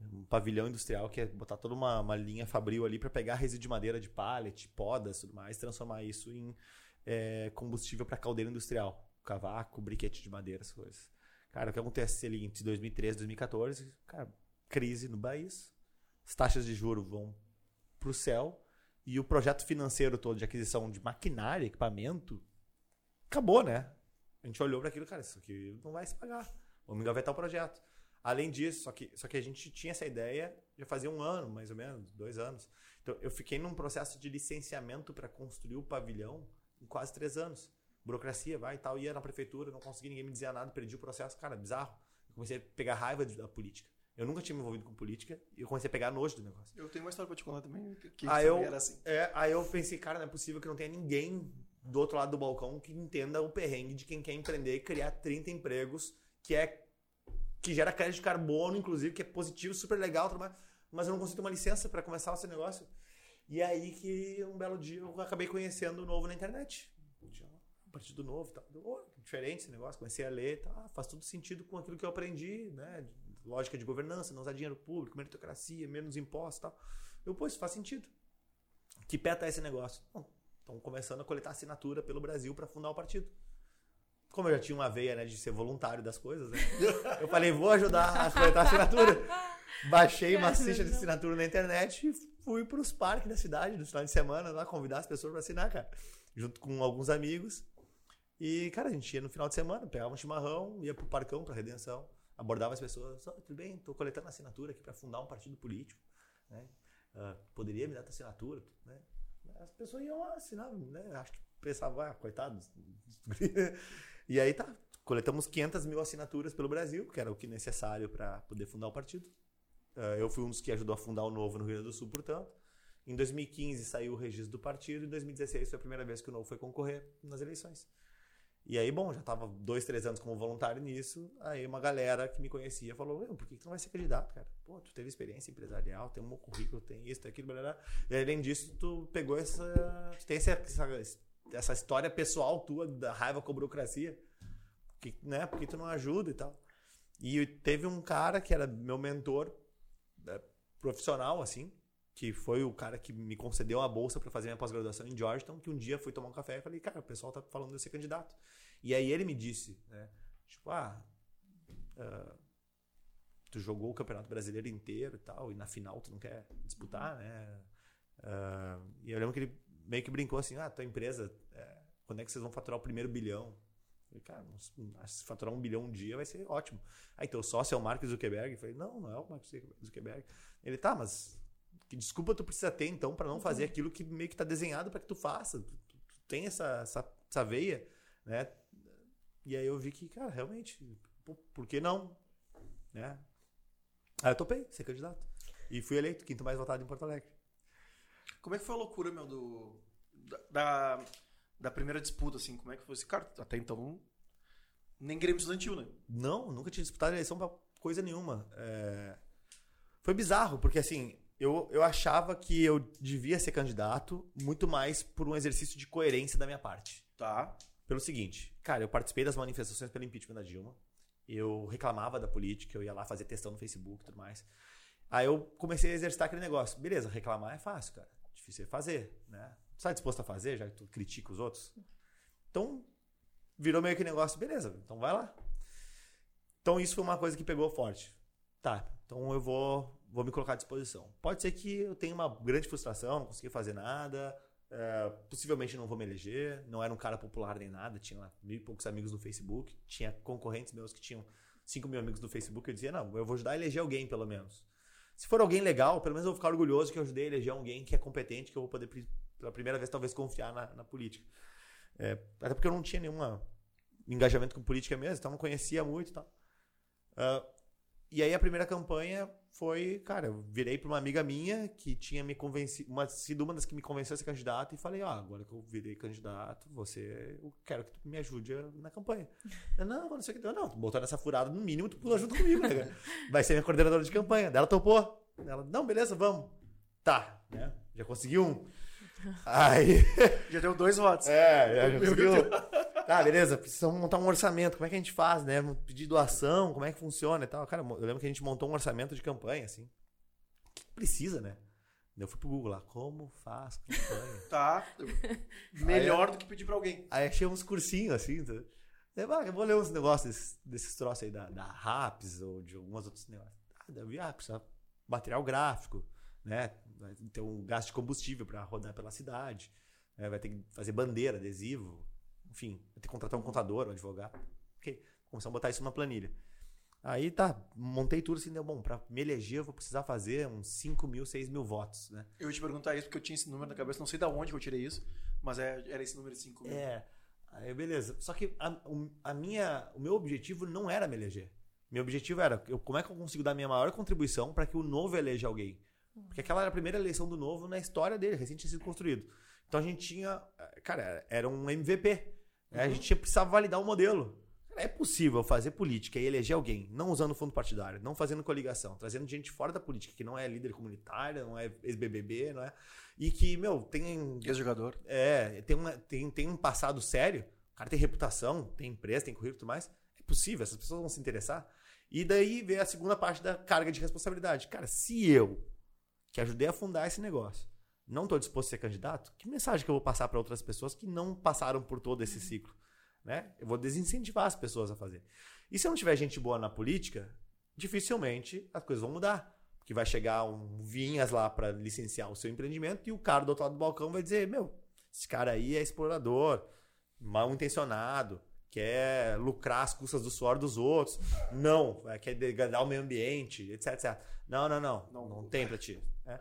Um pavilhão industrial que é botar toda uma, uma linha fabril ali para pegar resíduo de madeira de pallet, podas tudo mais, transformar isso em é, combustível para caldeira industrial. Cavaco, briquete de madeira, essas coisas. Cara, o que acontece ali entre 2013 e 2014? Cara, crise no país, as taxas de juros vão pro céu e o projeto financeiro todo de aquisição de maquinária, equipamento, acabou, né? A gente olhou para aquilo, cara, isso aqui não vai se pagar. Vamos engavetar o projeto. Além disso, só que, só que a gente tinha essa ideia já fazia um ano, mais ou menos, dois anos. Então, eu fiquei num processo de licenciamento para construir o pavilhão em quase três anos. Burocracia, vai e tal. Ia na prefeitura, não conseguia, ninguém me dizia nada, perdi o processo. Cara, bizarro. Comecei a pegar raiva da política. Eu nunca tinha me envolvido com política e eu comecei a pegar nojo do negócio. Eu tenho uma história pra te contar também. Que Aí eu, era assim. é, aí eu pensei, cara, não é possível que não tenha ninguém do outro lado do balcão que entenda o perrengue de quem quer empreender e criar 30 empregos, que é que gera crédito de carbono, inclusive, que é positivo, super legal, mas eu não consigo ter uma licença para começar esse negócio. E aí que um belo dia eu acabei conhecendo o novo na internet. Tinha um partido novo, e tal. Eu, "Oh, que diferente esse negócio, comecei a ler, tá, faz tudo sentido com aquilo que eu aprendi, né? Lógica de governança, não usar dinheiro público, meritocracia, menos impostos e tal. Eu, pô, isso faz sentido. Que pé tá esse negócio? Estão começando a coletar assinatura pelo Brasil para fundar o partido. Como eu já tinha uma veia né, de ser voluntário das coisas, né? eu falei, vou ajudar a coletar assinatura. Baixei uma ficha de assinatura na internet e fui para os parques da cidade, no final de semana, lá convidar as pessoas para assinar, cara. Junto com alguns amigos. E, cara, a gente ia no final de semana, pegava um chimarrão, ia pro parcão, pra Redenção, abordava as pessoas, "Ó, tudo bem, tô coletando assinatura aqui para fundar um partido político, né? Ah, poderia me dar tua assinatura, né? As pessoas iam lá, assinavam, né? Acho que pensavam, ah, e aí tá, coletamos 500 mil assinaturas pelo Brasil, que era o que necessário para poder fundar o partido. Ah, eu fui um dos que ajudou a fundar o Novo no Rio Grande do Sul, portanto. Em 2015 saiu o registro do partido, em 2016 foi a primeira vez que o Novo foi concorrer nas eleições. E aí, bom, já tava dois, três anos como voluntário nisso. Aí uma galera que me conhecia falou: "Meu, por que que tu não vai ser candidato, cara? Pô, tu teve experiência empresarial, tem um currículo, tem isso, tem aquilo, blá, blá." E além disso, tu pegou essa. Tu tem essa, essa, essa história pessoal tua da raiva com a burocracia. Que, né? Porque tu não ajuda e tal. E teve um cara que era meu mentor é, profissional, assim, que foi o cara que me concedeu a bolsa para fazer minha pós-graduação em Georgetown, que um dia fui tomar um café e falei, cara, o pessoal tá falando de eu ser candidato. E aí ele me disse, né, tipo, ah, ah, tu jogou o Campeonato Brasileiro inteiro e tal, e na final tu não quer disputar, né? Ah, e eu lembro que ele meio que brincou assim, ah, tua empresa, é, quando é que vocês vão faturar o primeiro bilhão? Eu falei, cara, se faturar um bilhão um dia vai ser ótimo. Aí teu sócio é o Mark Zuckerberg? Eu falei, não, não é o Mark Zuckerberg. Ele, tá, mas que desculpa tu precisa ter então para não fazer aquilo que meio que tá desenhado para que tu faça? Tu, tu- tu tem essa, essa, essa veia, né? E aí eu vi que, cara, realmente, por que não? Né? Aí eu topei ser candidato. E fui eleito, quinto mais votado em Porto Alegre. Como é que foi a loucura, meu, do. Da, da, da primeira disputa, assim? Como é que foi esse cara? Até então. Nem Grêmio Estudantil, né? Não, nunca tinha disputado eleição pra coisa nenhuma. É, Foi bizarro, porque assim, eu, eu achava que eu devia ser candidato muito mais por um exercício de coerência da minha parte. Tá. Pelo seguinte, cara, eu participei das manifestações pelo impeachment da Dilma. Eu reclamava da política, eu ia lá fazer testão no Facebook e tudo mais. Aí eu comecei a exercitar aquele negócio. Beleza, reclamar é fácil, cara. Difícil é fazer, né? Tu tá disposto a fazer, já que tu critica os outros? Então, virou meio que negócio, beleza, então vai lá. Então isso foi uma coisa que pegou forte. Tá, então eu vou, vou me colocar à disposição. Pode ser que eu tenha uma grande frustração, não consegui fazer nada, é, possivelmente não vou me eleger, não era um cara popular nem nada, tinha lá mil e poucos amigos no Facebook, tinha concorrentes meus que tinham 5 mil amigos no Facebook, eu dizia, não, eu vou ajudar a eleger alguém pelo menos. Se for alguém legal, pelo menos eu vou ficar orgulhoso que eu ajudei a eleger alguém que é competente, que eu vou poder, pela primeira vez, talvez confiar na, na política. É, até porque eu não tinha nenhum engajamento com política mesmo, então não conhecia muito e tal. Ah, e aí a primeira campanha foi, cara, eu virei para uma amiga minha que tinha me convencido, uma, sido uma das que me convenceu a ser candidato e falei, ó, agora que eu virei candidato, você, eu quero que tu me ajude na campanha. Ela, não, não sei o que, não, botou nessa furada, no mínimo tu pula junto comigo, né, cara? Vai ser minha coordenadora de campanha. Ela topou. Ela, não, beleza, vamos. Tá, né? Já consegui um. Aí, Já deu dois votos. é, já conseguiu. Tá, beleza, precisamos montar um orçamento. Como é que a gente faz, né? Pedir doação, como é que funciona e tal. Cara, eu lembro que a gente montou um orçamento de campanha, assim. O que precisa, né? Eu fui pro Google lá, como faz campanha? Tá. Melhor do que pedir pra alguém. Aí achei uns cursinhos, assim. tá? Ah, eu vou ler uns negócios desses, desses troços aí da, da RAPS ou de algumas outros negócios. Ah, daí, ah, precisa material gráfico, né? Vai ter um gasto de combustível para rodar pela cidade. né? Vai ter que fazer bandeira, adesivo. Enfim, ter que contratar um contador, um advogado. Ok, começamos a botar isso numa planilha. Aí tá, montei tudo assim, deu bom. Pra me eleger, eu vou precisar fazer uns 5 mil, 6 mil votos, né? Eu ia te perguntar isso porque eu tinha esse número na cabeça, não sei da onde que eu tirei isso, mas é, era esse número de 5 mil. É. Aí beleza. Só que a, o- a minha, o meu objetivo não era me eleger. Meu objetivo era, eu, como é que eu consigo dar minha maior contribuição para que o novo eleja alguém? Porque aquela era a primeira eleição do novo na história dele, recém tinha sido construído. Então a gente tinha, cara, era um MVP. Né? A gente tinha- precisava validar o modelo. Cara, É possível fazer política e eleger alguém, não usando fundo partidário, não fazendo coligação, trazendo gente fora da política, que não é líder comunitária, não é ex-BBB, não é? E que, meu, tem Ex-jogador. é, tem, uma- tem, tem um passado sério, o cara tem reputação, tem empresa, tem currículo e tudo mais. É possível, essas pessoas vão se interessar. E daí vem a segunda parte da carga de responsabilidade. Cara, se eu, que ajudei a fundar esse negócio, não estou disposto a ser candidato, que mensagem que eu vou passar para outras pessoas que não passaram por todo esse ciclo? Né? Eu vou desincentivar as pessoas a fazer. E se eu não tiver gente boa na política, dificilmente as coisas vão mudar. Porque vai chegar um Vinhas lá para licenciar o seu empreendimento e o cara do outro lado do balcão vai dizer: Meu, esse cara aí é explorador, mal intencionado, quer lucrar às custas do suor dos outros. Não, é, quer degradar o meio ambiente, etc, etc. Não, não, não. Não, Não. tem pra ti. É.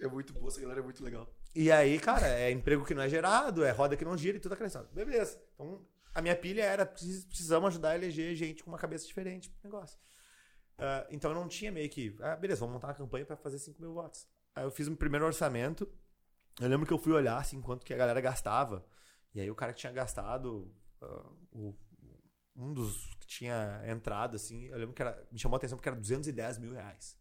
É muito boa, essa galera é muito legal. E aí, cara, é emprego que não é gerado, é roda que não gira e tudo aquela história. Beleza. Então, a minha pilha era: precis- precisamos ajudar a eleger gente com uma cabeça diferente pro negócio. Ah, então, eu não tinha meio que. Ah, beleza, vamos montar uma campanha pra fazer 5 mil votos. Aí, eu fiz um primeiro orçamento. Eu lembro que eu fui olhar, assim, quanto que a galera gastava. E aí, o cara que tinha gastado. ah, o- um dos que tinha entrado, assim, eu lembro que era, me chamou a atenção porque era 210 mil reais.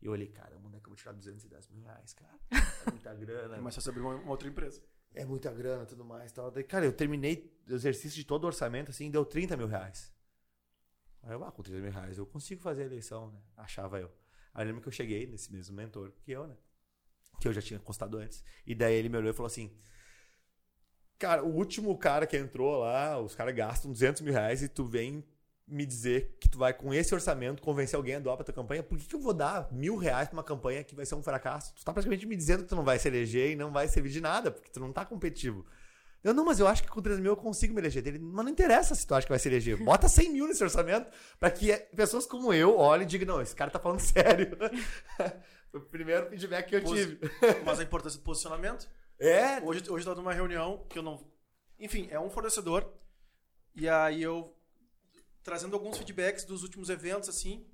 E eu olhei, cara, onde é que eu vou tirar 210 mil reais, cara? É muita grana. Mais fácil abrir uma, uma outra empresa. É muita grana e tudo mais. Tal. Daí, cara, eu terminei o exercício de todo o orçamento, assim, deu 30 mil reais. Aí eu, ah, com 30 mil reais eu consigo fazer a eleição, né? Achava eu. Aí eu lembro que eu cheguei nesse mesmo mentor que eu, né? Que eu já tinha constado antes. E daí ele me olhou e falou assim: Cara, o último cara que entrou lá, os caras gastam 200 mil reais e tu vem me dizer que tu vai com esse orçamento convencer alguém a doar pra tua campanha. Por que, que eu vou dar mil reais pra uma campanha que vai ser um fracasso? Tu tá praticamente me dizendo que tu não vai se eleger e não vai servir de nada, porque tu não tá competitivo. Eu, não, mas eu acho que com 3 mil eu consigo me eleger. Ele, mas não interessa se tu acha que vai se eleger. Bota 100 mil nesse orçamento pra que pessoas como eu olhem e digam, não, esse cara tá falando sério. Foi o primeiro feedback que eu Posi- tive. Mas a importância do posicionamento. É, Hoje, hoje eu tava numa reunião que eu não. Enfim, é um fornecedor. E aí eu. Trazendo alguns feedbacks dos últimos eventos, assim.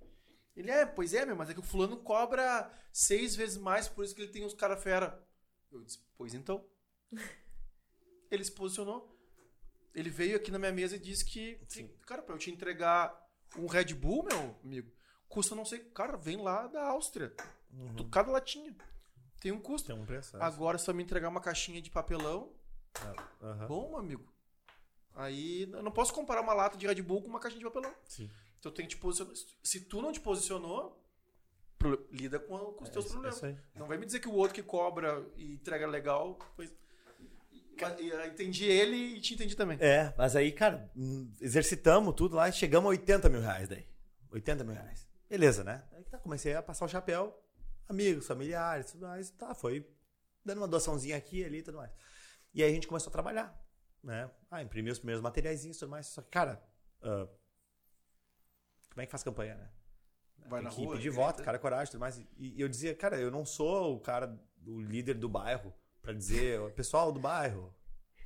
Ele é, pois é, meu, mas é que o fulano cobra seis vezes mais, por isso que ele tem os cara fera. Eu disse, pois então. Ele se posicionou. Ele veio aqui na minha mesa e disse que, que, cara, pra eu te entregar um Red Bull, meu amigo, custa não sei. Cara, vem lá da Áustria. Tu- Cada latinha tem um custo. Tem um preço. Agora, se eu me entregar uma caixinha de papelão, Aham. bom, meu amigo. Aí eu não posso comparar uma lata de Red Bull com uma caixinha de papelão. Sim. Então eu tenho que te posicionar. Se tu não te posicionou, lida com, com os teus É problemas. é aí. Não vai me dizer que o outro que cobra e entrega legal. Pois... Eu Entendi ele e te entendi também. É, mas aí, cara, hum, exercitamos tudo lá e chegamos a 80 mil reais daí. 80 mil reais. Beleza, né? Aí tá, comecei a passar o chapéu, amigos, familiares, tudo mais. Tá, foi dando uma doaçãozinha aqui e ali e tudo mais. E aí a gente começou a trabalhar, né? Ah, imprimir os primeiros materiais e tudo mais. Só que, cara, ah, como é que faz campanha, né? Vai Tem na que rua, pedir grita. voto, cara, coragem e tudo mais. E, e eu dizia, cara, eu não sou o cara, o líder do bairro, pra dizer, "Ô, pessoal do bairro,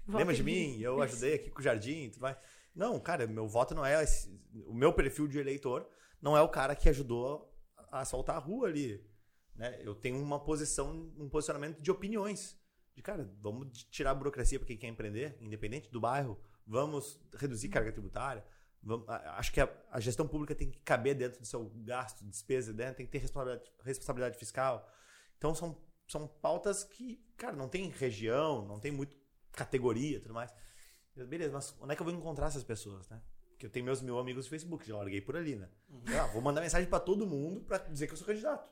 lembra de mim? Eu ajudei aqui com o jardim e tudo mais. Não, cara, meu voto não é. esse- o meu perfil de eleitor não é o cara que ajudou a asfaltar a rua ali. Né? Eu tenho uma posição, um posicionamento de opiniões. De, cara, vamos tirar a burocracia para quem quer empreender, independente do bairro. Vamos reduzir carga tributária. Vamos- acho que a, a gestão pública tem que caber dentro do seu gasto, despesa, né? tem que ter responsabilidade, responsabilidade fiscal. Então são, são pautas que, cara, não tem região, não tem muito categoria e tudo mais. Beleza, mas onde é que eu vou encontrar essas pessoas, né? Porque eu tenho meus mil amigos no Facebook, já larguei por ali, né? Ah, vou mandar mensagem pra todo mundo pra dizer que eu sou candidato.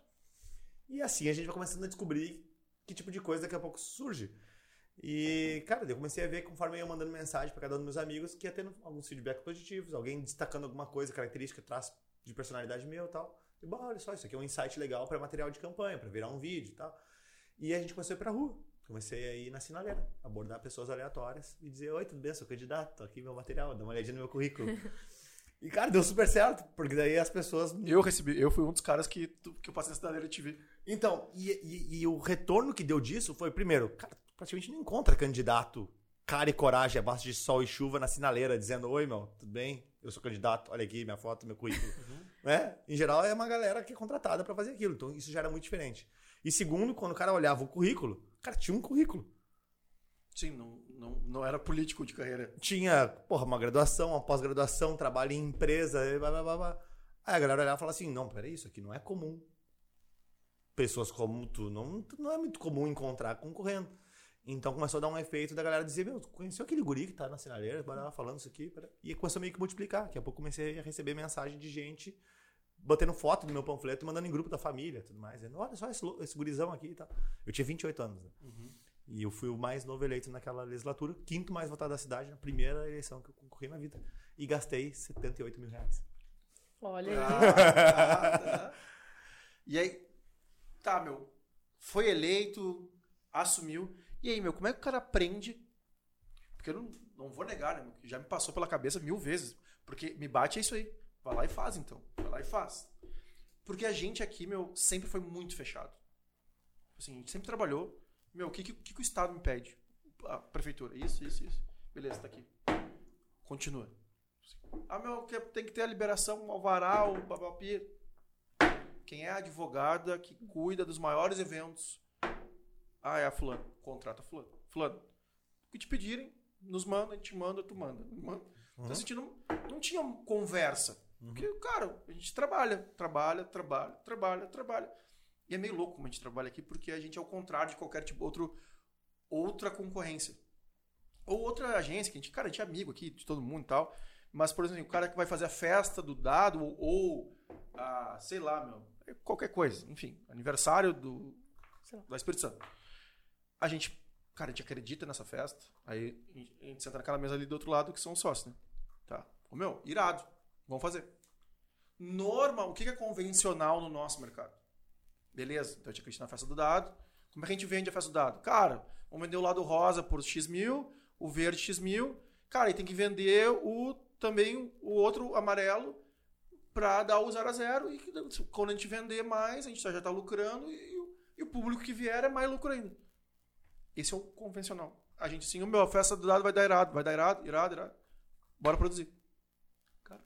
E assim a gente vai começando a descobrir que tipo de coisa daqui a pouco surge. E, cara, eu comecei a ver, conforme eu ia mandando mensagem pra cada um dos meus amigos, que ia tendo alguns feedbacks positivos, alguém destacando alguma coisa, característica, traço de personalidade meu e tal. E, bom, olha só, isso aqui é um insight legal pra material de campanha, pra virar um vídeo e tal. E a gente começou a ir pra rua. Comecei a ir na sinaleira, abordar pessoas aleatórias e dizer: Oi, tudo bem? Sou candidato, aqui meu material, dá uma olhadinha no meu currículo. e, cara, deu super certo, porque daí as pessoas. Eu recebi, eu fui um dos caras que, que eu passei na e te vi. Então, e, e- e o retorno que deu disso foi: primeiro, cara, tu praticamente não encontra candidato cara e coragem abaixo de sol e chuva na sinaleira dizendo: Oi, meu, tudo bem? Eu sou candidato, olha aqui minha foto, meu currículo. né? Em geral, é uma galera que é contratada pra fazer aquilo. Então, isso já era muito diferente. E segundo, quando o cara olhava o currículo, cara tinha um currículo. Sim, não, não, não era político de carreira. Tinha, porra, uma graduação, uma pós-graduação, trabalho em empresa, blá, blá, blá, blá. Aí a galera olhava e falava assim, não, peraí, isso aqui não é comum. Pessoas como tu, não, não é muito comum encontrar concorrendo. Então começou a dar um efeito da galera dizer, meu, conheceu aquele guri que tá na sinaleira, falando isso aqui. pera-" E começou meio que multiplicar. Daqui a pouco comecei a receber mensagem de gente botando foto do meu panfleto e mandando em grupo da família tudo mais. Dizendo, olha só esse, esse gurizão aqui e tal. Eu tinha 28 anos, né? E eu fui o mais novo eleito naquela legislatura, quinto mais votado da cidade, na primeira eleição que eu concorri na vida. E gastei 78 mil reais. Olha aí. Ah, tá. E aí, tá, meu, foi eleito, assumiu. E aí, meu, como é que o cara aprende? Porque eu não, não vou negar, né, meu, que já me passou pela cabeça mil vezes. Porque me bate é isso aí. Vai lá e faz, então. Vai lá e faz. Porque a gente aqui, meu, sempre foi muito fechado. Assim, a gente sempre trabalhou. Meu, o que, que, que o Estado me pede? A prefeitura, isso, isso, isso. Beleza, tá aqui. Continua. Ah, meu, tem que ter a liberação, o alvará, o babapi. Quem é a advogada que cuida dos maiores eventos? Ah, é a fulano. Contrata fulano. Fulano. O que te pedirem, nos manda, a gente manda, tu manda. manda. Então, a gente não, não tinha conversa. Porque, cara, a gente trabalha, trabalha, trabalha, trabalha, trabalha. E é meio louco como a gente trabalha aqui, porque a gente é o contrário de qualquer tipo, outro, outra concorrência. Ou outra agência, que a gente, cara, a gente é amigo aqui de todo mundo e tal. Mas, por exemplo, o cara que vai fazer a festa do dado, ou, ou a, sei lá, meu, qualquer coisa, enfim, aniversário do, sei lá, do Espírito Santo. A gente, cara, a gente acredita nessa festa, aí a gente senta naquela mesa ali do outro lado que são os sócios, né? Tá. Ô, meu, irado, vamos fazer. Normal, o que é convencional no nosso mercado? Beleza, então a gente acredita na festa do dado. Como é que a gente vende a festa do dado? Cara, vamos vender o lado rosa por X mil, o verde X mil. Cara, e tem que vender o também o outro amarelo para dar o 0 a 0 e quando a gente vender mais, a gente já está lucrando e, e o público que vier é mais lucro ainda. Esse é o convencional. A gente sim, o meu, a festa do dado vai dar irado, vai dar irado, irado, irado. Bora produzir. Cara,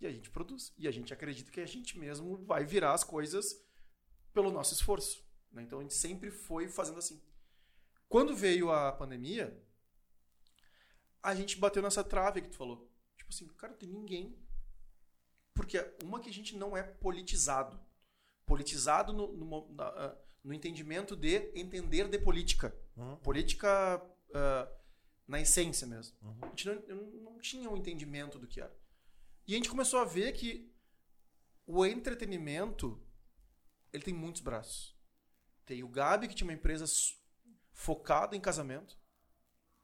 e a gente produz. E a gente acredita que a gente mesmo vai virar as coisas pelo nosso esforço. né? Então a gente sempre foi fazendo assim. Quando veio a pandemia, a gente bateu nessa trave que tu falou. Tipo assim, cara, tem ninguém. Porque uma que a gente não é politizado. Politizado no, no, na- ah, no entendimento de entender de política. Uhum. Política ah, na essência mesmo. Uhum. A gente não, não tinha um entendimento do que era. E a gente começou a ver que o entretenimento ele tem muitos braços. Tem o Gabi, que tinha uma empresa focada em casamento.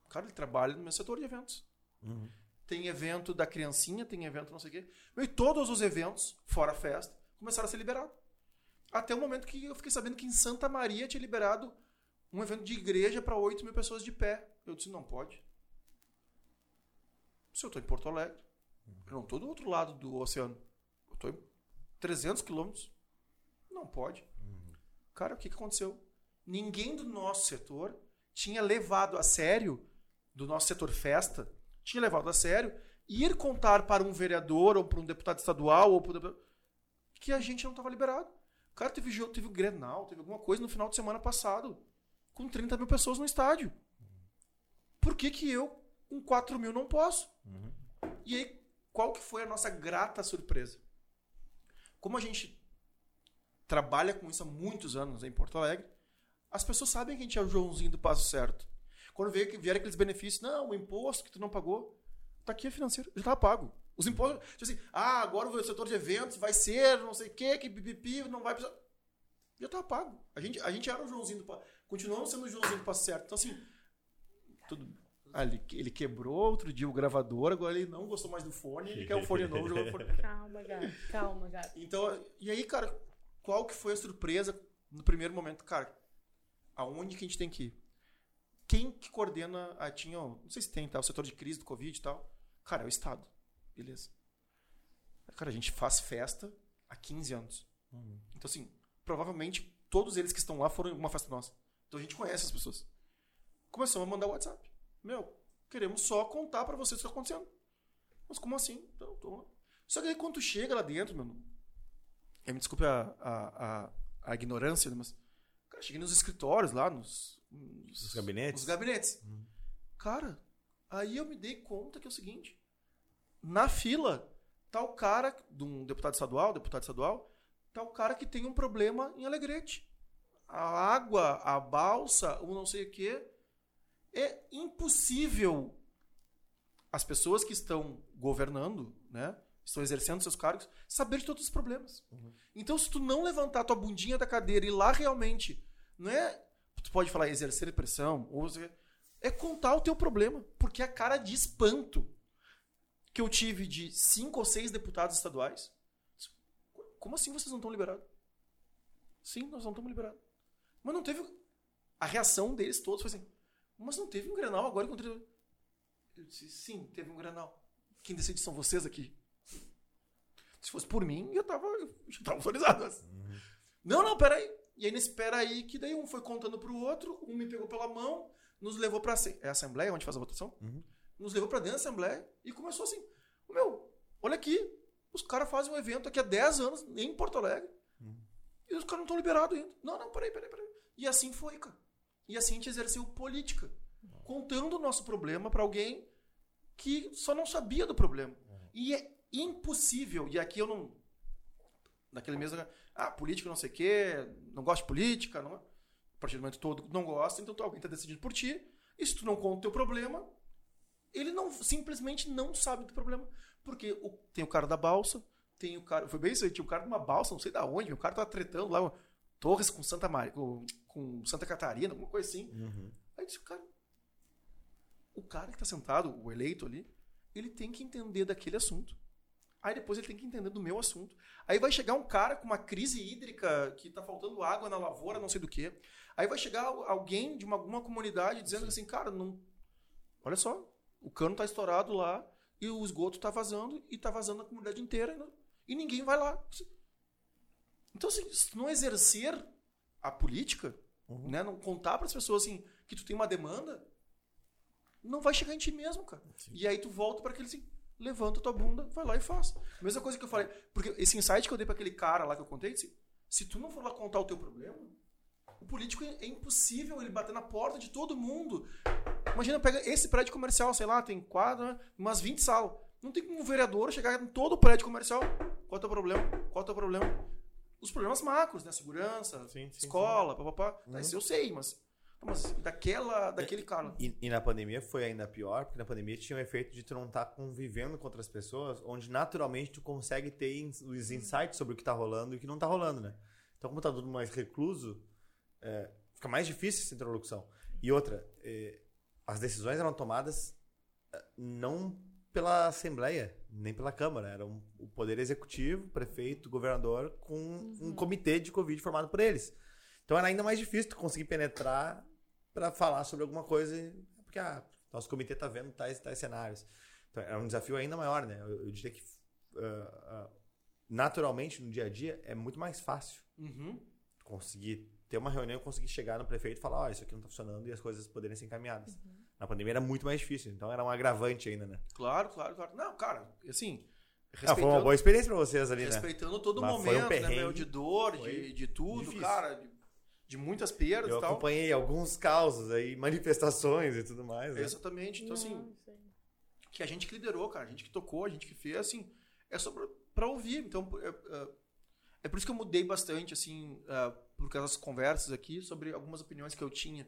Cara, ele trabalha no meu setor de eventos. Uhum. Tem evento da criancinha, tem evento não sei o quê. E todos os eventos, fora a festa, começaram a ser liberados. Até o momento que eu fiquei sabendo que em Santa Maria tinha liberado um evento de igreja para 8 mil pessoas de pé. Eu disse, não pode. Se eu estou em Porto Alegre, eu não estou do outro lado do oceano. Eu estou em 300 quilômetros. Não pode. Cara, o que, que aconteceu? Ninguém do nosso setor tinha levado a sério, do nosso setor festa, tinha levado a sério ir contar para um vereador ou para um deputado estadual ou para um que a gente não estava liberado. Cara, teve jogo, teve o Grenal, teve alguma coisa no final de semana passado, com 30 mil pessoas no estádio. Por que, que eu, com 4 mil, não posso? E aí, qual que foi a nossa grata surpresa? Como a gente trabalha com isso há muitos anos em Porto Alegre, as pessoas sabem que a gente é o Joãozinho do passo certo. Quando vier, vier aqueles benefícios, não, o imposto que tu não pagou, tá aqui é financeiro, já tá pago. Os impostos, tipo assim, ah, agora o setor de eventos vai ser não sei o que, que pipipi, não vai precisar. Já tá pago. A gente, a gente era o Joãozinho do passo. Continuamos sendo o Joãozinho do passo certo. Então, assim, tudo. Ah, ele, ele quebrou outro dia o gravador, agora ele não gostou mais do fone, ele quer um fone novo, jogou o fone. Calma, gato. Calma, gato. Então, e aí, cara, qual que foi a surpresa no primeiro momento? Cara, aonde que a gente tem que ir? Quem que coordena, ah, tinha, não sei se tem, tá, o setor de crise do Covid e tal. Cara, é o Estado. Beleza. Cara, a gente faz festa há 15 anos. Então, assim, provavelmente todos eles que estão lá foram em alguma festa nossa. Então a gente conhece as pessoas. Começamos a mandar WhatsApp. Meu, queremos só contar pra vocês o que está acontecendo. Mas como assim? Então, tô lá. Só que aí quando tu chega lá dentro, meu, é, me desculpe a, a, a, a ignorância, né, mas. Cara, cheguei nos escritórios lá, nos. Nos, Nos gabinetes? Nos gabinetes. Cara, aí eu me dei conta que é o seguinte: na fila, tá o cara, de um deputado estadual, deputado estadual, tá o cara que tem um problema em Alegrete. A água, a balsa, o não sei o quê. É impossível as pessoas que estão governando, né, estão exercendo seus cargos, saber de todos os problemas. Então, se tu não levantar tua bundinha da cadeira e ir lá realmente, não é, tu pode falar exercer pressão, ou é contar o teu problema, porque a cara de espanto que eu tive de cinco ou seis deputados estaduais, como assim vocês não estão liberados? Sim, nós não estamos liberados. Mas não teve a reação deles todos foi assim, mas não teve um Grenal agora contra eu disse, sim, teve um Grenal. Quem decide são vocês aqui. Se fosse por mim, eu tava, eu já tava autorizado. mas- Não, não, peraí. E aí nesse peraí, que daí um foi contando pro outro, um me pegou pela mão, nos levou pra é a Assembleia, onde faz a votação? Uhum. Nos levou pra dentro da Assembleia e começou assim, meu, olha aqui, os caras fazem um evento aqui há 10 anos, em Porto Alegre, e os caras não estão liberados ainda. Não, não, peraí, peraí, peraí. E assim foi, cara. E assim a gente exerceu política, contando o nosso problema pra alguém que só não sabia do problema. E é impossível, e aqui eu não. Naquele mesmo. Ah, política não sei o quê, não gosto de política, não, a partir do momento todo não gosta, então alguém está decidindo por ti, e se tu não conta o teu problema, ele não simplesmente não sabe do problema. Porque o- tem o cara da balsa, tem o cara. Foi bem isso aí, tinha o cara de uma balsa, não sei da onde, o cara tava tretando lá, Torres com Santa Maria, com, com Santa Catarina, alguma coisa assim. Uhum. Aí disse, cara, o cara que tá sentado, o eleito ali, ele tem que entender daquele assunto. Aí depois ele tem que entender do meu assunto. Aí vai chegar um cara com uma crise hídrica, que tá faltando água na lavoura, não sei do que. Aí vai chegar alguém de uma, alguma comunidade dizendo assim, cara, não. Olha só, o cano tá estourado lá e o esgoto tá vazando e tá vazando na comunidade inteira e, não- e ninguém vai lá. Então, assim, se não exercer a política, né, não contar para as pessoas assim que tu tem uma demanda, não vai chegar em ti mesmo, cara. E aí tu volta para aquele assim, levanta tua bunda, vai lá e faz. Mesma coisa que eu falei, porque esse insight que eu dei para aquele cara lá que eu contei, disse, se tu não for lá contar o teu problema, o político é é impossível ele bater na porta de todo mundo. Imagina, pega esse prédio comercial, sei lá, tem quadro, né, umas 20 salas. Não tem como um vereador chegar em todo o prédio comercial. Qual é o teu problema? Qual é o teu problema? Os problemas macros, né? Segurança, Sim, sim, escola, papapá. Tá, Isso eu sei, mas, mas daquela, daquele cara. E, e na pandemia foi ainda pior, porque na pandemia tinha o efeito de tu não estar convivendo com outras pessoas, onde naturalmente tu consegue ter ins- os insights sobre o que tá rolando e o que não tá rolando, né? Então, como tá tudo mais recluso, é, fica mais difícil essa interlocução. E outra, é, as decisões eram tomadas é, não pela Assembleia, nem pela Câmara. Era um- o Poder Executivo, prefeito, governador, com um comitê de Covid formado por eles. Então era ainda mais difícil tu conseguir penetrar para falar sobre alguma coisa, porque ah, nosso comitê tá vendo tais e tais cenários. Então é um desafio ainda maior, né? Eu, eu diria que ah, ah, naturalmente no dia a dia é muito mais fácil Uhum. conseguir ter uma reunião, conseguir chegar no prefeito e falar, ó, isso aqui não tá funcionando e as coisas poderem ser encaminhadas. Na pandemia era muito mais difícil, então era um agravante ainda, né? Claro, claro, claro. Não, cara, assim. Ah, foi uma boa experiência pra vocês ali, né? respeitando todo Mas foi um momento, né, meu, de dor, de, de tudo, difícil. cara, de, de muitas perdas Eu e tal. acompanhei alguns causos aí, manifestações e tudo mais, né? Exatamente. Então, assim, Não, que a gente que liderou, cara, a gente que tocou, a gente que fez, assim, é só pra, pra ouvir. Então, é, é- é por isso que eu mudei bastante, assim, é, por causa das conversas aqui, sobre algumas opiniões que eu tinha,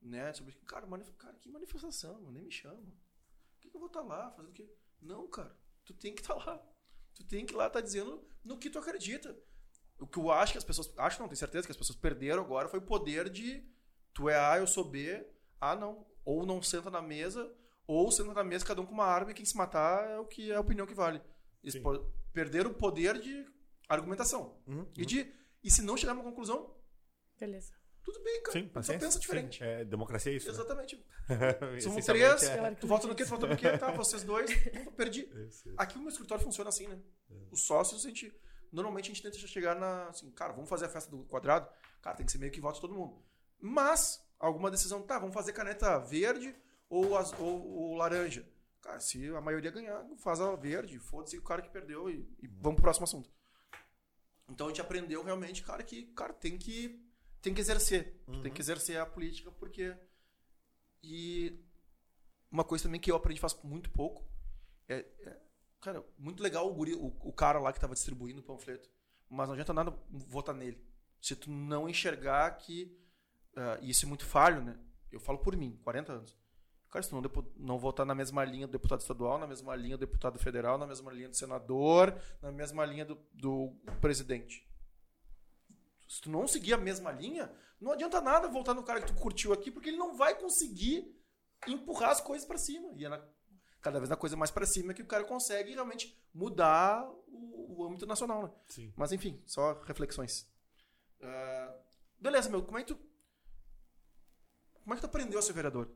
né? Sobre, cara, manif cara que manifestação, mano, nem me chama. Por que, que eu vou estar lá fazendo o quê? Não, cara, tu tem que estar lá. Tu tem que ir lá estar dizendo no que tu acredita. O que eu acho que as pessoas. Acho não, tenho certeza que as pessoas perderam agora foi o poder de tu é A, eu sou B. Ah, não. Ou não senta na mesa, ou senta na mesa, cada um com uma arma e quem se matar é o que é a opinião que vale. Eles perderam o poder de argumentação. Uhum, E, de, e se não chegar a uma conclusão, Beleza. tudo bem, cara. Sim, só pensa diferente. Sim, é, democracia é isso. né? Exatamente. Somos Essencialmente três, é- tu vota no quê? Tu vota no quê? Tá, vocês dois. Perdi. Isso, isso. Aqui o meu escritório funciona assim, né? Os sócios, a gente. Normalmente a gente tenta chegar na. Assim, cara, vamos fazer a festa do quadrado. Cara, tem que ser meio que voto de todo mundo. Mas, alguma decisão, tá, vamos fazer caneta verde ou, az- ou, ou laranja. Cara, se a maioria ganhar, faz a verde, foda-se o cara que perdeu e, e vamos pro próximo assunto. Então a gente aprendeu realmente, cara, que cara tem que tem que exercer, Tu tem Uhum. que exercer a política porque e uma coisa também que eu aprendi faz muito pouco é, é- cara, muito legal o, guri, o, o cara lá que tava distribuindo o panfleto, mas não adianta nada votar nele. Se tu não enxergar que ah, e isso é muito falho, né? Eu falo por mim, 40 anos. Cara, se tu não, não votar na mesma linha do deputado estadual, na mesma linha do deputado federal, na mesma linha do senador, na mesma linha do, do presidente. Se tu não seguir a mesma linha, não adianta nada voltar no cara que tu curtiu aqui, porque ele não vai conseguir empurrar as coisas pra cima. E é na- cada vez na coisa mais pra cima que o cara consegue realmente mudar o, o âmbito nacional, né? Sim. Mas enfim, só reflexões. Ah, beleza, meu, como é que tu. Como é que tu aprendeu a ser vereador?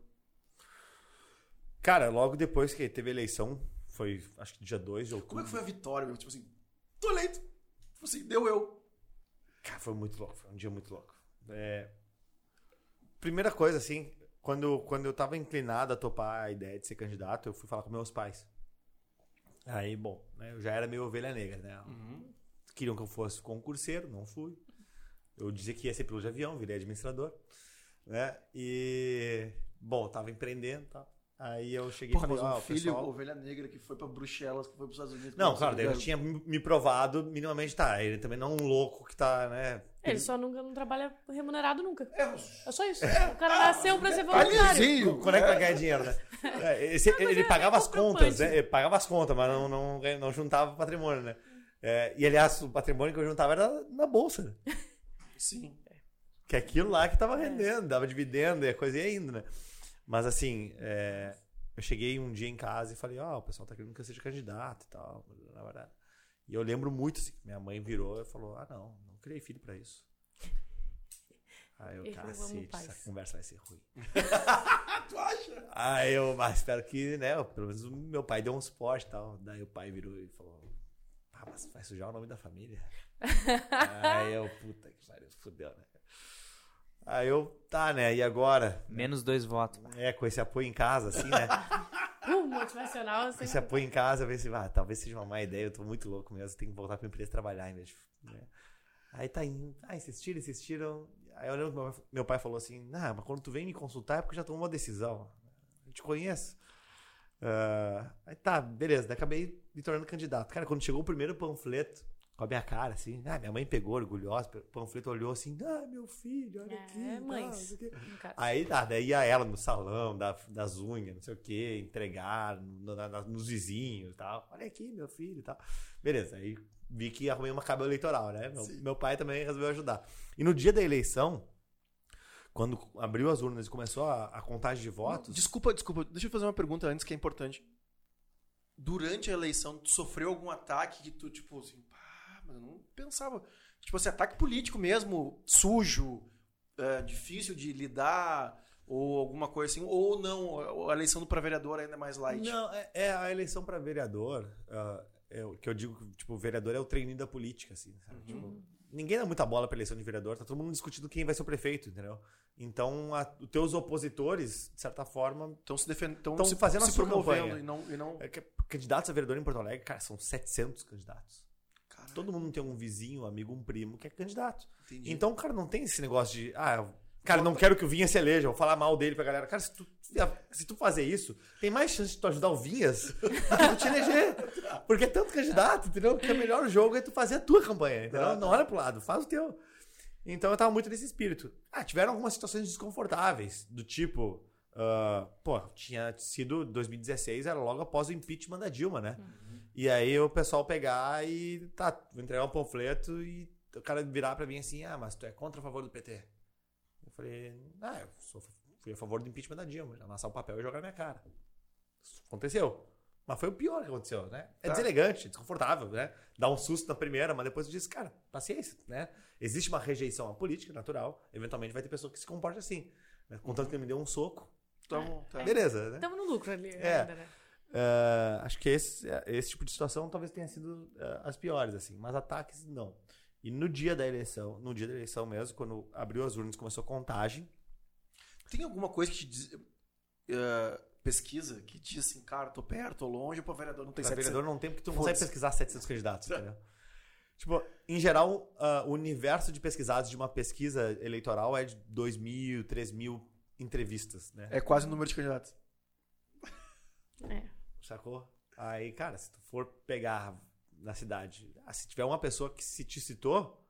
Cara, logo depois que teve a eleição, foi acho que dia 2 de outubro. Como é que foi a vitória, meu? Tipo assim, tô eleito. Tipo assim, deu eu. Cara, foi muito louco, foi um dia muito louco. É, Primeira coisa, assim, quando, quando eu tava inclinado a topar a ideia de ser candidato, eu fui falar com meus pais. Aí, bom, né, eu já era meio ovelha negra, né? Queriam que eu fosse concurseiro, não fui. Eu dizia que ia ser piloto de avião, virei administrador. Né? E, bom, tava empreendendo e tal. Aí eu cheguei Porra, e falei, mas um filho, pessoal... ovelha negra que foi pra Bruxelas, que foi pros Estados Unidos. Não, claro, daí eu foi- tinha me provado minimamente, tá, ele também não é um louco que tá, né... Ele só nunca não trabalha remunerado nunca. É, É só isso. O cara nasceu pra ser voluntário. Detalhezinho. Quando é que vai ganhar dinheiro, né? É, esse- mas ele é- pagava é as contas, né? Ele pagava as contas, mas não, não, não juntava patrimônio, né? É, e aliás, o patrimônio que eu juntava era na bolsa? Sim. Que é aquilo lá que tava rendendo, dava dividendo e a coisa ia indo, né? Mas assim, é, eu cheguei um dia em casa e falei, ó, o pessoal tá querendo que eu seja candidato e tal. na verdade. E eu lembro muito, assim, minha mãe virou e falou, ah, não, não criei filho pra isso. Aí eu, Eu cacete, essa conversa vai ser ruim. Tu acha? Aí eu, mas espero que, né, pelo menos o meu pai deu um suporte e tal. Daí o pai virou e falou, ah, mas vai sujar o nome da família. Aí eu, puta que pariu, fudeu, né? Aí eu, tá, né, e agora? Menos dois votos. É, com esse apoio em casa, assim, né? Uh, motivacional, Com assim. esse apoio em casa, eu pensei, ah, talvez seja uma má ideia, eu tô muito louco mesmo, tenho que voltar pra empresa trabalhar em vez de... Né? Aí tá indo, ah, insistiram, insistiram. Aí eu lembro que meu pai- meu pai falou assim, ah, mas quando tu vem me consultar é porque já tomou uma decisão. Eu te conheço. Ah, aí tá, beleza, daí acabei me tornando candidato. Cara, quando chegou o primeiro panfleto, com a minha cara, assim, ah, minha mãe pegou, orgulhosa, o panfleto olhou assim, ah, meu filho, olha aqui. É, tal, mães. quê. caso. Aí, tá, daí ia ela no salão da, das unhas, não sei o que, entregar no- na- nos vizinhos e tal. Olha aqui, meu filho e tal. Beleza, aí vi que arrumei uma cabo eleitoral, né? Meu, meu pai também resolveu ajudar. E no dia da eleição, quando abriu as urnas e começou a, a contagem de votos. Desculpa, desculpa. Deixa eu fazer uma pergunta antes que é importante. Durante a eleição, tu sofreu algum ataque que tu, tipo, assim, pá, mas eu não pensava. Tipo assim, ataque político mesmo, sujo, é, difícil de lidar, ou alguma coisa assim, ou não, a eleição do pra vereador ainda é mais light. Não, é, é a eleição para vereador. ah, é o que eu digo, tipo, o vereador é o treininho da política, assim, sabe? Tipo, ninguém dá muita bola pra eleição de vereador, tá todo mundo discutindo quem vai ser o prefeito, entendeu? Então, a- os teus opositores, de certa forma, Estão se defendendo, estão Tão se, fazendo a sua promovendo campanha. e não, e não é candidatos a vereador em Porto Alegre, cara, são 700 candidatos. Todo mundo tem um vizinho, um amigo, um primo que é candidato. entendi. Então, cara, não tem esse negócio de, ah, cara, não quero que o Vinha se eleja, vou falar mal dele pra galera. Cara, se tu, se tu fazer isso, tem mais chance de tu ajudar o Vinhas do que tu te eleger. Porque é tanto candidato, entendeu? Que o melhor jogo é tu fazer a tua campanha, entendeu? Não olha pro lado, faz o teu. Então eu tava muito nesse espírito. Ah, tiveram algumas situações desconfortáveis, do tipo, ah, pô, tinha sido 2016, era logo após o impeachment da Dilma, né? E aí o pessoal pegar e tá, vou entregar um panfleto e o cara virar pra mim assim, ah, mas tu é contra ou a favor do PT? Eu falei, ah, eu sou, fui a favor do impeachment da Dilma, amassar o papel e jogar na minha cara. Isso aconteceu. Mas foi o pior que aconteceu, né? É Tá. deselegante, desconfortável, né? Dá um susto na primeira, mas depois tu diz, cara, paciência, né? Existe uma rejeição à política, natural. Eventualmente vai ter pessoa que se comporta assim. Né? Contanto que ele me deu um soco. Então, tá. Beleza, né? Estamos no lucro ali É. ainda, né? É, acho que esse, esse tipo de situação talvez tenha sido é, as piores, assim. Mas ataques, não. E no dia da eleição, no dia da eleição mesmo, quando abriu as urnas e começou a contagem, Tem alguma coisa que te diz, eh, pesquisa que diz assim, cara, tô perto, tô longe, ou pra vereador não tem Pra 700? vereador não tem, porque tu não consegue pesquisar 700 candidatos, entendeu? Tipo, em geral, o universo de pesquisados de uma pesquisa eleitoral é de 2 mil, 3 mil entrevistas, né? É quase o número de candidatos. É. Sacou? Aí, cara, se tu for pegar na cidade, ah, se tiver uma pessoa que se te citou,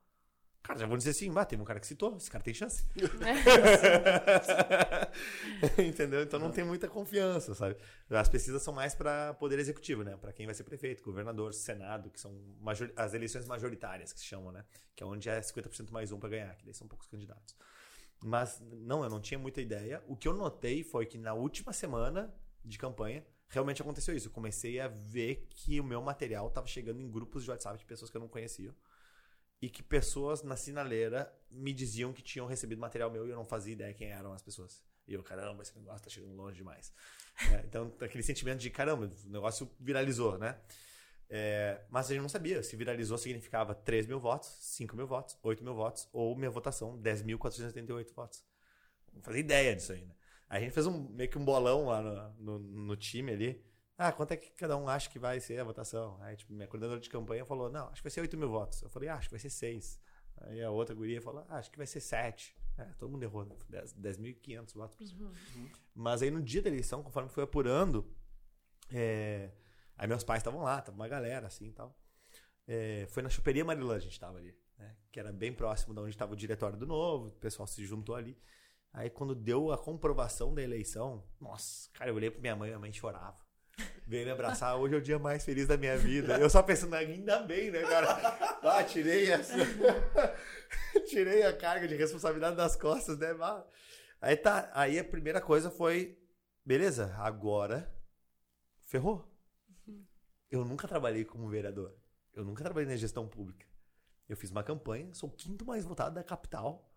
cara, já vou dizer assim, ah, teve um cara que citou, esse cara tem chance. Entendeu? Então não tem muita confiança, sabe? As pesquisas são mais para poder executivo, né? Para quem vai ser prefeito, governador, senado, que são major... as eleições majoritárias que se chamam, né? Que é onde é 50% mais um para ganhar, que daí são poucos candidatos. Mas não, eu não tinha muita ideia. O que eu notei foi que na última semana de campanha realmente aconteceu isso. Eu comecei a ver que o meu material estava chegando em grupos de WhatsApp de pessoas que eu não conhecia. E que pessoas na sinaleira me diziam que tinham recebido material meu e eu não fazia ideia quem eram as pessoas. E eu, caramba, esse negócio tá chegando longe demais. É, então, aquele sentimento de, caramba, o negócio viralizou, né? É, mas a gente não sabia se viralizou significava 3 mil votos, 5 mil votos, 8 mil votos, ou minha votação, 10.478 votos. Não fazia ideia disso aí? Aí a gente fez um, meio que um bolão lá no, no, no time ali. Ah, quanto é que cada um acha que vai ser a votação? Aí, tipo, minha coordenadora de campanha falou, não, acho que vai ser 8 mil votos. Eu falei, ah, acho que vai ser 6. Aí a outra guria falou, ah, acho que vai ser 7. É, todo mundo errou, né? 10.500 votos. Uhum. Mas aí no dia da eleição, conforme foi apurando, é, aí meus pais estavam lá, tava uma galera assim e tal. É, foi na Choperia Marilã a gente tava ali, né? Que era bem próximo de onde estava o diretório do Novo, o pessoal se juntou ali. Aí quando deu a comprovação da eleição, nossa, cara, eu olhei pra minha mãe, minha mãe chorava. Veio me abraçar, hoje é o dia mais feliz da minha vida. Eu só pensando, ainda bem, né, cara? Ah, tirei essa. tirei a carga de responsabilidade das costas, né? Aí tá, aí a primeira coisa foi, beleza, agora ferrou. Eu nunca trabalhei como vereador. Eu nunca trabalhei na gestão pública. Eu fiz uma campanha, sou o quinto mais votado da capital,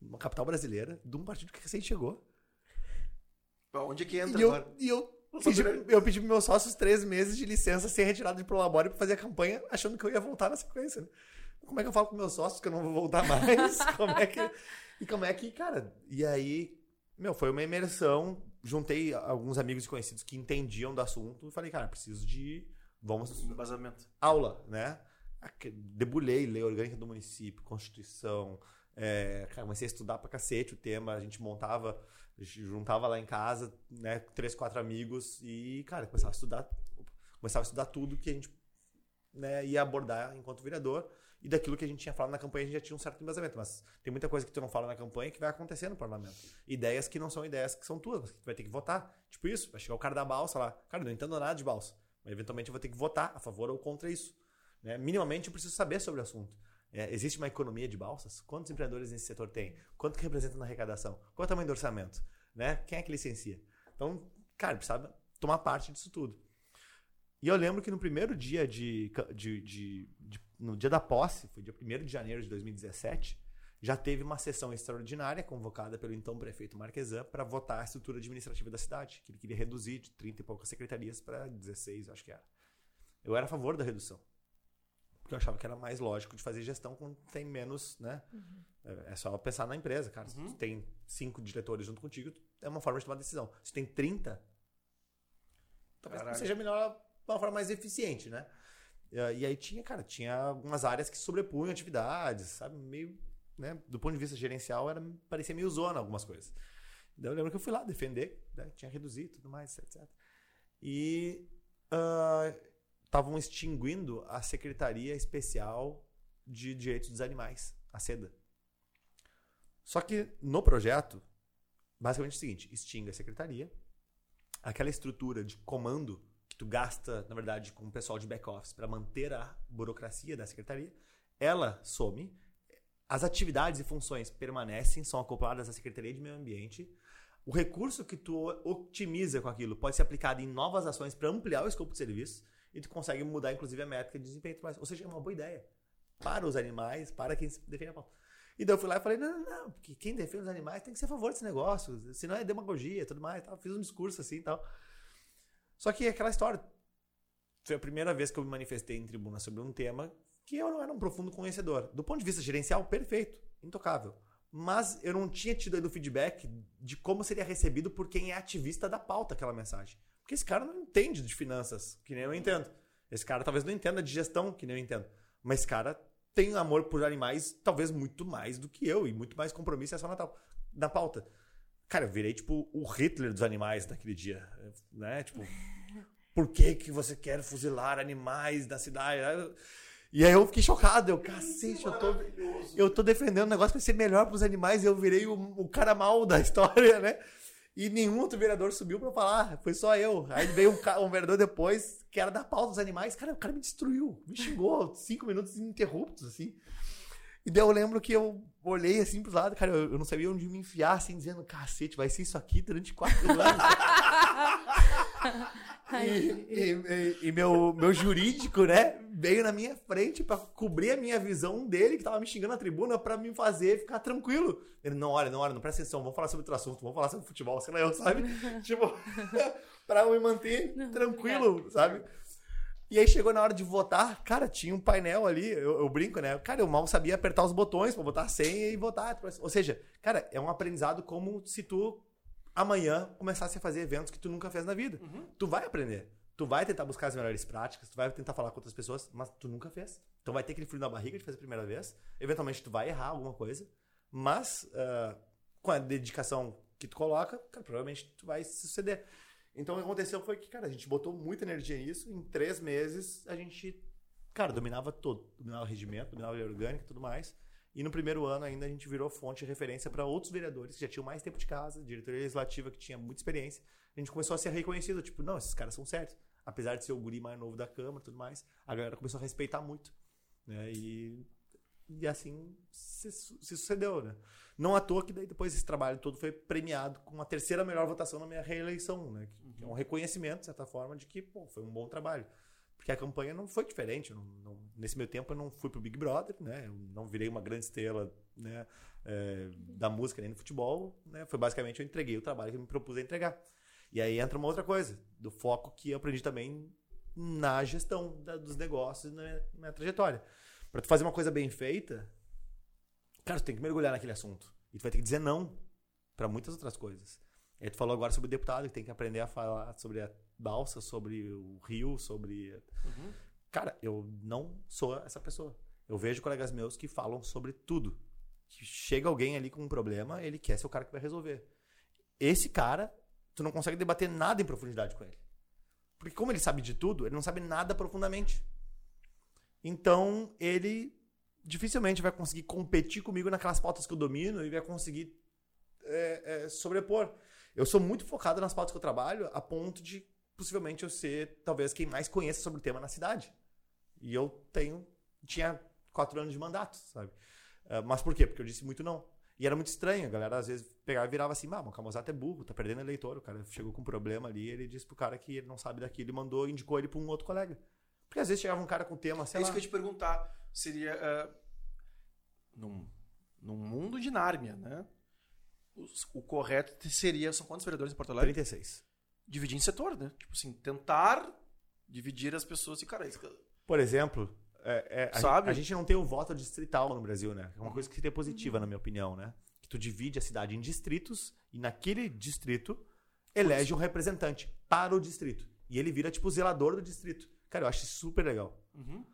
uma capital brasileira, de um partido que recém chegou. Onde é que entra E eu, agora? e eu pedi, eu pedi pros meus sócios três meses de licença sem retirada de prolabore pra fazer a campanha, achando que eu ia voltar na sequência. Né? Como é que eu falo com meus sócios que eu não vou voltar mais? como é que. E como é que, cara. E aí, meu, foi uma imersão. Juntei alguns amigos e conhecidos que entendiam do assunto e falei, cara, preciso de. Vamos Embasamento. aula, né? Debulhei lei orgânica do município, constituição. É, comecei a estudar pra cacete o tema. A gente montava, juntava lá em casa, né? Três, quatro amigos e, cara, começava a estudar. Começava a estudar tudo que a gente né, ia abordar enquanto vereador. E daquilo que a gente tinha falado na campanha, a gente já tinha um certo embasamento. Mas tem muita coisa que tu não fala na campanha que vai acontecer no parlamento. Ideias que não são ideias que são tuas, mas que tu vai ter que votar. Tipo isso, vai chegar o cara da balsa lá. Cara, não entendo nada de balsa. Mas eventualmente eu vou ter que votar a favor ou contra isso. Né? Minimamente eu preciso saber sobre o assunto. É, existe uma economia de balsas? Quantos empreendedores nesse setor tem? Quanto que representa na arrecadação? Qual é o tamanho do orçamento? Né? Quem é que licencia? Então, cara, precisava tomar parte disso tudo. E eu lembro que no primeiro dia de, de- de- de- no dia da posse, foi dia 1 de janeiro de 2017, já teve uma sessão extraordinária convocada pelo então prefeito Marquesan para votar a estrutura administrativa da cidade, que ele queria reduzir de 30 e poucas secretarias para 16, eu acho que era. Eu era a favor da redução. Porque eu achava que era mais lógico de fazer gestão quando tem menos, né? É é só pensar na empresa, cara. Se tu tem cinco diretores junto contigo, é uma forma de tomar decisão. Se tem 30, talvez seja melhor uma forma mais eficiente, né? E aí- tinha, cara, tinha algumas áreas que sobrepunham atividades, sabe? Meio, né? Do ponto de vista gerencial, era, parecia meio zona algumas coisas. Daí eu lembro que eu fui lá defender, né? tinha reduzido tudo mais, etc. E estavam extinguindo a Secretaria Especial de Direitos dos Animais, a SEDA. Só que no projeto, basicamente é o seguinte: extingue a secretaria, aquela estrutura de comando que tu gasta, na verdade, com o pessoal de back-office para manter a burocracia da secretaria, ela some. As atividades e funções permanecem, são acopladas à Secretaria de Meio Ambiente. O recurso que tu otimiza com aquilo pode ser aplicado em novas ações para ampliar o escopo de serviço e tu consegue mudar, inclusive, a métrica de desempenho. Ou seja, é uma boa ideia para os animais, para quem defende a pauta. E daí eu fui lá e falei, não, não, não, porque quem defende os animais tem que ser a favor desse negócio, senão é demagogia e tudo mais. tal. Fiz um discurso assim e tal. Só que aquela história. Foi a primeira vez que eu me manifestei em tribuna sobre um tema que eu não era um profundo conhecedor. Do ponto de vista gerencial, perfeito, intocável. Mas eu não tinha tido ainda o feedback de como seria recebido por quem é ativista da pauta aquela mensagem. Porque esse cara não entende de finanças, que nem eu entendo. Esse cara talvez não entenda de gestão, que nem eu entendo. Mas esse cara tem amor por animais, talvez muito mais do que eu, e muito mais compromisso é só na, na pauta. Cara, eu virei, tipo, o Hitler dos animais naquele dia, né? Tipo, por que que você quer fuzilar animais na cidade? E aí eu fiquei chocado, eu, cacete, eu tô, eu tô defendendo um negócio pra ser melhor pros animais, e eu virei o, o cara mal da história, né? E nenhum outro vereador subiu pra falar, foi só eu. Aí veio um, um vereador depois, que era da pauta dos animais, cara, o cara me destruiu, me xingou, cinco minutos ininterruptos, assim. E daí eu lembro que eu olhei assim pro lado, cara, eu, eu não sabia onde me enfiar, assim, dizendo, cacete, vai ser isso aqui durante quatro anos. e, e, e, meu, meu jurídico, né, veio na minha frente para cobrir a minha visão dele, que tava me xingando na tribuna, para me fazer ficar tranquilo. Ele, não, olha, não, olha, não presta atenção, vamos falar sobre outro assunto, vamos falar sobre futebol, sei lá, eu, sabe? tipo, pra me manter tranquilo, é. sabe? E aí chegou na hora de votar, cara, tinha um painel ali, eu, eu brinco, né? Cara, eu mal sabia apertar os botões para botar a senha e votar. Ou seja, cara, é um aprendizado como se tu amanhã começasse a fazer eventos que tu nunca fez na vida. Uhum. Tu vai aprender. Tu vai tentar buscar as melhores práticas, tu vai tentar falar com outras pessoas, mas tu nunca fez. Então vai ter aquele frio na barriga de fazer a primeira vez. Eventualmente tu vai errar alguma coisa, mas uh, com a dedicação que tu coloca, cara, provavelmente tu vai suceder. Então o que aconteceu foi que, cara, a gente botou muita energia nisso. Em três meses a gente, cara, dominava todo. Dominava o regimento, dominava a orgânica e tudo mais. E no primeiro ano ainda a gente virou fonte de referência para outros vereadores que já tinham mais tempo de casa, diretoria legislativa que tinha muita experiência. A gente começou a ser reconhecido, tipo, não, esses caras são certos. Apesar de ser o guri mais novo da Câmara e tudo mais, a galera começou a respeitar muito. Né? E, e assim se, se sucedeu, né? Não à toa que daí depois esse trabalho todo foi premiado com a terceira melhor votação na minha reeleição, né? Que é um reconhecimento, de certa forma, de que pô, foi um bom trabalho. Porque a campanha não foi diferente. Não, não, nesse meu tempo eu não fui pro Big Brother, né? Eu não virei uma grande estrela né? É, da música nem do futebol. Né? Foi basicamente eu entreguei o trabalho que eu me propus a entregar. E aí entra uma outra coisa, do foco que eu aprendi também na gestão da, dos negócios na minha, na minha trajetória. Para tu fazer uma coisa bem feita, Cara, tu tem que mergulhar naquele assunto. E tu vai ter que dizer não para muitas outras coisas. E aí tu falou agora sobre o deputado, que tem que aprender a falar sobre a balsa, sobre o rio, sobre. Uhum. Cara, eu não sou essa pessoa. Eu vejo colegas meus que falam sobre tudo. Que chega alguém ali com um problema, ele quer ser o cara que vai resolver. Esse cara, tu não consegue debater nada em profundidade com ele. Porque como ele sabe de tudo, ele não sabe nada profundamente. Então, ele dificilmente vai conseguir competir comigo naquelas pautas que eu domino e vai conseguir é, é, sobrepor. Eu sou muito focado nas pautas que eu trabalho, a ponto de possivelmente eu ser talvez quem mais conheça sobre o tema na cidade. E eu tenho tinha quatro anos de mandato, sabe? Uh, mas por quê? Porque eu disse muito não. E era muito estranho, a galera às vezes pegava e virava assim, ah, o Camozato é burro, tá perdendo eleitor. O cara chegou com um problema ali, ele disse pro cara que ele não sabe daquilo e mandou, indicou ele pra um outro colega. Porque às vezes chegava um cara com tema, sei é lá. isso que eu ia te perguntar seria uh, num, num mundo de Nárnia, né? O, o, correto seria são quantos vereadores em Porto Alegre? 36. Dividir em setor, né? Tipo assim, tentar dividir as pessoas e cara, isso... por exemplo, é, é, Sabe? A, a, gente não tem o voto distrital no Brasil, né? É uma coisa que é positiva, na minha opinião, né? Que tu divide a cidade em distritos e naquele distrito elege um representante para o distrito. E ele vira, tipo, zelador do distrito. Cara, eu acho isso super legal. Uhum.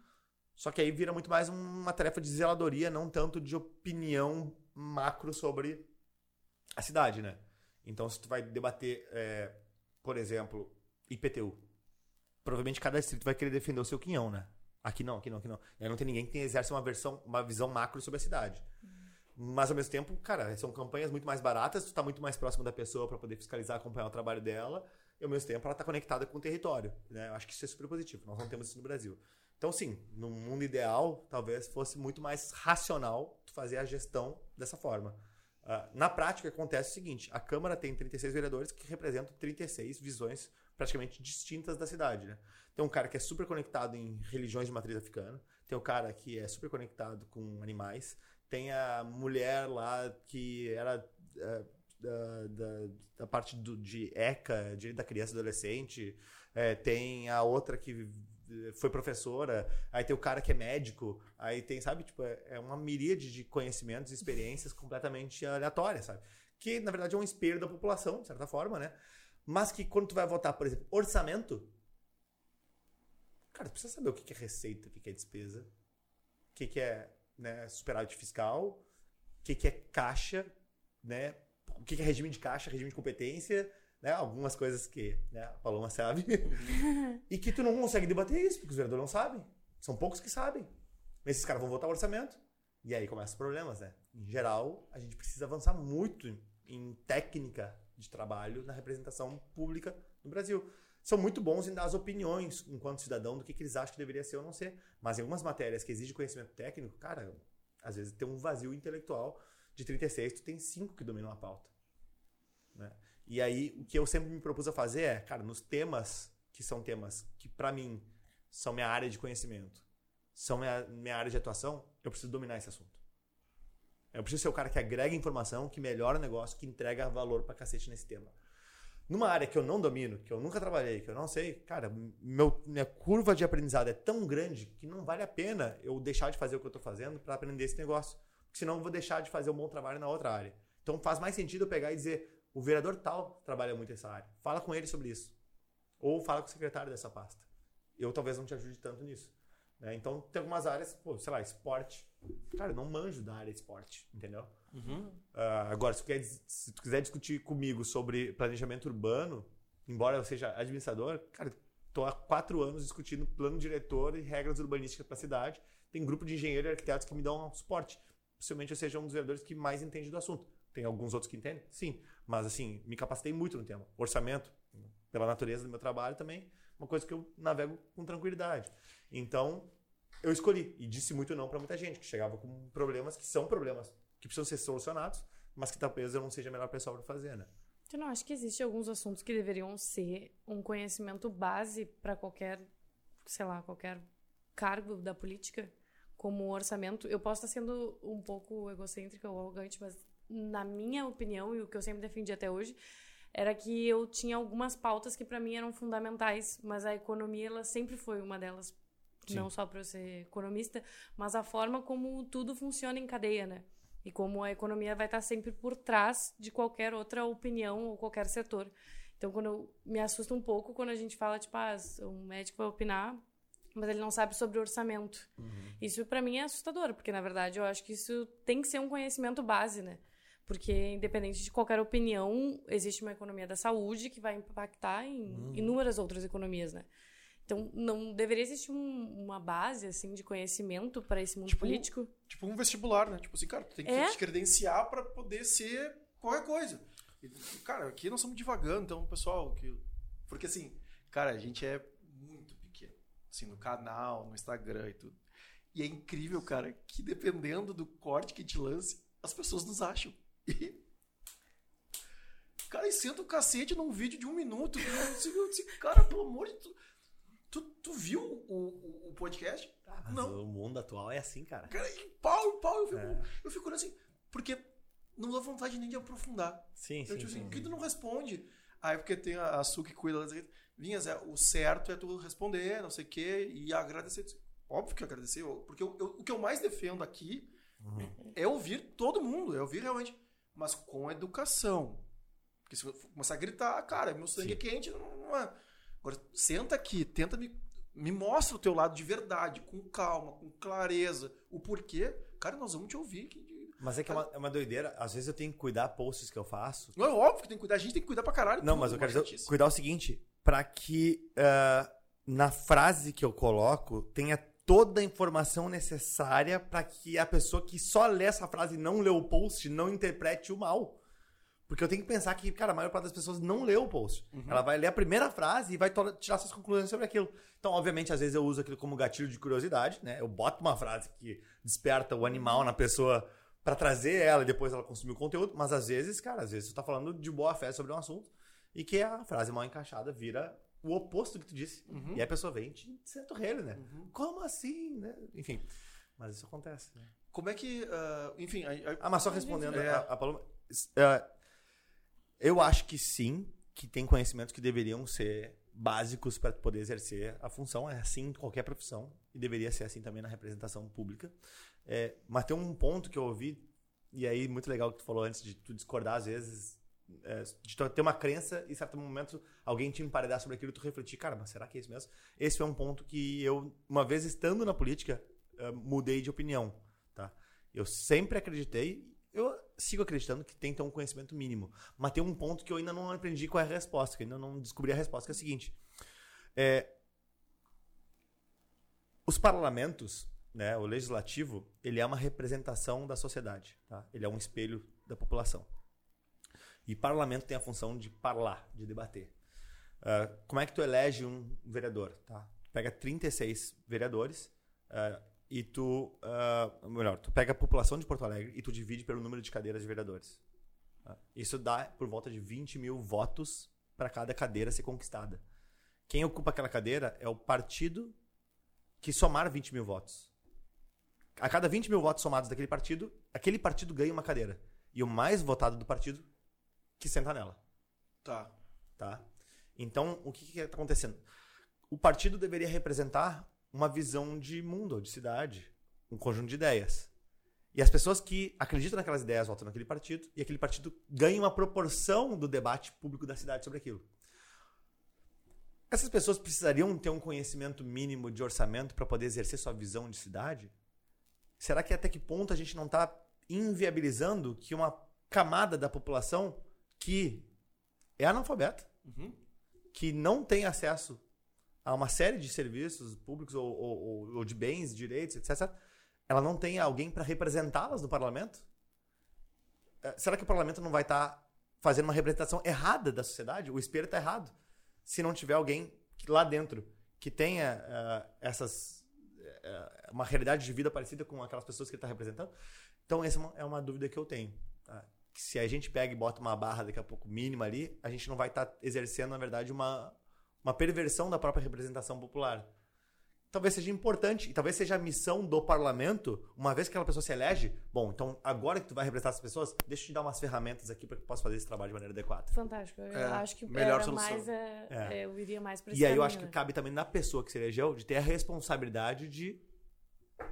Só que aí vira muito mais uma tarefa de zeladoria, não tanto de opinião macro sobre a cidade, né? Então, se tu vai debater, é, por exemplo, IPTU, provavelmente cada distrito vai querer defender o seu quinhão, né? Aqui não, aqui não, aqui não. Aí não tem ninguém que exerce uma, versão, uma visão macro sobre a cidade. Mas ao mesmo tempo, cara, são campanhas muito mais baratas, tu tá muito mais próximo da pessoa para poder fiscalizar, acompanhar o trabalho dela, e ao mesmo tempo ela tá conectada com o território. Né? Eu acho que isso é super positivo. Nós não temos isso no Brasil. Então, sim, no mundo ideal, talvez fosse muito mais racional fazer a gestão dessa forma. Uh, na prática, acontece o seguinte: a Câmara tem 36 vereadores que representam 36 visões praticamente distintas da cidade. Né? Tem um cara que é super conectado em religiões de matriz africana, tem o um cara que é super conectado com animais, tem a mulher lá que era uh, da, da, da, parte do, de ECA, direito da criança e adolescente, é, tem a outra que foi professora, aí tem o cara que é médico, aí tem, sabe, tipo, é, é uma miríade de conhecimentos e experiências completamente aleatórias, sabe? Que, na verdade, é um espelho da população, de certa forma, né? Mas que quando tu vai votar, por exemplo, orçamento, cara, tu precisa saber o que é receita, o que é despesa. que, que é né, superávit fiscal, o que, é caixa, né, o que é regime de caixa, regime de competência, né, algumas coisas que né, a Paloma sabe, e que tu não consegue debater isso, porque os vereadores não sabem. São poucos que sabem. Esses caras vão votar o orçamento, e aí começam os problemas, né? Em geral, a gente precisa avançar muito em, técnica de trabalho na representação pública no Brasil. São muito bons em dar as opiniões, enquanto cidadão, do que, que eles acham que deveria ser ou não ser. Mas em algumas matérias que exigem conhecimento técnico, cara, às vezes tem um vazio intelectual. De 36, tu tem cinco que dominam a pauta. Né? E aí, o que eu sempre me propus a fazer é, cara, nos temas que são temas que, para mim, são minha área de conhecimento, são minha, minha área de atuação, eu preciso dominar esse assunto. Eu preciso ser o cara que agrega informação, que melhora o negócio, que entrega valor pra cacete nesse tema. Numa área que eu não domino, que eu nunca trabalhei, que eu não sei, cara, meu, minha curva de aprendizado é tão grande que não vale a pena eu deixar de fazer o que eu tô fazendo para aprender esse negócio. Porque senão eu vou deixar de fazer um bom trabalho na outra área. Então faz mais sentido eu pegar e dizer, o vereador tal trabalha muito essa área. Fala com ele sobre isso. Ou fala com o secretário dessa pasta. Eu talvez não te ajude tanto nisso. Né? Então tem algumas áreas, pô, sei lá, esporte. Cara, eu não manjo da área de esporte, entendeu? Uhum. Uh, agora, se tu, quer, se tu quiser discutir comigo sobre planejamento urbano, embora eu seja administrador, cara, tô há quatro anos discutindo plano diretor e regras urbanísticas para a cidade. Tem grupo de engenheiros e arquitetos que me dão um suporte. Possivelmente eu seja um dos vereadores que mais entende do assunto. Tem alguns outros que entendem? Sim. Mas, assim, me capacitei muito no tema. Orçamento, pela natureza do meu trabalho também, uma coisa que eu navego com tranquilidade. Então, eu escolhi. E disse muito não para muita gente, que chegava com problemas que são problemas que precisam ser solucionados, mas que talvez eu não seja a melhor pessoa para fazer, né? Eu não acho que existem alguns assuntos que deveriam ser um conhecimento base para qualquer, sei lá, qualquer cargo da política, como orçamento. Eu posso estar sendo um pouco egocêntrica ou arrogante, mas na minha opinião e o que eu sempre defendi até hoje era que eu tinha algumas pautas que para mim eram fundamentais, mas a economia ela sempre foi uma delas Sim. não só para eu ser economista, mas a forma como tudo funciona em cadeia, né? E como a economia vai estar sempre por trás de qualquer outra opinião ou qualquer setor. Então, quando eu me assusta um pouco quando a gente fala, tipo, ah, um médico vai opinar, mas ele não sabe sobre orçamento. Uhum. Isso para mim é assustador, porque na verdade eu acho que isso tem que ser um conhecimento base, né? Porque, independente de qualquer opinião, existe uma economia da saúde que vai impactar em uhum. inúmeras outras economias, né? Então, não deveria existir um, uma base, assim, de conhecimento para esse mundo tipo, político? Tipo um vestibular, né? Tipo assim, cara, tu tem que é? te credenciar para poder ser qualquer coisa. E, cara, aqui nós estamos divagando, então, pessoal, que... porque assim, cara, a gente é muito pequeno. Assim, no canal, no Instagram e tudo. E é incrível, cara, que dependendo do corte que te lance, as pessoas nos acham. E... Cara, e senta o cacete num vídeo de um minuto. Eu disse, cara, pelo amor de Deus Tu, tu viu o, o, o podcast? Ah, não. O mundo atual é assim, cara. Cara, e pau, pau. Eu fico, é. eu fico assim, porque não dá vontade nem de aprofundar. Sim, eu, sim. Tipo sim, assim, por que tu não responde? Aí porque tem a, a Su que cuida das Vinhas, é, o certo é tu responder, não sei o quê, e agradecer. Óbvio que agradecer, porque eu, eu, o que eu mais defendo aqui uhum. é ouvir todo mundo, é ouvir realmente, mas com educação. Porque se eu começar a gritar, cara, meu sangue Sim. é quente, não, não é. Agora, senta aqui, tenta me, me mostra o teu lado de verdade, com calma, com clareza, o porquê. Cara, nós vamos te ouvir. Mas é que é uma, é uma doideira. Às vezes eu tenho que cuidar posts que eu faço. Não, é óbvio que tem que cuidar. A gente tem que cuidar pra caralho. Não, mas eu quero dizer, cuidar o seguinte, para que uh, na frase que eu coloco tenha toda a informação necessária para que a pessoa que só lê essa frase e não lê o post não interprete o mal. Porque eu tenho que pensar que, cara, a maior parte das pessoas não lê o post. Uhum. Ela vai ler a primeira frase e vai tirar suas conclusões sobre aquilo. Então, obviamente, às vezes eu uso aquilo como gatilho de curiosidade, né? Eu boto uma frase que desperta o animal na pessoa para trazer ela e depois ela consumir o conteúdo. Mas às vezes, cara, às vezes você tá falando de boa fé sobre um assunto e que a frase mal encaixada vira o oposto do que tu disse. Uhum. E a pessoa vem e te senta o relho, né? Uhum. Como assim, né? Enfim. Mas isso acontece, né? Como é que. Uh, enfim. A, a... Ah, mas só respondendo é... a, a Paloma. Uh, eu acho que sim, que tem conhecimentos que deveriam ser básicos para poder exercer a função. É assim em qualquer profissão e deveria ser assim também na representação pública. É, mas tem um ponto que eu ouvi, e aí muito legal que tu falou antes de tu discordar às vezes, é, de ter uma crença e em certo momento alguém te emparedar sobre aquilo e tu refletir, cara, mas será que é isso mesmo? Esse foi um ponto que eu, uma vez estando na política, uh, mudei de opinião, tá? Eu sempre acreditei, eu sigo acreditando que tem que ter um conhecimento mínimo. Mas tem um ponto que eu ainda não aprendi qual é a resposta, que ainda não descobri a resposta, que é o seguinte. É, os parlamentos, né, o legislativo, ele é uma representação da sociedade. Tá? Ele é um espelho da população. E parlamento tem a função de falar, de debater. Uh, como é que tu elege um vereador? Tá? pega 36 vereadores uh, e tu. Uh, melhor, tu pega a população de Porto Alegre e tu divide pelo número de cadeiras de vereadores. Isso dá por volta de 20 mil votos para cada cadeira ser conquistada. Quem ocupa aquela cadeira é o partido que somar 20 mil votos. A cada 20 mil votos somados daquele partido, aquele partido ganha uma cadeira. E o mais votado do partido que senta nela. Tá. Tá? Então, o que está acontecendo? o partido deveria representar uma visão de mundo, de cidade, um conjunto de ideias. E as pessoas que acreditam naquelas ideias votam naquele partido e aquele partido ganha uma proporção do debate público da cidade sobre aquilo. Essas pessoas precisariam ter um conhecimento mínimo de orçamento para poder exercer sua visão de cidade? Será que até que ponto a gente não está inviabilizando que uma camada da população que é analfabeta, uhum. que não tem acesso a uma série de serviços públicos ou, ou, ou de bens, direitos, etc., ela não tem alguém para representá-las no parlamento? É, será que o parlamento não vai estar tá fazendo uma representação errada da sociedade? O espelho está errado. Se não tiver alguém lá dentro que tenha uh, essas uh, uma realidade de vida parecida com aquelas pessoas que ele está representando. Então essa é uma, é uma, dúvida que eu tenho. Tá? Que se a gente pega e bota uma barra daqui a pouco mínima ali, a gente não vai estar tá exercendo na verdade uma uma perversão da própria representação popular. Talvez seja importante, e talvez seja a missão do parlamento, uma vez que aquela pessoa se elege, bom, então agora que tu vai representar as pessoas, deixa eu te dar umas ferramentas aqui para que tu possa fazer esse trabalho de maneira adequada. Fantástico. Eu é, acho que melhor era solução. mais, é, é. eu iria mais para E aí eu acho que cabe também na pessoa que se elegeu de ter a responsabilidade de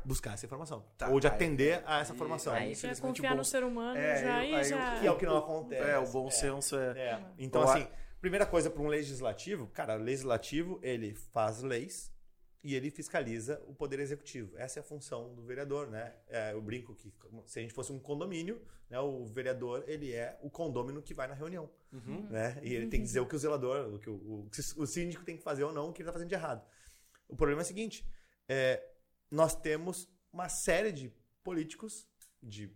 buscar essa informação. Tá, ou de atender aí, a essa formação. Aí já confiar no ser humano, é, já, aí, aí, já... Que é o que não acontece. É, o bom senso é... é. Então, assim, Primeira coisa para um legislativo, cara, legislativo ele faz leis e ele fiscaliza o poder executivo. Essa é a função do vereador, né? É, eu brinco que se a gente fosse um condomínio, né, o vereador ele é o condômino que vai na reunião, uhum. né? E ele tem que dizer o que o zelador, o que o, o, o síndico tem que fazer ou não, o que ele está fazendo de errado. O problema é o seguinte: é, nós temos uma série de políticos, de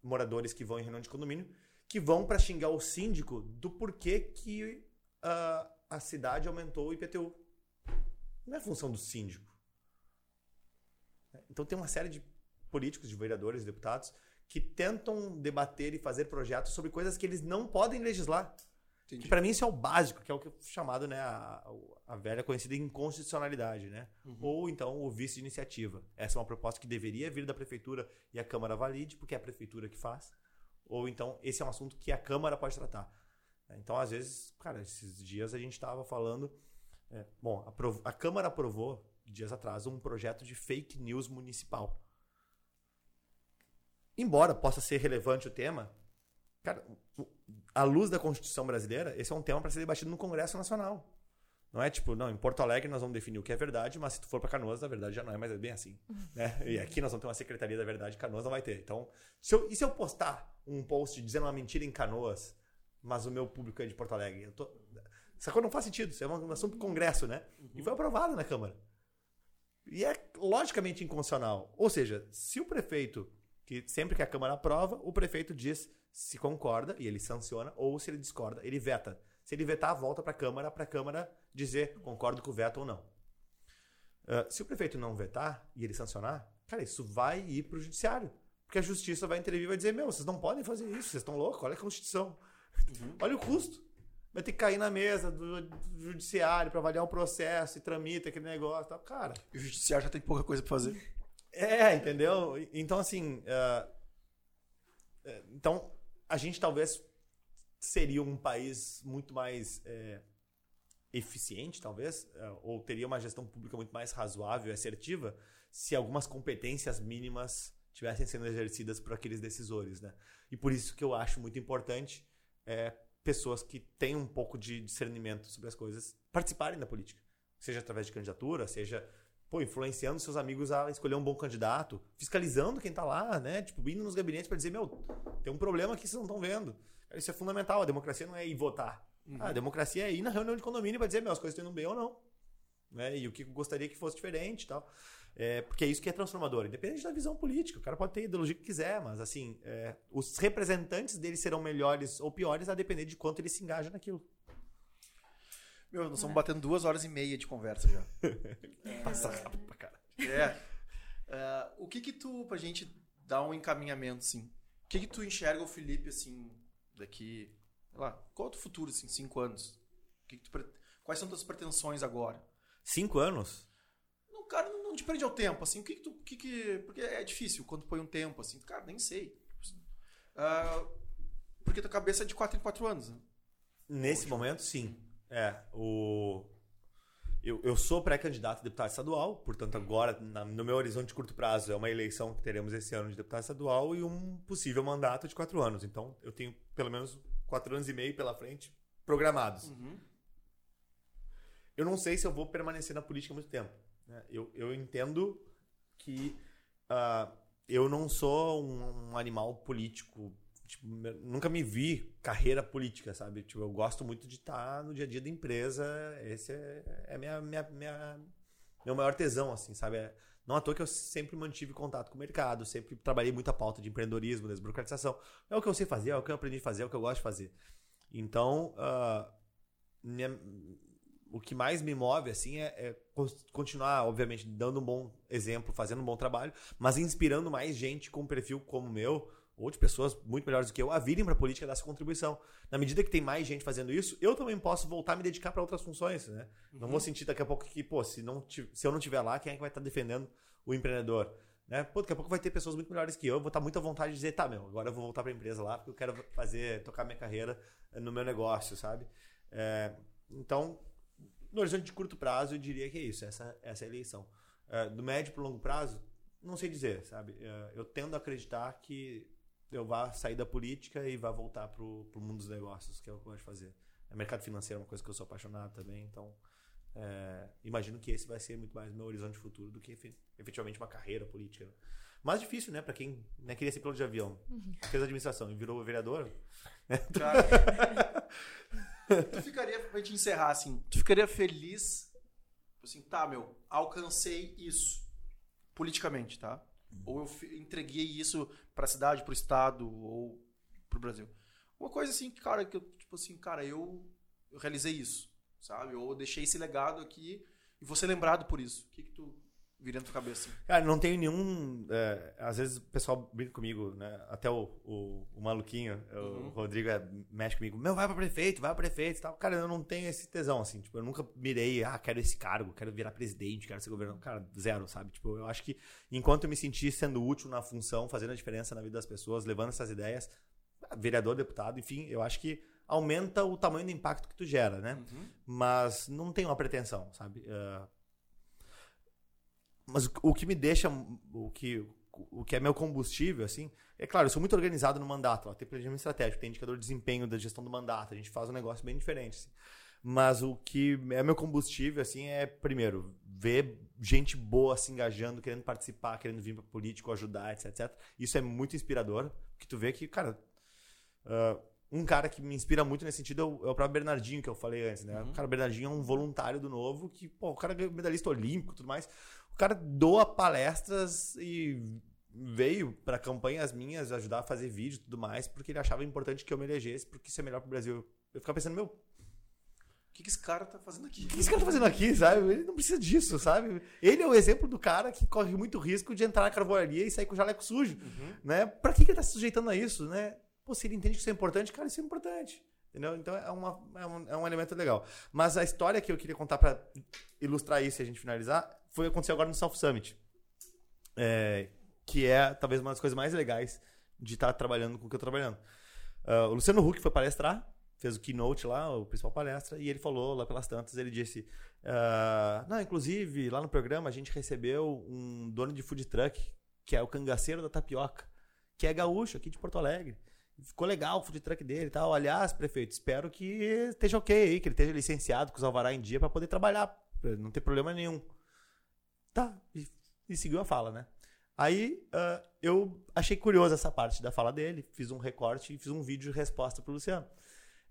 moradores que vão em reunião de condomínio, que vão para xingar o síndico do porquê que uh, a cidade aumentou o IPTU. Não é função do síndico. Então tem uma série de políticos, de vereadores, deputados que tentam debater e fazer projetos sobre coisas que eles não podem legislar. Entendi. Que para mim isso é o básico, que é o que é chamado né, a, a velha conhecida inconstitucionalidade, né? Uhum. Ou então o vice de iniciativa. Essa é uma proposta que deveria vir da prefeitura e a Câmara valide, porque é a prefeitura que faz. Ou então esse é um assunto que a Câmara pode tratar. Então, às vezes, cara, esses dias a gente estava falando. É, bom, a, a Câmara aprovou, dias atrás, um projeto de fake news municipal. Embora possa ser relevante o tema, cara, à luz da Constituição brasileira, esse é um tema para ser debatido no Congresso Nacional. Não é tipo, não, em Porto Alegre nós vamos definir o que é verdade, mas se tu for para Canoas, na verdade já não é mais bem assim. Né? E aqui nós vamos ter uma Secretaria da Verdade, Canoas não vai ter. Então, se eu, e se eu postar um post dizendo uma mentira em Canoas, mas o meu público é de Porto Alegre? Eu tô... Essa coisa não faz sentido, isso é um assunto para Congresso, né? E foi aprovado na Câmara. E é logicamente inconstitucional. Ou seja, se o prefeito, que sempre que a Câmara aprova, o prefeito diz se concorda e ele sanciona, ou se ele discorda, ele veta. Se ele vetar, volta para a Câmara, para a Câmara dizer concordo com o veto ou não. Uh, se o prefeito não vetar e ele sancionar, cara, isso vai ir para o judiciário. Porque a justiça vai intervir e vai dizer: meu, vocês não podem fazer isso, vocês estão loucos, olha a Constituição. Uhum. Olha o custo. Vai ter que cair na mesa do, do judiciário para avaliar o processo e tramita aquele negócio. Tá? Cara. E o judiciário já tem pouca coisa para fazer. É, entendeu? Então, assim. Uh, então, a gente talvez seria um país muito mais é, eficiente, talvez, é, ou teria uma gestão pública muito mais razoável e assertiva se algumas competências mínimas tivessem sendo exercidas por aqueles decisores, né? E por isso que eu acho muito importante é, pessoas que têm um pouco de discernimento sobre as coisas participarem da política, seja através de candidatura, seja pô, influenciando seus amigos a escolher um bom candidato, fiscalizando quem tá lá, né? Tipo, indo nos gabinetes para dizer, meu, tem um problema aqui que vocês não estão vendo. Isso é fundamental. A democracia não é ir votar. Uhum. A democracia é ir na reunião de condomínio para dizer, meu, as coisas estão indo bem ou não. Né? E o que eu gostaria que fosse diferente e tal. É, porque é isso que é transformador, independente da visão política. O cara pode ter a ideologia que quiser, mas assim, é, os representantes dele serão melhores ou piores a depender de quanto ele se engaja naquilo. Meu, nós estamos batendo duas horas e meia de conversa já. Passa rápido pra cara. É. É, o que que tu, pra gente dar um encaminhamento, assim, o que que tu enxerga o Felipe, assim, daqui, sei lá, qual é o teu futuro, assim, cinco anos? O que que tu pre- Quais são tuas pretensões agora? Cinco anos? Não, cara, não, não te prende ao tempo, assim, o que que tu, o que que... Porque é difícil quando põe um tempo, assim, cara, nem sei. Ah, porque tua cabeça é de quatro em quatro anos, né? Nesse momento, sim. É, o... Eu, eu sou pré-candidato a deputado estadual, portanto, agora, na- no meu horizonte de curto prazo, é uma eleição que teremos esse ano de deputado estadual e um possível mandato de quatro anos. Então, eu tenho pelo menos quatro anos e meio pela frente programados. Uhum. Eu não sei se eu vou permanecer na política muito tempo. né? Eu, eu entendo que ah, eu não sou um, um animal político. Tipo, nunca me vi carreira política, sabe? Tipo, eu gosto muito de estar no dia a dia da empresa. Esse é, é minha, minha, minha- meu maior tesão, assim, sabe? É- não à toa que eu sempre mantive contato com o mercado, sempre trabalhei muita pauta de empreendedorismo, desburocratização. É o que eu sei fazer, é o que eu aprendi a fazer, é o que eu gosto de fazer. Então, ah, minha- o que mais me move, assim, é, é continuar, obviamente, dando um bom exemplo, fazendo um bom trabalho, mas inspirando mais gente com um perfil como o meu, ou de pessoas muito melhores do que eu, a virem para a política e dar essa contribuição. Na medida que tem mais gente fazendo isso, eu também posso voltar a me dedicar para outras funções, né? Não vou sentir daqui a pouco que, pô, se, não, se eu não estiver lá, quem é que vai estar defendendo o empreendedor? Né? Pô, daqui a pouco vai ter pessoas muito melhores que eu, eu vou estar muito à vontade de dizer, tá, meu, agora eu vou voltar para a empresa lá, porque eu quero fazer, tocar minha carreira no meu negócio, sabe? É, então, no horizonte de curto prazo, eu diria que é isso, essa, essa é a eleição. É, do médio para longo prazo, não sei dizer, sabe? É, eu tendo a acreditar que eu vá sair da política e vá voltar pro, pro mundo dos negócios, que é o que eu gosto de fazer. É, mercado financeiro é uma coisa que eu sou apaixonado também, então é, imagino que esse vai ser muito mais meu horizonte futuro do que efe- efetivamente uma carreira política. né? Mais difícil, né? Pra quem né, queria ser piloto de avião, fez administração e virou vereador. Cara, tu ficaria, pra gente encerrar assim, tu ficaria feliz, assim, tá, meu, alcancei isso, politicamente, tá? Ou eu entreguei isso pra cidade, pro estado, ou pro Brasil. Uma coisa assim, cara, que eu, tipo assim, cara, eu, eu realizei isso, sabe? Ou deixei esse legado aqui e vou ser lembrado por isso. O que que tu viria na tua cabeça? Cara, não tenho nenhum. é, às vezes o pessoal brinca comigo, né? Até o, o, o maluquinho, o Uhum. Rodrigo, é, mexe comigo. Meu, vai pra prefeito, vai pra prefeito e tal. Cara, eu não tenho esse tesão, assim. Tipo, eu nunca mirei, ah, quero esse cargo, quero virar presidente, quero ser governador. Cara, zero, sabe? Tipo, eu acho que enquanto eu me sentir sendo útil na função, fazendo a diferença na vida das pessoas, levando essas ideias, ah, vereador, deputado, enfim, eu acho que aumenta o tamanho do impacto que tu gera, né? Uhum. mas não tenho uma pretensão, sabe? Ah, mas o, que me deixa, o que, o que é meu combustível, assim, é claro, eu sou muito organizado no mandato, ó, tem planejamento estratégico, tem indicador de desempenho da gestão do mandato, a gente faz um negócio bem diferente, assim. Mas o que é meu combustível, assim, é, primeiro, ver gente boa se engajando, querendo participar, querendo vir para político, ajudar, etc, etc. Isso é muito inspirador, porque tu vê que, cara, ah, um cara que me inspira muito nesse sentido é o, é o próprio Bernardinho, que eu falei antes, né? O cara Bernardinho é um voluntário do novo que, pô, o cara é medalhista olímpico e tudo mais. O cara doa palestras e veio para campanhas minhas ajudar a fazer vídeo e tudo mais, porque ele achava importante que eu me elegesse, porque isso é melhor pro Brasil. Eu ficava pensando, meu, o O que, que esse cara tá fazendo aqui? que esse cara tá fazendo aqui, sabe? Ele não precisa disso, sabe? Ele é o exemplo do cara que corre muito risco de entrar na carvoaria e sair com o jaleco sujo, né? Pra que, que ele tá se sujeitando a isso, né? Pô, se ele entende que isso é importante, cara, isso é importante. Entendeu? Então é, uma, é, um, é um elemento legal. Mas a história que eu queria contar pra ilustrar isso e a gente finalizar foi aconteceu agora no South Summit. É, que é talvez uma das coisas mais legais de estar trabalhando com o que eu tô trabalhando. Ah, o Luciano Huck foi palestrar, fez o keynote lá, o principal palestra, e ele falou lá pelas tantas, ele disse, ah, não, inclusive, lá no programa a gente recebeu um dono de food truck, que é o cangaceiro da tapioca, que é gaúcho aqui de Porto Alegre. Ficou legal o food truck dele e tal. Aliás, prefeito, espero que esteja ok aí, que ele esteja licenciado com os alvará em dia para poder trabalhar, não ter problema nenhum. Tá, e, e seguiu a fala, né? Aí ah, eu achei curiosa essa parte da fala dele, fiz um recorte e fiz um vídeo de resposta pro Luciano.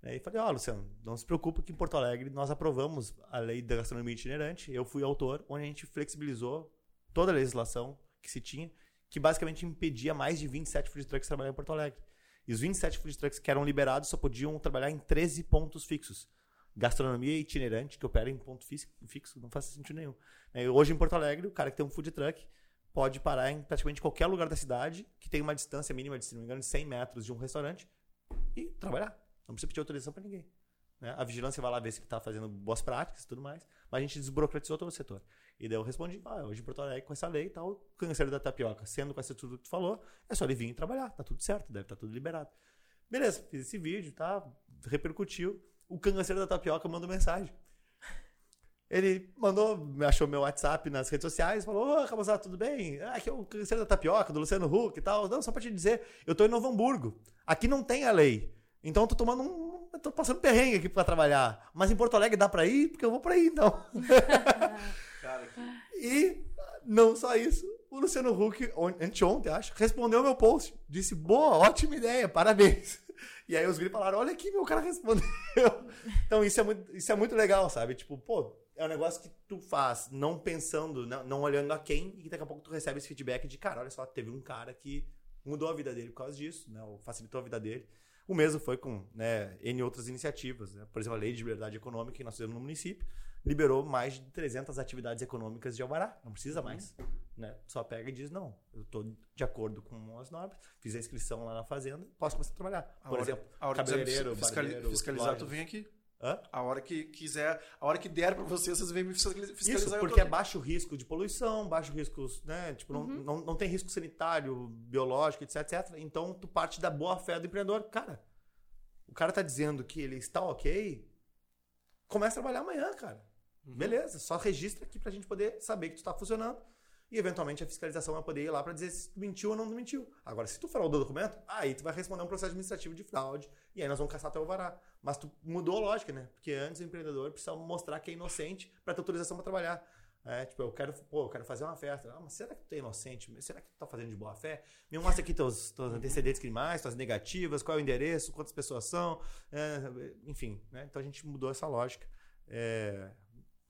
Aí falei, ó, Luciano, não se preocupe que em Porto Alegre nós aprovamos a lei da gastronomia itinerante. Eu fui autor, onde a gente flexibilizou toda a legislação que se tinha, que basicamente impedia mais de 27 food trucks trabalhar em Porto Alegre. E os 27 food trucks que eram liberados só podiam trabalhar em 13 pontos fixos. Gastronomia itinerante, que opera em ponto fixo, não faz sentido nenhum. É, Hoje em Porto Alegre, o cara que tem um food truck pode parar em praticamente qualquer lugar da cidade que tem uma distância mínima de, se não me engano, de 100 metros de um restaurante e trabalhar. Não precisa pedir autorização para ninguém. né? A vigilância vai lá ver se ele está fazendo boas práticas e tudo mais, mas a gente desburocratizou todo o setor. E daí eu respondi, ah, hoje em Porto Alegre, com essa lei e tal, o da tapioca, sendo com essa tudo que tu falou, é só ele vir trabalhar, tá tudo certo, deve estar tudo liberado. Beleza, fiz esse vídeo, tá? Repercutiu. O cangaceiro da tapioca mandou mensagem. Ele mandou, achou meu WhatsApp nas redes sociais, falou: Ô, Cabozado, tudo bem? Aqui é o cangaceiro da tapioca, do Luciano Huck e tal. Não, só pra te dizer, eu tô em Novo Hamburgo. Aqui não tem a lei. Então eu tô tomando um. Eu tô passando perrengue aqui pra trabalhar. Mas em Porto Alegre dá pra ir, porque eu vou pra aí então. Cara, que... E não só isso, o Luciano Huck, on- anteontem, acho, respondeu meu post. Disse, boa, ótima ideia, parabéns. E aí os gringos falaram, olha aqui, meu cara respondeu. Então isso é muito, isso é muito legal, sabe? Tipo, pô, é um negócio que tu faz não pensando, não, não olhando a quem, e daqui a pouco tu recebe esse feedback de, cara, olha só, teve um cara que mudou a vida dele por causa disso, né? Ou facilitou a vida dele. O mesmo foi com né, N outras iniciativas. Né? Por exemplo, a Lei de Liberdade Econômica que nós fizemos no município liberou mais de 300 atividades econômicas de Alvará. Não precisa mais. Né? Só pega e diz, não, eu estou de acordo com as normas, fiz a inscrição lá na fazenda, posso começar a trabalhar. A Por hora, exemplo, a hora que cabeleireiro, fiscali- barbeiro, fiscalizar, tu vem aqui. Hã? A hora que quiser, a hora que der pra você, vocês vêm me fiscali- fiscalizar. Isso, porque é baixo risco de poluição, baixo risco, né? Tipo, não, não, não tem risco sanitário, biológico, etc, etc. Então, tu parte da boa fé do empreendedor. Cara, o cara tá dizendo que ele está ok, começa a trabalhar amanhã, cara. Beleza, só registra aqui pra gente poder saber que tu tá funcionando. E eventualmente a fiscalização vai poder ir lá pra dizer se tu mentiu ou não mentiu. Agora, se tu fraudou o documento, aí tu vai responder um processo administrativo de fraude e aí nós vamos caçar teu alvará. Mas tu mudou a lógica, né? Porque antes o empreendedor precisa mostrar que é inocente pra ter autorização pra trabalhar. É, tipo, eu quero, pô, eu quero fazer uma festa. Ah, mas será que tu é inocente? Será que tu tá fazendo de boa fé? Me mostra aqui teus, teus antecedentes criminais, tuas negativas, qual é o endereço, quantas pessoas são, é, enfim, né? Então a gente mudou essa lógica. É,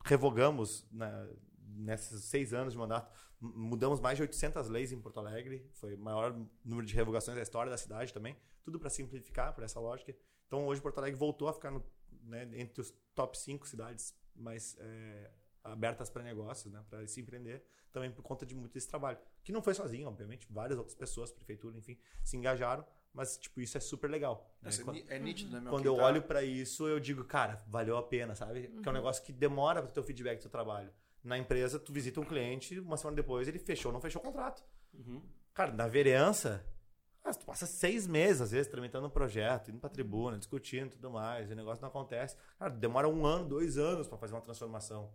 revogamos na- nesses seis anos de mandato, mudamos mais de 800 leis em Porto Alegre, foi o maior número de revogações da história da cidade também, tudo para simplificar por essa lógica. Então hoje Porto Alegre voltou a ficar no- né, entre os top 5 cidades mais é, abertas para negócios, né, para se empreender, também por conta de muito desse trabalho. Que não foi sozinho, obviamente, várias outras pessoas, prefeitura, enfim, se engajaram, mas tipo isso é super legal. né? É Quando- é nítido, né, meu? quando eu tá- olho pra isso, eu digo, cara, valeu a pena, sabe? Que é um negócio que demora pra ter o feedback do seu trabalho. Na empresa, tu visita um cliente, uma semana depois ele fechou ou não fechou o contrato. Uhum. Cara, na vereança, ah, tu passa seis meses, às vezes, tramitando um projeto, indo pra tribuna, discutindo e tudo mais, e o negócio não acontece. Cara, demora um ano, dois anos pra fazer uma transformação.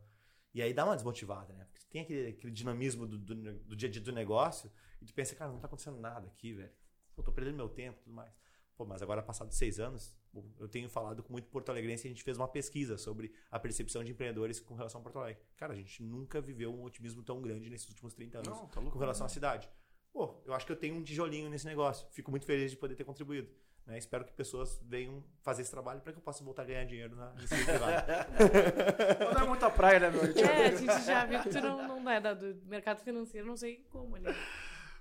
E aí dá uma desmotivada, né? Porque tem aquele, aquele dinamismo do, do, do dia a dia do negócio, e tu pensa, cara, não tá acontecendo nada aqui, velho. Pô, tô perdendo meu tempo e tudo mais. Pô, mas agora, passados seis anos, eu tenho falado com muito Porto Alegrense e a gente fez uma pesquisa sobre a percepção de empreendedores com relação a Porto Alegre. Cara, a gente nunca viveu um otimismo tão grande nesses últimos 30 anos Não, tá louco. com relação à cidade. Pô, eu acho que eu tenho um tijolinho nesse negócio. Fico muito feliz de poder ter contribuído. né? Espero que pessoas venham fazer esse trabalho para que eu possa voltar a ganhar dinheiro na. Não é muita praia, né, meu? É, a gente já viu que tu não, não é da- do mercado financeiro, não sei como ali.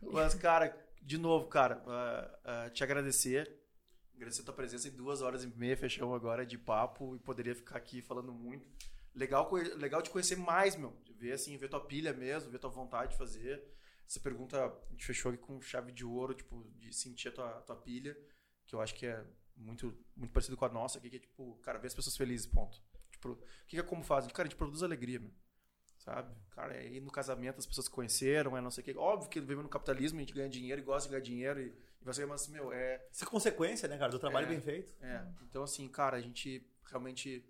Mas, cara, de novo, cara, ah, ah, te agradecer. Agradecer a tua presença em duas horas e meia, fechamos agora de papo e poderia ficar aqui falando muito. Legal, legal te conhecer mais, meu. Ver, assim, ver tua pilha mesmo, ver tua vontade de fazer. Essa pergunta a gente fechou aqui com chave de ouro, tipo, de sentir a tua, tua pilha, que eu acho que é muito, muito parecido com a nossa aqui, que é tipo, cara, ver as pessoas felizes, ponto. Tipo, o que é como faz? Cara, a gente produz alegria, meu sabe? Cara, é ir no casamento, as pessoas se conheceram, é não sei o quê. Óbvio que vivemos no capitalismo, a gente ganha dinheiro e gosta de ganhar dinheiro. E, e você, mas, meu, é, Isso é consequência, né, cara, do trabalho É. bem feito. é. Então, assim, cara, a gente realmente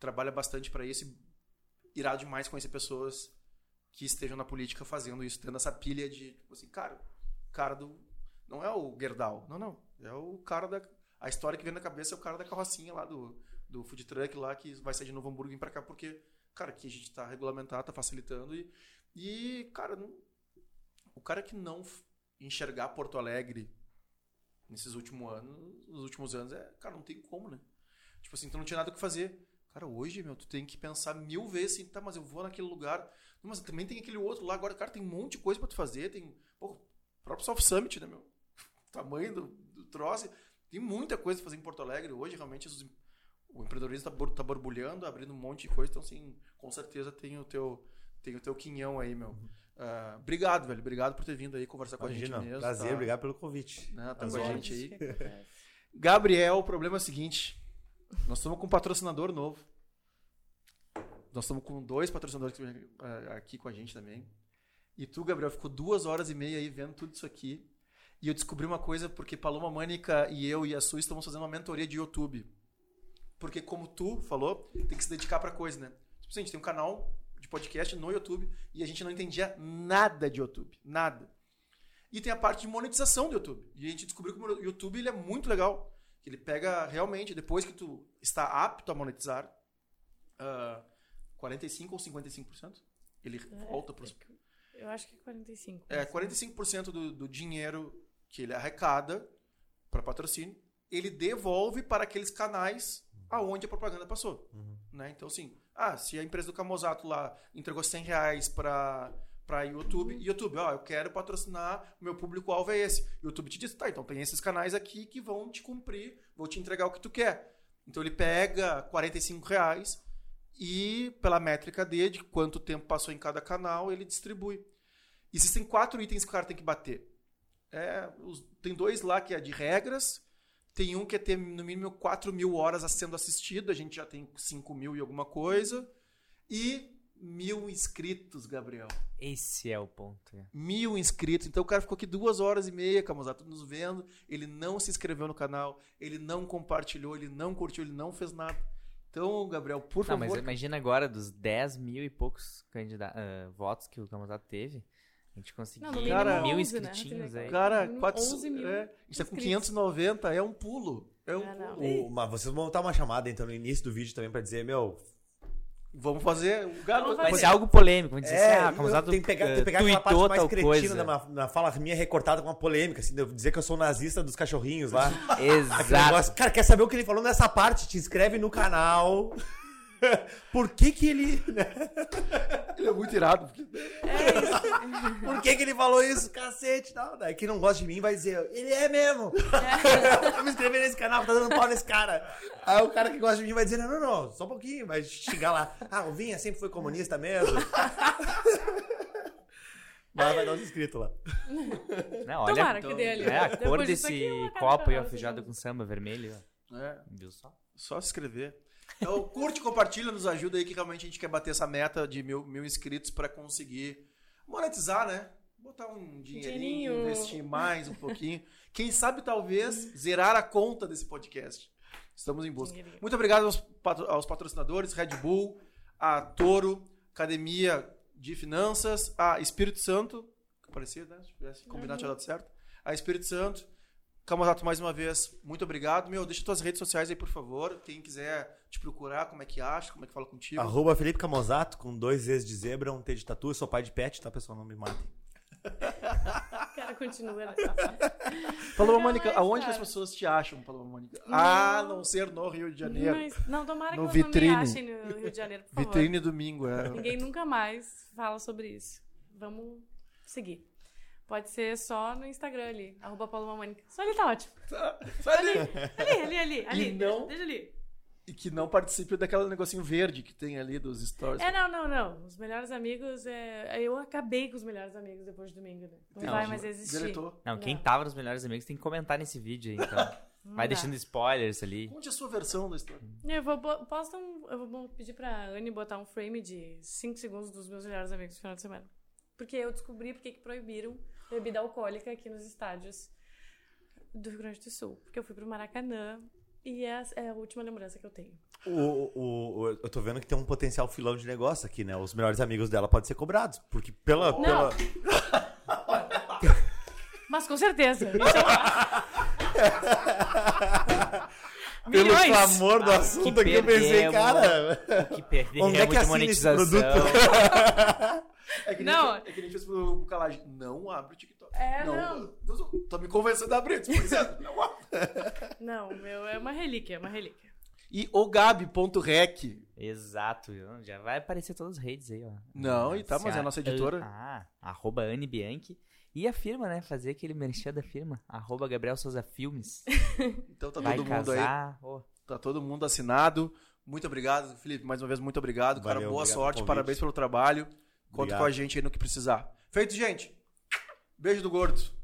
trabalha bastante pra isso e irá demais conhecer pessoas que estejam na política fazendo isso, tendo essa pilha de, tipo assim, cara, cara do. Não é o Gerdau, não, não. É o cara da. A história que vem na cabeça é o cara da carrocinha lá do, do food truck lá que vai sair de Novo Hamburgo e vir pra cá porque, cara, aqui a gente tá regulamentado, tá facilitando e E, cara, o cara que não enxergar Porto Alegre nesses últimos anos, nos últimos anos, é, cara, não tem como, né? Tipo assim, tu não tinha nada o que fazer. Cara, hoje, meu, tu tem que pensar mil vezes assim, tá, mas eu vou naquele lugar. Mas também tem aquele outro lá. Agora, cara, tem um monte de coisa pra tu fazer. Tem, pô, o próprio Soft Summit, né, meu? O tamanho do, do troço. Tem muita coisa pra fazer em Porto Alegre. Hoje, realmente, os- o empreendedorismo tá, bor- tá borbulhando, abrindo um monte de coisa. Então, assim, com certeza tem o teu, tem o teu quinhão aí, meu. Ah, obrigado, velho. Obrigado por ter vindo aí conversar com a Imagina, gente mesmo. prazer, tá? obrigado pelo convite. Né, tá com a gente aí. Gabriel, o problema é o seguinte: nós estamos com um patrocinador novo. Nós estamos com dois patrocinadores eh, aqui com a gente também. E tu, Gabriel, ficou duas horas e meia aí vendo tudo isso aqui. E eu descobri uma coisa, porque Paloma Mânica e eu e a Su estamos fazendo uma mentoria de YouTube. Porque, como tu falou, tem que se dedicar pra coisa, né? Tipo assim, a gente tem um canal de podcast no YouTube e a gente não entendia nada de YouTube. Nada. E tem a parte de monetização do YouTube. E a gente descobriu que o YouTube ele é muito legal. Que ele pega realmente, depois que tu está apto a monetizar, ah, 45% ou 55%, ele volta para Eu acho que é 45. é, 45% do, do dinheiro que ele arrecada para patrocínio, ele devolve para aqueles canais aonde a propaganda passou. Né? Então, assim, ah, se a empresa do Camozato lá entregou 100 reais para para YouTube, YouTube, ó, eu quero patrocinar, o meu público-alvo é esse. YouTube te diz, tá, então tem esses canais aqui que vão te cumprir, vou te entregar o que tu quer. Então ele pega 45 reais e pela métrica dele, de quanto tempo passou em cada canal, ele distribui. Existem quatro itens que o cara tem que bater. É, os- tem dois lá que é de regras. Tem um que é ter no mínimo 4 mil horas sendo assistido. A gente já tem 5 mil e alguma coisa. E mil inscritos, Gabriel. Esse é o ponto. é. Mil inscritos. Então o cara ficou aqui duas horas e meia, Camusato, nos vendo. Ele não se inscreveu no canal. Ele não compartilhou. Ele não curtiu. Ele não fez nada. Então, Gabriel, por Não, favor. mas imagina agora, dos 10 mil e poucos ah, votos que o Camusato teve, a gente conseguiu Não, Cara, mil 11, né? inscritinhos aí. Cara, Mínimo 4, 11 mil é, a gente tá com inscritos. 590. É um pulo. É um É, não. pulo. O- mas vocês vão botar uma chamada então no início do vídeo também pra dizer, meu. Vamos fazer. O garoto. Vai ser algo polêmico, vamos dizer É, assim, ah, o Camusato tem que pegar, tem que eh, pegar aquela parte tuitou mais tal cretina ma- na fala minha recortada com uma polêmica, assim, dizer que eu sou nazista dos cachorrinhos lá. Exato. negócio. Cara, quer saber o que ele falou nessa parte? Te inscreve no canal. Por que que ele. Ele é muito irado. porque- Por que que ele falou isso? Cacete, não. Daí quem não gosta de mim vai dizer, ele é mesmo. Vou me inscrever nesse canal, tá dando pau nesse cara. Aí o cara que gosta de mim vai dizer, não, não, não, só um pouquinho, vai xingar lá. Ah, o Vinha sempre foi comunista mesmo. Mas vai dar uns inscritos lá. Não, olha, Tomara que dê ali. É, a Depois cor desse aqui, uma cara copo aí, nós, com samba vermelho. É, Viu só? só se inscrever. Então, curte, compartilha, nos ajuda aí que realmente a gente quer bater essa meta de mil, mil inscritos pra conseguir monetizar, né? Botar um dinheirinho, Dinheirinho. investir mais um pouquinho. Quem sabe, talvez, zerar a conta desse podcast. Estamos em busca. Dinheirinho. Muito obrigado aos, patro- aos patrocinadores, Red Bull, a Toro, Academia de Finanças, a Espírito Santo, que parecia, né? Se tivesse combinado, tinha dado certo. A Espírito Santo. Camozato, mais uma vez, muito obrigado. Meu, deixa tuas redes sociais aí, por favor. Quem quiser te procurar, como é que acha, como é que fala contigo. Arroba Felipe Camozato, com dois Z's de zebra, um T de tatu. Eu sou pai de pet, tá, pessoal? Não me matem. O cara continua, né? Paloma Mônica, mas, aonde cara. as pessoas te acham, Paloma Mônica? Não. Ah, não ser no Rio de Janeiro. Mas, não, tomara No que vitrine. não me achem no Rio de Janeiro, por favor. Vitrine domingo, é. Ninguém nunca mais fala sobre isso. Vamos seguir. Pode ser só no Instagram ali, arroba Paulo Mamânica. Só ali tá ótimo. Sai ali. Ali, ali, ali, ali. não- Deixa, deixa ali. E que não participe daquele negocinho verde que tem ali dos stories. É, não, não, não. Os melhores amigos, é... eu acabei com os melhores amigos depois do domingo, né? Não, Não, vai mais existir. Deletou. Não, quem Não. tava nos melhores amigos tem que comentar nesse vídeo aí, então. Não Vai dá. deixando spoilers ali. Conte a sua versão da história. Eu vou posta um, eu vou pedir pra Anne botar um frame de 5 segundos dos meus melhores amigos no final de semana. Porque eu descobri porque que proibiram bebida alcoólica aqui nos estádios do Rio Grande do Sul. Porque eu fui pro Maracanã e é a, é a última lembrança que eu tenho. O, o, o- eu tô vendo que tem um potencial filão de negócio aqui, né? Os melhores amigos dela podem ser cobrados. Porque pela. Não. pela... Mas com certeza. É- Pelo Milhões! clamor do Ah, assunto que aqui, eu pensei, cara. Que perdemos Onde é que de assina esse monetização. É que nem, Não. é que nem a gente fez pro Calage. Não abre o TikTok. É, não. Tô, tô me convencendo a abrir. Por exemplo, não abre. Não, meu, é uma relíquia, é uma relíquia. E o Gabi.rec. Exato, viu? já vai aparecer todas as redes aí, ó. Não, e tá, mas é a nossa editora. Ah, arroba Anne Bianchi. E a firma, né? Fazer aquele merchan da firma. Arroba Gabriel Souza Filmes. Então tá vai todo mundo aí. casar. Ô, Tá todo mundo assinado. Muito obrigado, Felipe. Mais uma vez, muito obrigado. Cara, Valeu, boa obrigado sorte. Parabéns pelo trabalho. Conta Obrigado. com a gente aí no que precisar. Feito, gente. Beijo do gordo.